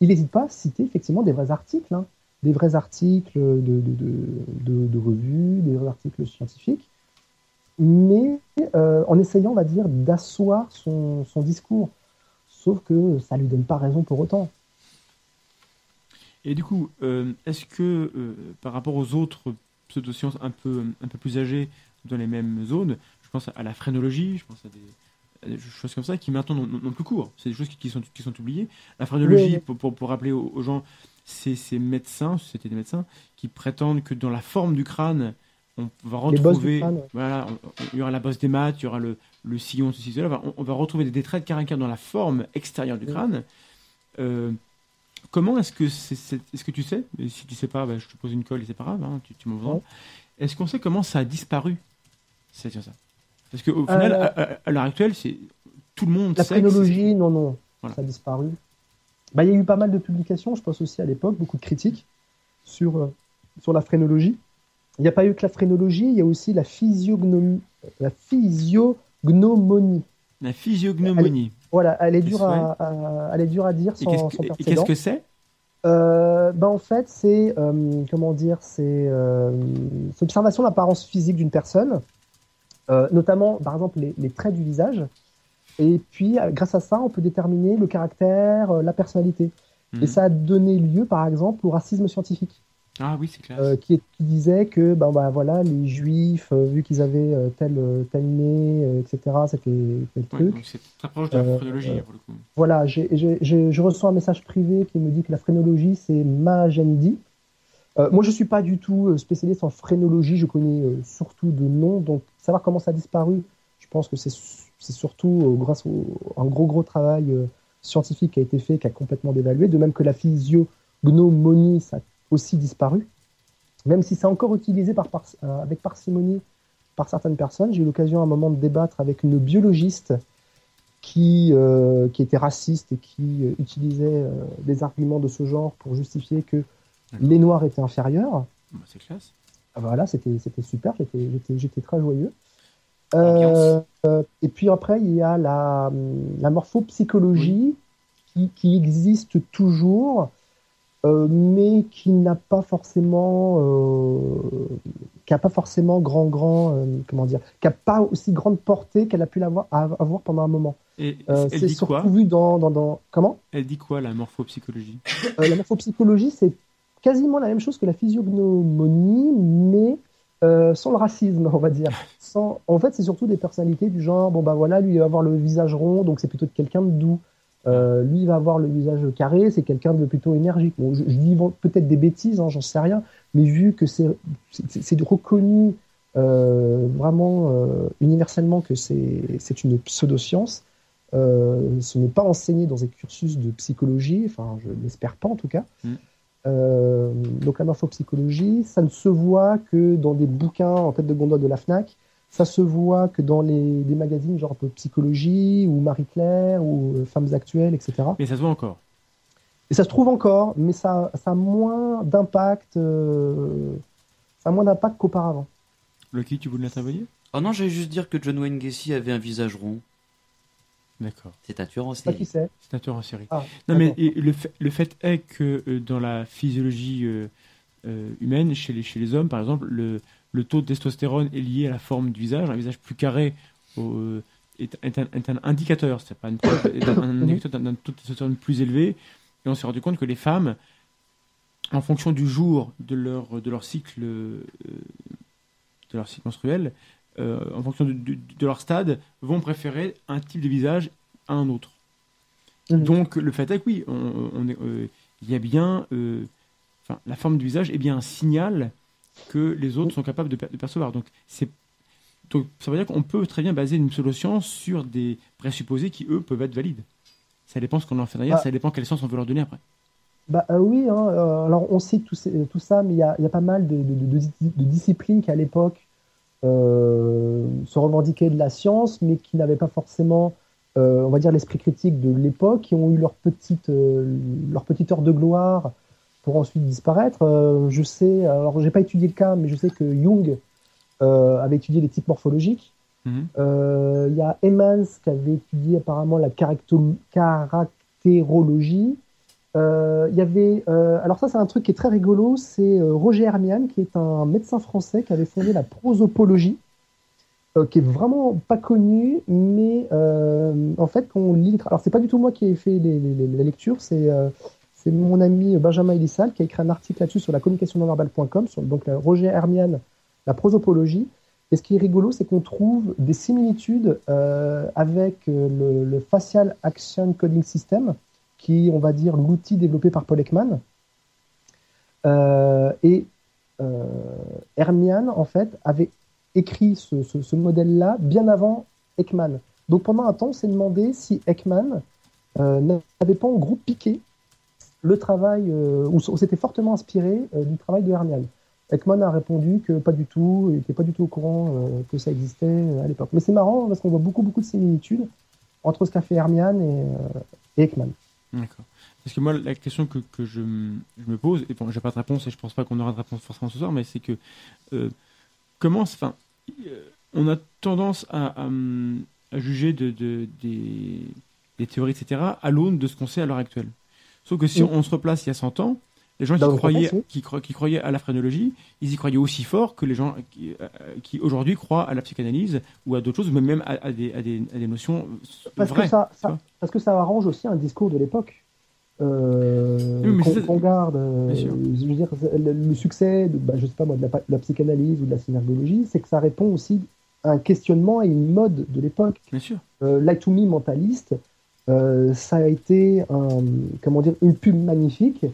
il n'hésite pas à citer effectivement des vrais articles, hein. des vrais articles de, revues, des vrais articles scientifiques, mais euh, en essayant, on va dire, d'asseoir son, discours. Sauf que ça lui donne pas raison pour autant. Et du coup, euh, est-ce que euh, par rapport aux autres pseudosciences un peu, un peu plus âgées dans les mêmes zones, je pense à la phrénologie, je pense à des, des choses comme ça qui maintenant n'ont plus cours. C'est des choses qui, qui sont, qui sont oubliées. La phrénologie, Oui. pour, pour, pour rappeler aux, aux gens, c'est ces médecins, c'était des médecins, qui prétendent que dans la forme du crâne, on va retrouver, crâne, ouais. voilà, on- on- il y aura la bosse des maths, il y aura le, le sillon, ceci, cela. Enfin, On, on va retrouver des, des traits de caractère dans la forme extérieure du Oui. crâne. Euh, comment est-ce que c'est, c'est- est-ce que tu sais Et Si tu sais pas, bah, je te pose une colle et c'est pas grave, hein, tu, tu m'en. Est-ce qu'on sait comment ça a disparu C'est ça. Parce qu'au final, Euh, à, à- à l'heure actuelle, c'est tout le monde La sait. que non, non, Voilà. ça a disparu. Bah, il y a eu pas mal de publications, je pense aussi à l'époque, beaucoup de critiques sur, euh, sur la phrénologie. Il n'y a pas eu que la phrénologie, il y a aussi la physiognomie. La physiognomonie. La physiognomonie. Voilà, elle est dure à, à- elle est dure à dire Et sans, qu'est-ce que- et perdre ses qu'est-ce que c'est? Euh, bah, en fait, c'est euh, comment dire, c'est euh, c'est l'observation de l'apparence physique d'une personne, euh, notamment par exemple les, les traits du visage. Et puis, euh, grâce à ça, on peut déterminer le caractère, euh, la personnalité. Mhm. Et ça a donné lieu, par exemple, au racisme scientifique, Ah oui, c'est clair. euh, qui, disait que, ben, bah, voilà, les juifs, euh, vu qu'ils avaient euh, tel, tel nez, etc., c'était tel truc. c'est très proche de la phrénologie, pour le coup. Voilà, je reçois un message privé qui me dit que la phrénologie, c'est ma agenda. Euh, moi, je suis pas du tout euh, spécialiste en phrénologie, je connais euh, surtout de noms, donc savoir comment ça a disparu, je pense que c'est surtout grâce au un gros gros travail scientifique qui a été fait, qui a complètement dévalué, de même que la physiognomonie, ça a aussi disparu, même si c'est encore utilisé avec parcimonie par certaines personnes. J'ai eu l'occasion à un moment de débattre avec une biologiste qui, qui était raciste et qui utilisait des arguments de ce genre pour justifier que. Les Noirs étaient inférieurs. Bah, c'est classe. Ah, Voilà, c'était c'était super, j'étais j'étais- j'étais très joyeux. Euh, euh, et puis après, il y a la, la morphopsychologie qui, qui existe toujours, euh, mais qui n'a pas forcément, euh, qui a pas forcément grand, grand, comment dire, qui a pas aussi grande portée qu'elle a pu l'avoir avoir pendant un moment. C'est dit surtout quoi vu dans, dans, dans comment? Elle dit quoi, la morphopsychologie? La morphopsychologie, c'est quasiment la même chose que la physiognomonie, mais euh, sans le racisme, on va dire. En fait, c'est surtout des personnalités du genre, bon bah voilà, lui il va avoir le visage rond, donc c'est plutôt quelqu'un de doux. Euh, lui il va avoir le visage carré, c'est quelqu'un de plutôt énergique. Bon, je, je dis peut-être des bêtises, hein, j'en sais rien, mais vu que c'est reconnu euh, vraiment universellement que c'est une pseudoscience, ce n'est pas enseigné dans des cursus de psychologie, enfin je l'espère pas en tout cas. Mm. Euh, donc la morphopsychologie, ça ne se voit que dans des bouquins en tête de gondole de la FNAC, ça se voit que dans les, des magazines genre un peu Psychologie ou Marie-Claire ou euh, Femmes Actuelles, etc. Mais ça se voit encore. Et ça se trouve encore, mais ça, ça a moins d'impact, euh, ça a moins d'impact qu'auparavant. Loki, tu voulais intervenir Oh non, j'allais juste dire que John Wayne Gacy avait un visage rond. D'accord. C'est un tueur en série. c'est. C'est un tueur en série. Ah, Non, mais le, fait, le fait est que euh, dans la physiologie euh, euh, humaine, chez les, chez les hommes, par exemple, le, le taux de testostérone est lié à la forme du visage. Un visage plus carré au- est, est un, est un indicateur, c'est pas une est un, un indicateur d'un- taux de testostérone plus élevé. Et on s'est rendu compte que les femmes, en fonction du jour de leur, de leur cycle, euh, de leur cycle menstruel, euh, en fonction de, de- de leur stade, vont préférer un type de visage à un autre. Mhm. Donc le fait est que oui, on, on est, euh, il y a bien, euh, enfin, la forme du visage est bien un signal que les autres sont capables de, per- de percevoir. Donc c'est, donc ça veut dire qu'on peut très bien baser une pseudoscience sur des présupposés qui eux peuvent être valides. Ça dépend ce qu'on en fait derrière, Ah. ça dépend quel sens on veut leur donner après. Bah euh, oui, hein, euh, alors on cite tout, ça, mais il y y a pas mal de, de- de- de- de disciplines qui à l'époque se revendiquaient de la science, mais qui n'avaient pas forcément, euh, on va dire, l'esprit critique de l'époque, qui ont eu leur petite, euh, leur petite heure de gloire pour ensuite disparaître. Euh, je sais, alors j'ai pas étudié le cas, mais je sais que Jung euh, avait étudié les types morphologiques. Mhm. Euh, Il y a Emmans qui avait étudié apparemment la caractérologie. Euh, Il y avait, euh, alors ça c'est un truc qui est très rigolo, c'est euh, Roger Hermiane qui est un médecin français qui avait fondé la prosopologie, qui est vraiment pas connu, mais en fait quand on lit, alors c'est pas du tout moi qui ai fait la lecture, c'est c'est mon ami Benjamin Elissal qui a écrit un article là-dessus sur la communication non verbale.com, donc Roger Hermiane, la prosopologie. Et ce qui est rigolo, c'est qu'on trouve des similitudes avec le Facial Action Coding System, qui est, on va dire, l'outil développé par Paul Ekman. Euh, et euh, Hermiane, en fait, avait écrit ce, modèle-là bien avant Ekman. Donc pendant un temps, on s'est demandé si Ekman euh, n'avait pas en gros piqué le travail, euh, ou, s'était fortement inspiré du travail de Hermiane. Ekman a répondu que pas du tout, il n'était pas du tout au courant que ça existait à l'époque. Mais c'est marrant parce qu'on voit beaucoup, beaucoup de similitudes entre ce qu'a fait euh, et Ekman. D'accord. Parce que moi, la question que, que je, me pose, et bon, j'ai pas de réponse et je pense pas qu'on aura de réponse forcément ce soir, mais c'est que euh, comment, enfin, euh, on a tendance à, à, à juger de, de- des, des théories, etc., à l'aune de ce qu'on sait à l'heure actuelle. Sauf que si Mm. on se replace il y a 100 ans, les gens qui croyaient, qui, qui croyaient à la phrénologie, ils y croyaient aussi fort que les gens qui, euh, qui aujourd'hui croient à la psychanalyse ou à d'autres choses, ou même à, à des, à, des, à des notions euh, Parce vraies. que ça, parce que ça arrange aussi un discours de l'époque. Euh, Oui, mais qu'on garde, euh, je veux dire, le, le succès, de, bah, je sais pas moi, de la, pa- de la psychanalyse ou de la synergologie, c'est que ça répond aussi à un questionnement et une mode de l'époque. Bien sûr. Euh, Light to Me mentaliste, euh, ça a été un, comment dire, une pub magnifique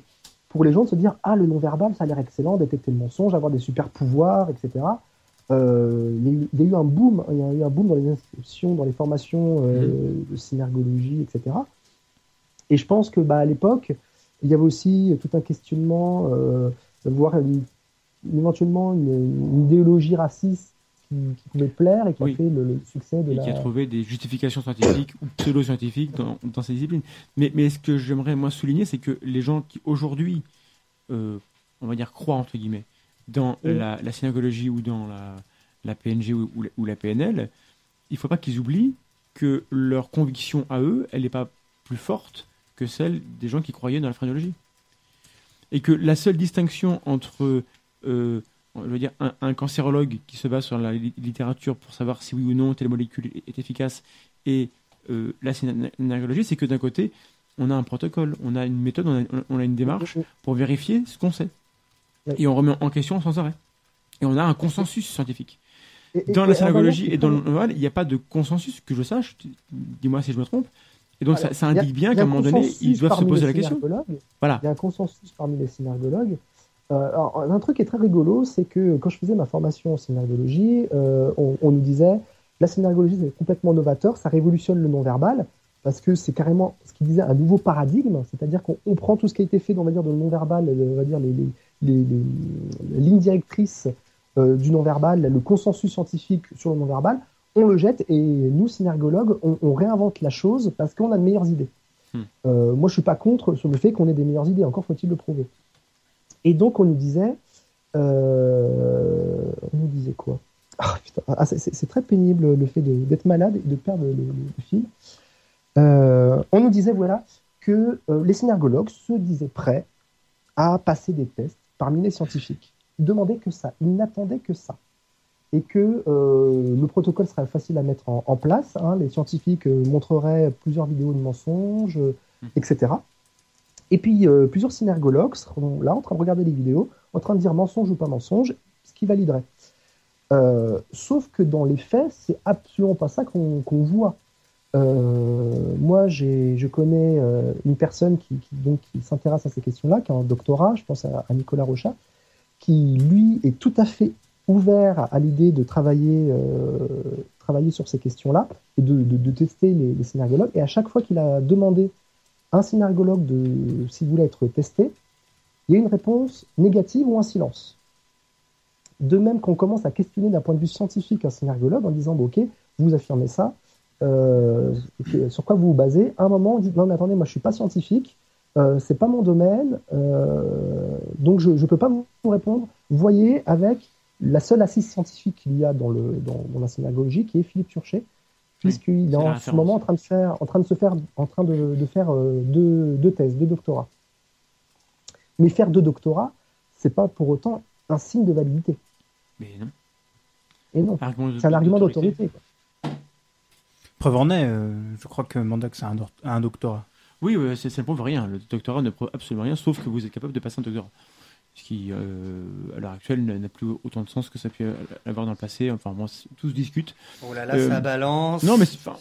pour les gens de se dire ah le non-verbal ça a l'air excellent, détecter le mensonge, avoir des super pouvoirs, etc. Euh, il, y a eu, il y a eu un boom, il y a eu un boom dans les inscriptions, dans les formations euh, de synergologie, etc. Et je pense que bah, à l'époque, il y avait aussi tout un questionnement, euh, voire une- éventuellement une, une idéologie raciste qui, qui pouvait plaire et qui Oui. a fait le, le succès de et la. qui a trouvé des justifications scientifiques ou pseudo-scientifiques dans, dans ces disciplines. Mais, mais ce que j'aimerais moi souligner, c'est que les gens qui aujourd'hui, euh, on va dire, croient entre guillemets dans Oui. la, la synergologie ou dans la, la PNG ou, ou la, ou la PNL, il ne faut pas qu'ils oublient que leur conviction à eux, elle n'est pas plus forte que celle des gens qui croyaient dans la phrénologie. Et que la seule distinction entre euh, je veux dire, un, un cancérologue qui se base sur la li- littérature pour savoir si oui ou non telle molécule est, efficace et euh, la synergologie, c'est que d'un côté, on a un protocole, on a une méthode, on a, on a une démarche pour vérifier ce qu'on sait. Oui. Et on remet en question sans arrêt. Et on a un consensus scientifique. Et- et- Dans et la synergologie et dans le normal, il n'y a pas de consensus que je sache. Dis-moi si je me trompe. Et donc, ça, a- indique bien qu'à un moment donné, ils doivent se poser la question. Voilà. Il y a un consensus parmi les synergologues. Euh, alors, un truc qui est très rigolo, c'est que quand je faisais ma formation en synergologie, euh, on, on nous disait la synergologie c'est complètement novateur, ça révolutionne le non-verbal parce que c'est carrément ce qui disait un nouveau paradigme, c'est-à-dire qu'on on prend tout ce qui a été fait, on va dire, dans le non-verbal, on va dire les, les, les- les- les lignes directrices euh, du non-verbal, le consensus scientifique sur le non-verbal, on le jette et nous, synergologues, on, on réinvente la chose parce qu'on a de meilleures idées. Hmm. Euh, moi, je suis pas contre sur le fait qu'on ait des meilleures idées, encore faut-il le prouver. Et donc, on nous disait, euh, on nous disait quoi? Ah, ah, c'est- très pénible le fait d'être malade et de perdre le, le- le fil. Euh, on nous disait, voilà, que euh, les synergologues se disaient prêts à passer des tests parmi les scientifiques. Ils demandaient que ça, ils n'attendaient que ça. Et que le protocole serait facile à mettre en, en place. hein. les scientifiques montreraient plusieurs vidéos de mensonges, euh, etc. Et puis, euh, plusieurs synergologues seront là en train de regarder les vidéos, en train de dire mensonge ou pas mensonge, ce qui validerait. Euh, sauf que dans les faits, c'est absolument pas ça qu'on voit. Euh, moi, je connais euh, une personne qui, qui, qui s'intéresse à ces questions-là, qui a un doctorat, je pense à, Nicolas Rochat, qui, lui, est tout à fait ouvert à l'idée de travailler, travailler sur ces questions-là et de, de- tester les, les synergologues. Et à chaque fois qu'il a demandé un synergologue de s'il voulait être testé, il y a une réponse négative ou un silence. De même qu'on commence à questionner d'un point de vue scientifique un synergologue en disant bon, Ok, vous affirmez ça, euh, sur quoi vous vous basez À un moment, on dit Non, mais attendez, moi je suis pas scientifique, euh, c'est pas mon domaine, euh, donc je ne peux pas vous répondre. Voyez avec la seule assise scientifique qu'il y a dans, dans, la synergologie, qui est Philippe Turchet, puisqu'il est en ce moment en train de faire, en train de se faire, en train de, de faire euh, deux, deux thèses, deux doctorats. Mais faire deux doctorats, c'est pas pour autant un signe de validité. Mais non. Et non, c'est un argument d'autorité. Preuve en est, euh, je crois que Mandax a un, un doctorat. Oui, ça ne prouve rien. Le doctorat ne prouve absolument rien, sauf que vous êtes capable de passer un doctorat. Ce qui, euh, à l'heure actuelle, n'a plus autant de sens que ça a pu avoir dans le passé. Enfin, moi, c'est- tout se discute. Oh là là, Euh, ça balance. Non, mais c'est, enfin,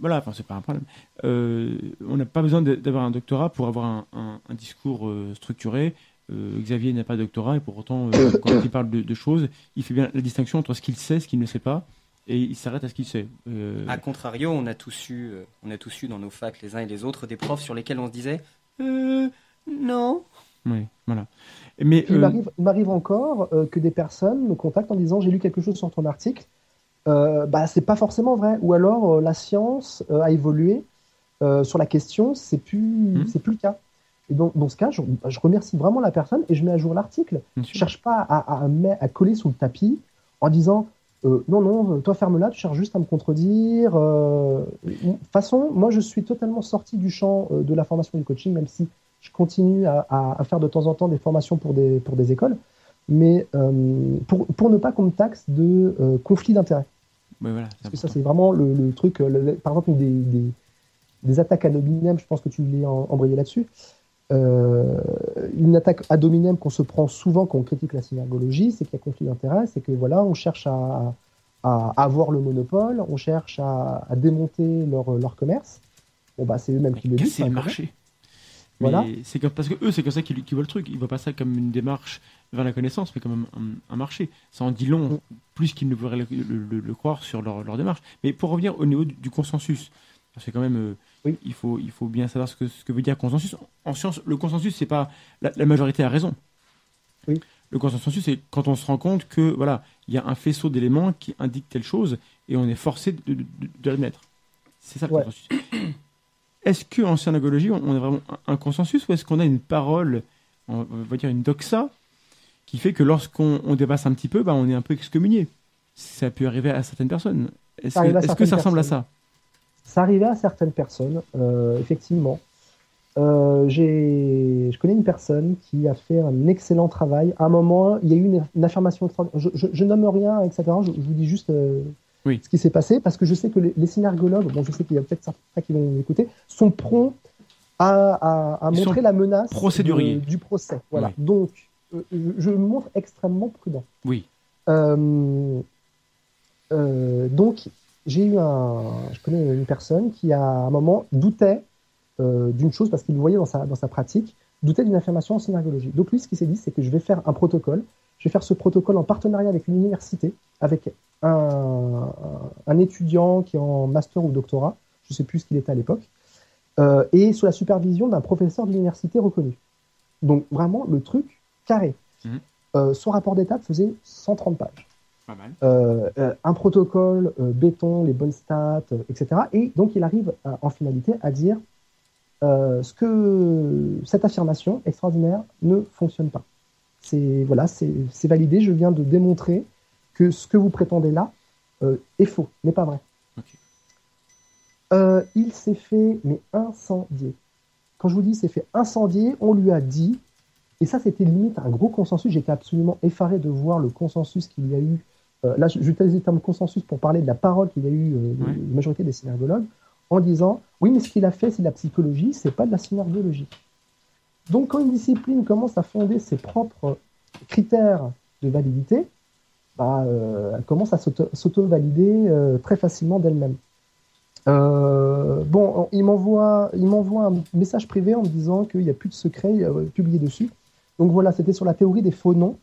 voilà, enfin, c'est pas un problème. Euh, on n'a pas besoin d'avoir un doctorat pour avoir un, un- un discours euh, structuré, euh, Xavier n'a pas de doctorat et pour autant, euh, quand il parle de, de choses, il fait bien la distinction entre ce qu'il sait, ce qu'il ne sait pas, et il s'arrête à ce qu'il sait. Euh, A contrario, on a tous eu, euh, on a tous eu dans nos facs les uns et les autres des profs sur lesquels on se disait, euh, non. Ouais, voilà. Mais il euh, m'arrive- il m'arrive encore euh, que des personnes me contactent en disant j'ai lu quelque chose sur ton article. Euh, bah c'est pas forcément vrai. Ou alors euh, la science a évolué sur la question, c'est plus c'est plus le cas. Et donc dans ce cas, je, je remercie vraiment la personne et je mets à jour l'article. bien Je cherche pas à, à, coller sous le tapis en disant non non toi ferme-la, tu cherches juste à me contredire. De toute façon, moi je suis totalement sorti du champ de la formation et du coaching, même si je continue à, à- à faire de temps en temps des formations pour des, pour des écoles, mais euh, pour, pour ne pas qu'on me taxe de euh, conflit d'intérêts. Voilà, Parce que ça, c'est vraiment le, le truc. euh, le- par exemple, des, des, des attaques ad hominem, je pense que tu en- embrayer là-dessus. Euh, une attaque ad hominem qu'on se prend souvent quand on critique la synergologie, c'est qu'il y a conflit d'intérêts, c'est que voilà, on cherche à, à avoir le monopole, on cherche à, à démonter leur, leur commerce. Bon, bah, c'est eux-mêmes qui le disent. c'est le marché? Voilà. C'est comme- parce que eux, c'est comme ça qu'ils voient le truc. Ils voient pas ça comme une démarche vers la connaissance, mais comme un, un marché. Ça en dit long, Mm. plus qu'ils ne voudraient le, le- le- le croire sur leur, leur démarche. Mais pour revenir au niveau du, du consensus, parce que quand même, euh, Oui. il, faut, il faut bien savoir ce que, ce que veut dire consensus. En science, le consensus, c'est pas la, la majorité a raison. Oui. Le consensus, c'est quand on se rend compte que voilà, il y a un faisceau d'éléments qui indique telle chose et on est forcé de, de, de- de l'admettre. C'est ça le Ouais. consensus. Est-ce qu'en synagogie, on a vraiment un, consensus ou est-ce qu'on a une parole, on va dire une doxa, qui fait que lorsqu'on on dépasse un petit peu, bah, on est un peu excommunié? Ça peut arriver à certaines personnes. Est-ce que, ça ressemble à ça? Ça arrivait à certaines personnes, euh, effectivement. Euh, je connais une personne qui a fait un excellent travail. À un moment, il y a eu une, une affirmation je- je nomme rien, etc. Je, je vous dis juste euh, Oui. ce qui s'est passé parce que je sais que les, les synergologues, bon, je sais qu'il y a peut-être certains qui vont m'écouter, sont prompts à, à- à Ils montrer la menace de- du procès. Voilà. Oui. Donc, euh, je, me montre extrêmement prudent. Oui. Euh, euh, donc, j'ai eu un. Je connais une personne qui, à un moment, doutait d'une chose parce qu'il le voyait dans sa, dans sa pratique, doutait d'une affirmation en synergologie. Donc, lui, ce qu'il s'est dit, c'est que je vais faire un protocole. Je vais faire ce protocole en partenariat avec une université, avec un, un étudiant qui est en master ou doctorat, je ne sais plus ce qu'il était à l'époque, euh, et sous la supervision d'un professeur d'université reconnu. Donc, vraiment, le truc carré. Mhm. Euh, son rapport d'étape faisait 130 pages Pas mal. euh, un protocole béton, les bonnes stats, etc. Et donc il arrive à- en finalité à dire ce que cette affirmation extraordinaire ne fonctionne pas. C'est voilà, c'est validé. Je viens de démontrer que ce que vous prétendez là euh, est faux, n'est pas vrai. Euh, il s'est fait mais incendier. Quand je vous dis s'est fait incendier, on lui a dit et ça, c'était limite un gros consensus. J'étais absolument effaré de voir le consensus qu'il y a eu. Euh, là, j'utilise le terme consensus pour parler de la parole qu'il y a eu euh, Ouais. la majorité des synergologues, en disant oui, mais ce qu'il a fait, c'est de la psychologie, c'est pas de la synergologie. Donc, quand une discipline commence à fonder ses propres critères de validité, bah, euh, elle commence à s'auto- s'auto-valider euh, très facilement d'elle-même. Euh, bon, il m'envoie, il m'envoie un message privé en me disant qu'il n'y a plus de secret euh, publié dessus. Donc voilà, c'était sur la théorie des faux noms.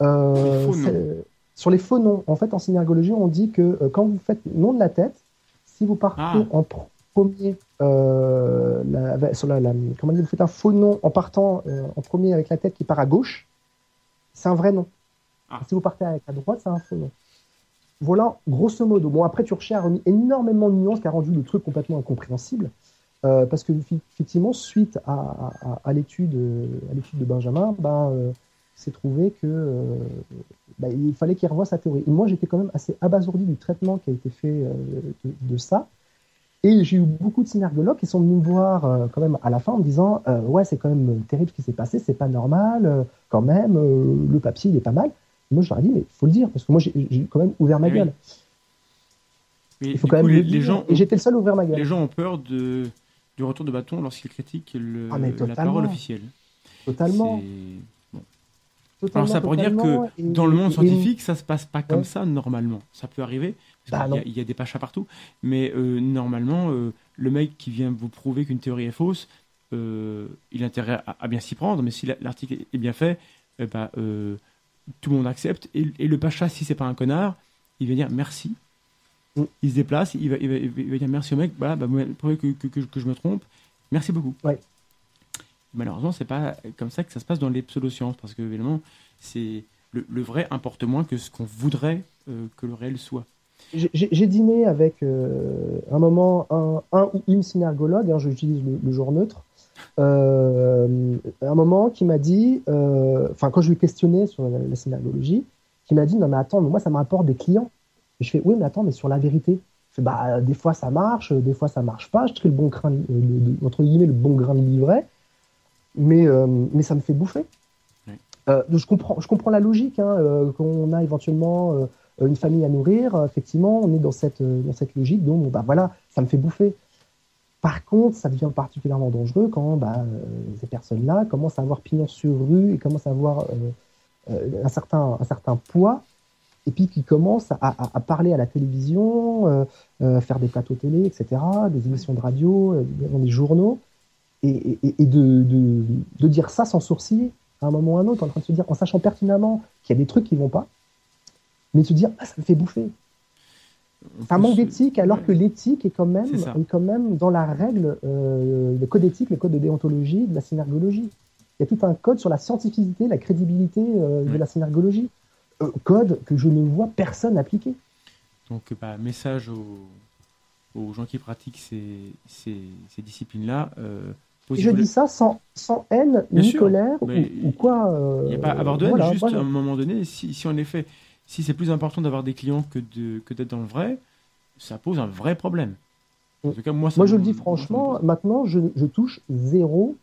Euh, Les faux noms. c'est- Sur les faux noms, en fait, en synergologie, on dit que quand vous faites nom de la tête, si vous partez Ah. en pr- premier, la- sur la, la- comment dire, vous faites un faux nom en partant en premier avec la tête qui part à gauche, c'est un vrai nom. Ah. Si vous partez avec la droite, c'est un faux nom. Voilà, grosso modo. Bon, après, Turchet a remis énormément de nuances qui a rendu le truc complètement incompréhensible. Euh, parce que, effectivement, suite à, euh, à l'étude de Benjamin, ben, euh, c'est trouvé que euh, ben, il fallait qu'il revoie sa théorie. Et moi, j'étais quand même assez abasourdi du traitement qui a été fait de, de ça. Et j'ai eu beaucoup de synergologues qui sont venus me voir quand même à la fin en me disant Ouais, c'est quand même terrible ce qui s'est passé, c'est pas normal, quand même, le papier, il est pas mal. Moi, je leur ai dit, mais il faut le dire, parce que moi, j'ai quand même ouvert ma gueule. Mais Il faut quand coup, même les, le les dire. gens, Et j'étais le seul à ouvrir ma gueule. les gens ont peur de, du retour de bâton lorsqu'ils critiquent le, Ah, la parole officielle. Totalement. Alors ça pour dire que Et- dans le monde et- scientifique, ça se passe pas comme Ouais. ça normalement. Ça peut arriver, parce Bah, qu'il y a- non. il y, a des pachas partout, mais euh, normalement, euh, le mec qui vient vous prouver qu'une théorie est fausse, euh, il a intérêt à, à bien s'y prendre, mais si la- l'article est bien fait, eh ben, euh, tout le monde accepte. Et, et le pacha, si c'est pas un connard, il va dire merci. Mm. Il se déplace, il va, il va, il va- il va dire merci au mec, voilà, bah, vous prouvé que, que, que, que je me trompe, merci beaucoup. Ouais. Malheureusement, c'est pas comme ça que ça se passe dans les pseudosciences, parce que évidemment, c'est le, le vrai importe moins que ce qu'on voudrait euh, que le réel soit. J'ai- dîné avec euh, un moment un, un ou une synergologue, hein, j'utilise le, le genre neutre, euh, un moment qui m'a dit, euh, enfin quand je lui questionnais sur la, la synergologie, qui m'a dit non mais attends, mais moi ça me rapporte des clients. Et je fais oui mais attends mais sur la vérité. Je fais, bah des fois ça marche, des fois ça marche pas. Je trie le bon grain, de- le- le- entre guillemets le bon grain de livret, mais euh, mais ça me fait bouffer. Euh, je comprends, je comprends la logique. Hein, euh, qu'on a éventuellement euh, une famille à nourrir, effectivement, on est dans cette, dans cette logique, donc bah, voilà, ça me fait bouffer. Par contre, ça devient particulièrement dangereux quand bah, euh, ces personnes-là commencent à avoir pignon sur rue et commencent à avoir euh, euh, un, certain, poids, et puis qui commencent à, parler à la télévision, faire des plateaux télé, etc., des émissions de radio, des journaux, et, de, dire ça sans sourciller à un moment ou à un autre, en train de se dire, en sachant pertinemment qu'il y a des trucs qui vont pas, mais de se dire, ah, ça me fait bouffer. Un manque d'éthique, alors que l'éthique est quand même, C'est ça. est quand même dans la règle, euh, le code éthique, le code de déontologie, de la synergologie. Il y a tout un code sur la scientificité, la crédibilité euh, de la synergologie. Euh, code que je ne vois personne appliquer. Donc, bah, message aux, aux gens qui pratiquent ces, ces, ces disciplines-là. Et je dis ça sans, sans haine Bien ni sûr, colère ou, ou quoi. Il n'y a pas à avoir de haine, voilà, juste voilà. à un moment donné, si, si en effet, si c'est plus important d'avoir des clients que de que d'être dans le vrai, ça pose un vrai problème. En tout cas, moi, Moi, je me- le dis franchement, maintenant, je, je touche zéro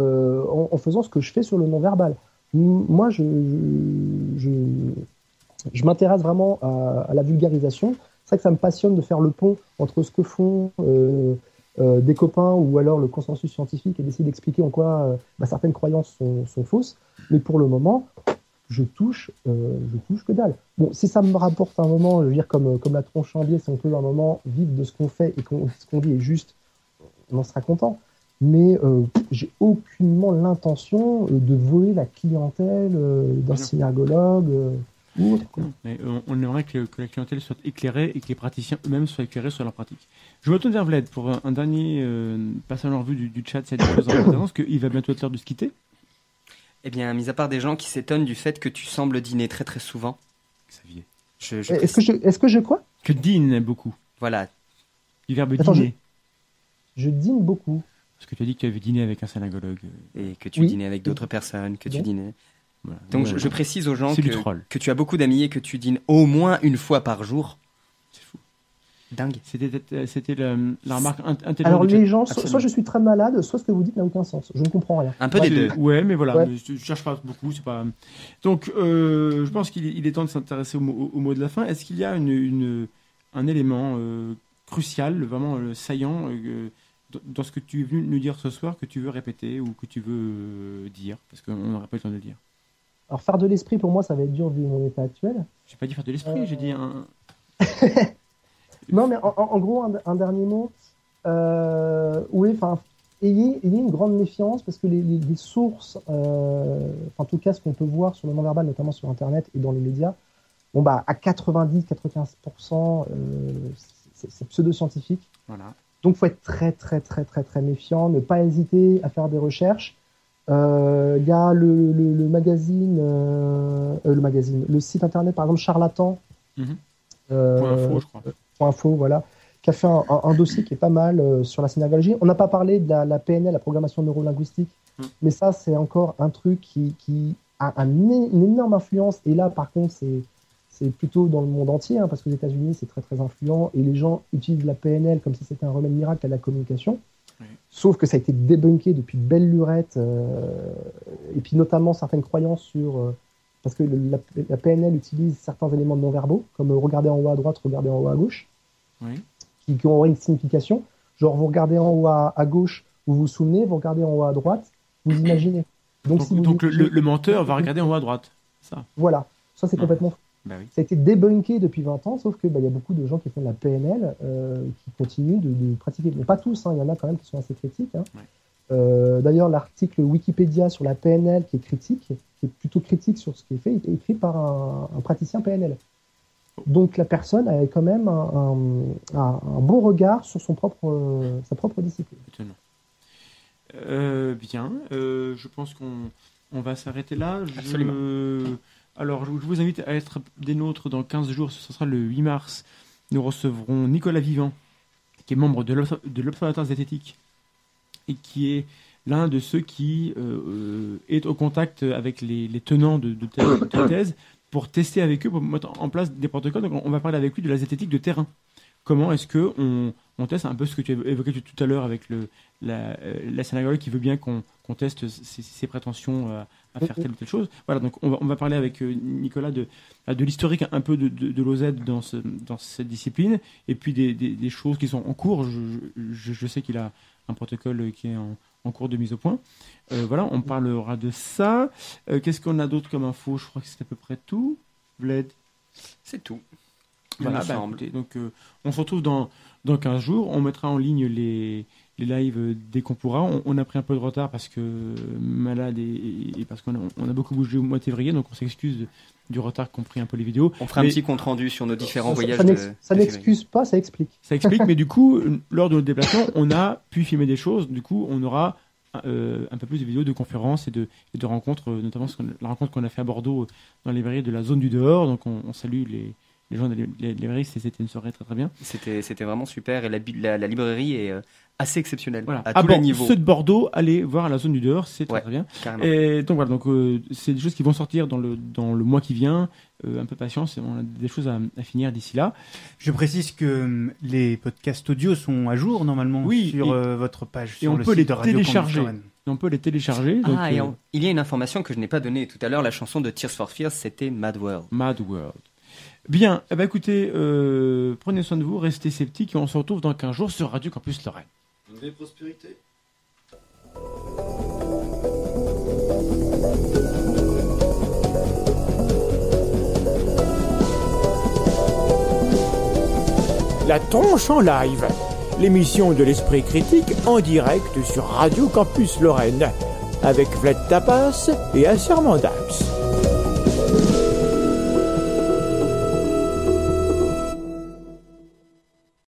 euh, en, en faisant ce que je fais sur le non-verbal. Moi, je, je, m'intéresse vraiment à, à la vulgarisation. C'est vrai que ça me passionne de faire le pont entre ce que font euh, euh, des copains ou alors le consensus scientifique et d'essayer d'expliquer en quoi bah, certaines croyances sont, sont fausses. Mais pour le moment, je touche, euh, je touche que dalle. Bon, si ça me rapporte un moment, je veux dire comme, comme la tronche en biais, si on peut un moment vivre de ce qu'on fait et qu'on ce qu'on dit est juste, on en sera content. Mais euh, j'ai aucunement l'intention euh, de voler la clientèle euh, d'un synergologue euh, ou autre. quoi. Mais euh, on, aimerait que, que la clientèle soit éclairée et que les praticiens eux-mêmes soient éclairés sur leur pratique. Je me tourne vers Vlad pour un, un dernier euh, passage en revue du, du chat. C'est des choses intéressantes, qu'il va bientôt être l'heure de se quitter. Eh bien, mis à part des gens qui s'étonnent du fait que tu sembles dîner très très souvent, Xavier. je, je Est-ce que je, est-ce que je quoi Que dîne beaucoup. voilà, Du verbe Attends, dîner. Je dîne beaucoup. Parce que tu as dit que tu avais dîné avec un synagogue. et que tu Oui. dînais avec d'autres personnes, que tu dînais. Voilà. Donc, je, Voilà. je précise aux gens que tu as beaucoup d'amis et que tu dînes au moins une fois par jour. Dingue. C'était, c'était la, la remarque int- intelligente. Alors les gens, soit, je suis très malade, soit ce que vous dites n'a aucun sens. Je ne comprends rien. Un peu Ouais, des deux. Ouais, mais voilà, Ouais. mais je, je cherche pas beaucoup, c'est pas. Donc, euh, je pense qu'il est, il est temps de s'intéresser au, mot- au mot de la fin. Est-ce qu'il y a une, une- un élément euh, crucial, vraiment euh, saillant, euh, dans- ce que tu es venu nous dire ce soir, que tu veux répéter ou que tu veux euh, dire? Parce qu'on n'aura pas le temps de le dire. Alors faire de l'esprit pour moi, ça va être dur vu mon état actuel. J'ai pas dit faire de l'esprit, j'ai dit un. Non, mais en, gros, un, un dernier mot. Euh, oui, enfin, ayez, ayez une grande méfiance parce que les, les- les sources, euh, en tout cas, ce qu'on peut voir sur le non-verbal, notamment sur Internet et dans les médias, bon, bah, à 90-95%, euh, c'est pseudo-scientifique. Voilà. Donc, faut être très, très, très, très, très méfiant, ne pas hésiter à faire des recherches. Euh, Il y a le, le, le magazine, euh, euh, le magazine, le site internet, par exemple, Charlatan. Mhm. Euh, Point info, je crois. Info, voilà, qui a fait un, un- un dossier qui est pas mal euh, sur la synergologie. On n'a pas parlé de la, la PNL, la programmation neurolinguistique, Mm. mais ça, c'est encore un truc qui, qui a un une énorme influence. Et là, par contre, c'est c'est plutôt dans le monde entier, hein, parce qu'aux États-Unis, c'est très très influent, et les gens utilisent la PNL comme si c'était un remède miracle à la communication. Oui. Sauf que ça a été débunké depuis belle lurette, euh, et puis notamment certaines croyances sur euh, parce que le- la, la PNL utilise certains éléments non-verbaux, comme euh, regarder en haut à droite, regarder en haut à gauche, Oui. qui, qui ont une signification. Genre, vous regardez en haut à, à gauche, vous vous souvenez, vous regardez en haut à droite, vous imaginez. Donc, Donc, si vous donc le, dites- le- le menteur va regarder en haut à droite. Ça. Voilà, ça c'est Ah. complètement faux. Bah oui. Ça a été débunké depuis 20 ans, sauf que bah, il y a beaucoup de gens qui font de la PNL, euh, qui continuent de, de pratiquer. Mais pas tous, hein, il y en a quand même qui sont assez critiques. hein. Ouais. Euh, D'ailleurs, l'article Wikipédia sur la PNL qui est critique, qui est plutôt critique sur ce qui est fait, est écrit par un, un praticien PNL. Donc la personne a quand même un, un- un- un bon regard sur son propre, euh, sa propre discipline. Étonnant. Euh, bien, euh, je pense qu'on on va s'arrêter là. Je- Absolument. Alors, je je vous invite à être des nôtres dans 15 jours, ce sera le 8 mars. Nous recevrons Nicolas Vivant, qui est membre de l'Obs- de l'Observatoire zététique et qui est l'un de ceux qui euh, est au contact avec les, les tenants de, de thèse pour tester avec eux, pour mettre en place des protocoles. Donc, on va parler avec lui de la zététique de terrain. Comment est-ce que on, on teste un peu ce que tu évoqué tout à l'heure avec le, la, euh, la synagogue qui veut bien qu'on qu'on teste ses, prétentions euh, à faire telle ou telle chose. Voilà, donc on va, on va parler avec euh, Nicolas de, de l'historique un peu de, de, de l'OZ dans, dans cette discipline et puis des, des, des choses qui sont en cours. Je, je, je sais qu'il a un protocole qui est en, en cours de mise au point. Euh, voilà, on parlera de ça. Euh, Qu'est-ce qu'on a d'autre comme info? Je crois que c'est à peu près tout. Bled. C'est tout. Il Voilà, bah, semble. écoutez, donc euh, on se retrouve dans, dans 15 jours. On mettra en ligne les, les lives dès qu'on pourra. On, on a pris un peu de retard parce que malade et, et parce qu'on a, on a beaucoup bougé au mois de février, donc on s'excuse de- du retard qu'ont pris un peu les vidéos. On fera un petit compte rendu sur nos différents Ça- voyages. ça de- n'ex- ça de n'excuse pas, ça explique. Ça explique, mais du coup, lors de notre déplacement, on a pu filmer des choses. Du coup, on aura euh, un peu plus de vidéos de conférences et de, et de rencontres, euh, notamment la rencontre qu'on a fait à Bordeaux euh, dans les librairies de la zone du dehors. Donc, on, on salue les, les gens des les librairies. C'était une soirée très très bien. C'était, vraiment super et la, la, la librairie est assez exceptionnelle Voilà. à À tous les niveaux. Ceux de Bordeaux, allez voir la zone du dehors, c'est très, Ouais. très bien. carrément. Et donc voilà, donc euh, c'est des choses qui vont sortir dans le dans le mois qui vient. Euh, un peu patience, on a des choses à, à finir d'ici là. Je précise que hum, les podcasts audio sont à jour normalement Oui, sur et- euh, votre page et sur on le peut site les de Radio télécharger. On peut les télécharger. Donc, ah, et euh, il y a une information que je n'ai pas donnée tout à l'heure. La chanson de Tears for Fears, c'était Mad World. Mad World. Bien, eh ben, écoutez, euh, prenez soin de vous, restez sceptiques et on se retrouve dans 15 jours sur Radio Campus Lorraine. La tronche en live, l'émission de l'esprit critique en direct sur Radio Campus Lorraine, avec Vlad Tapas et Assermandax.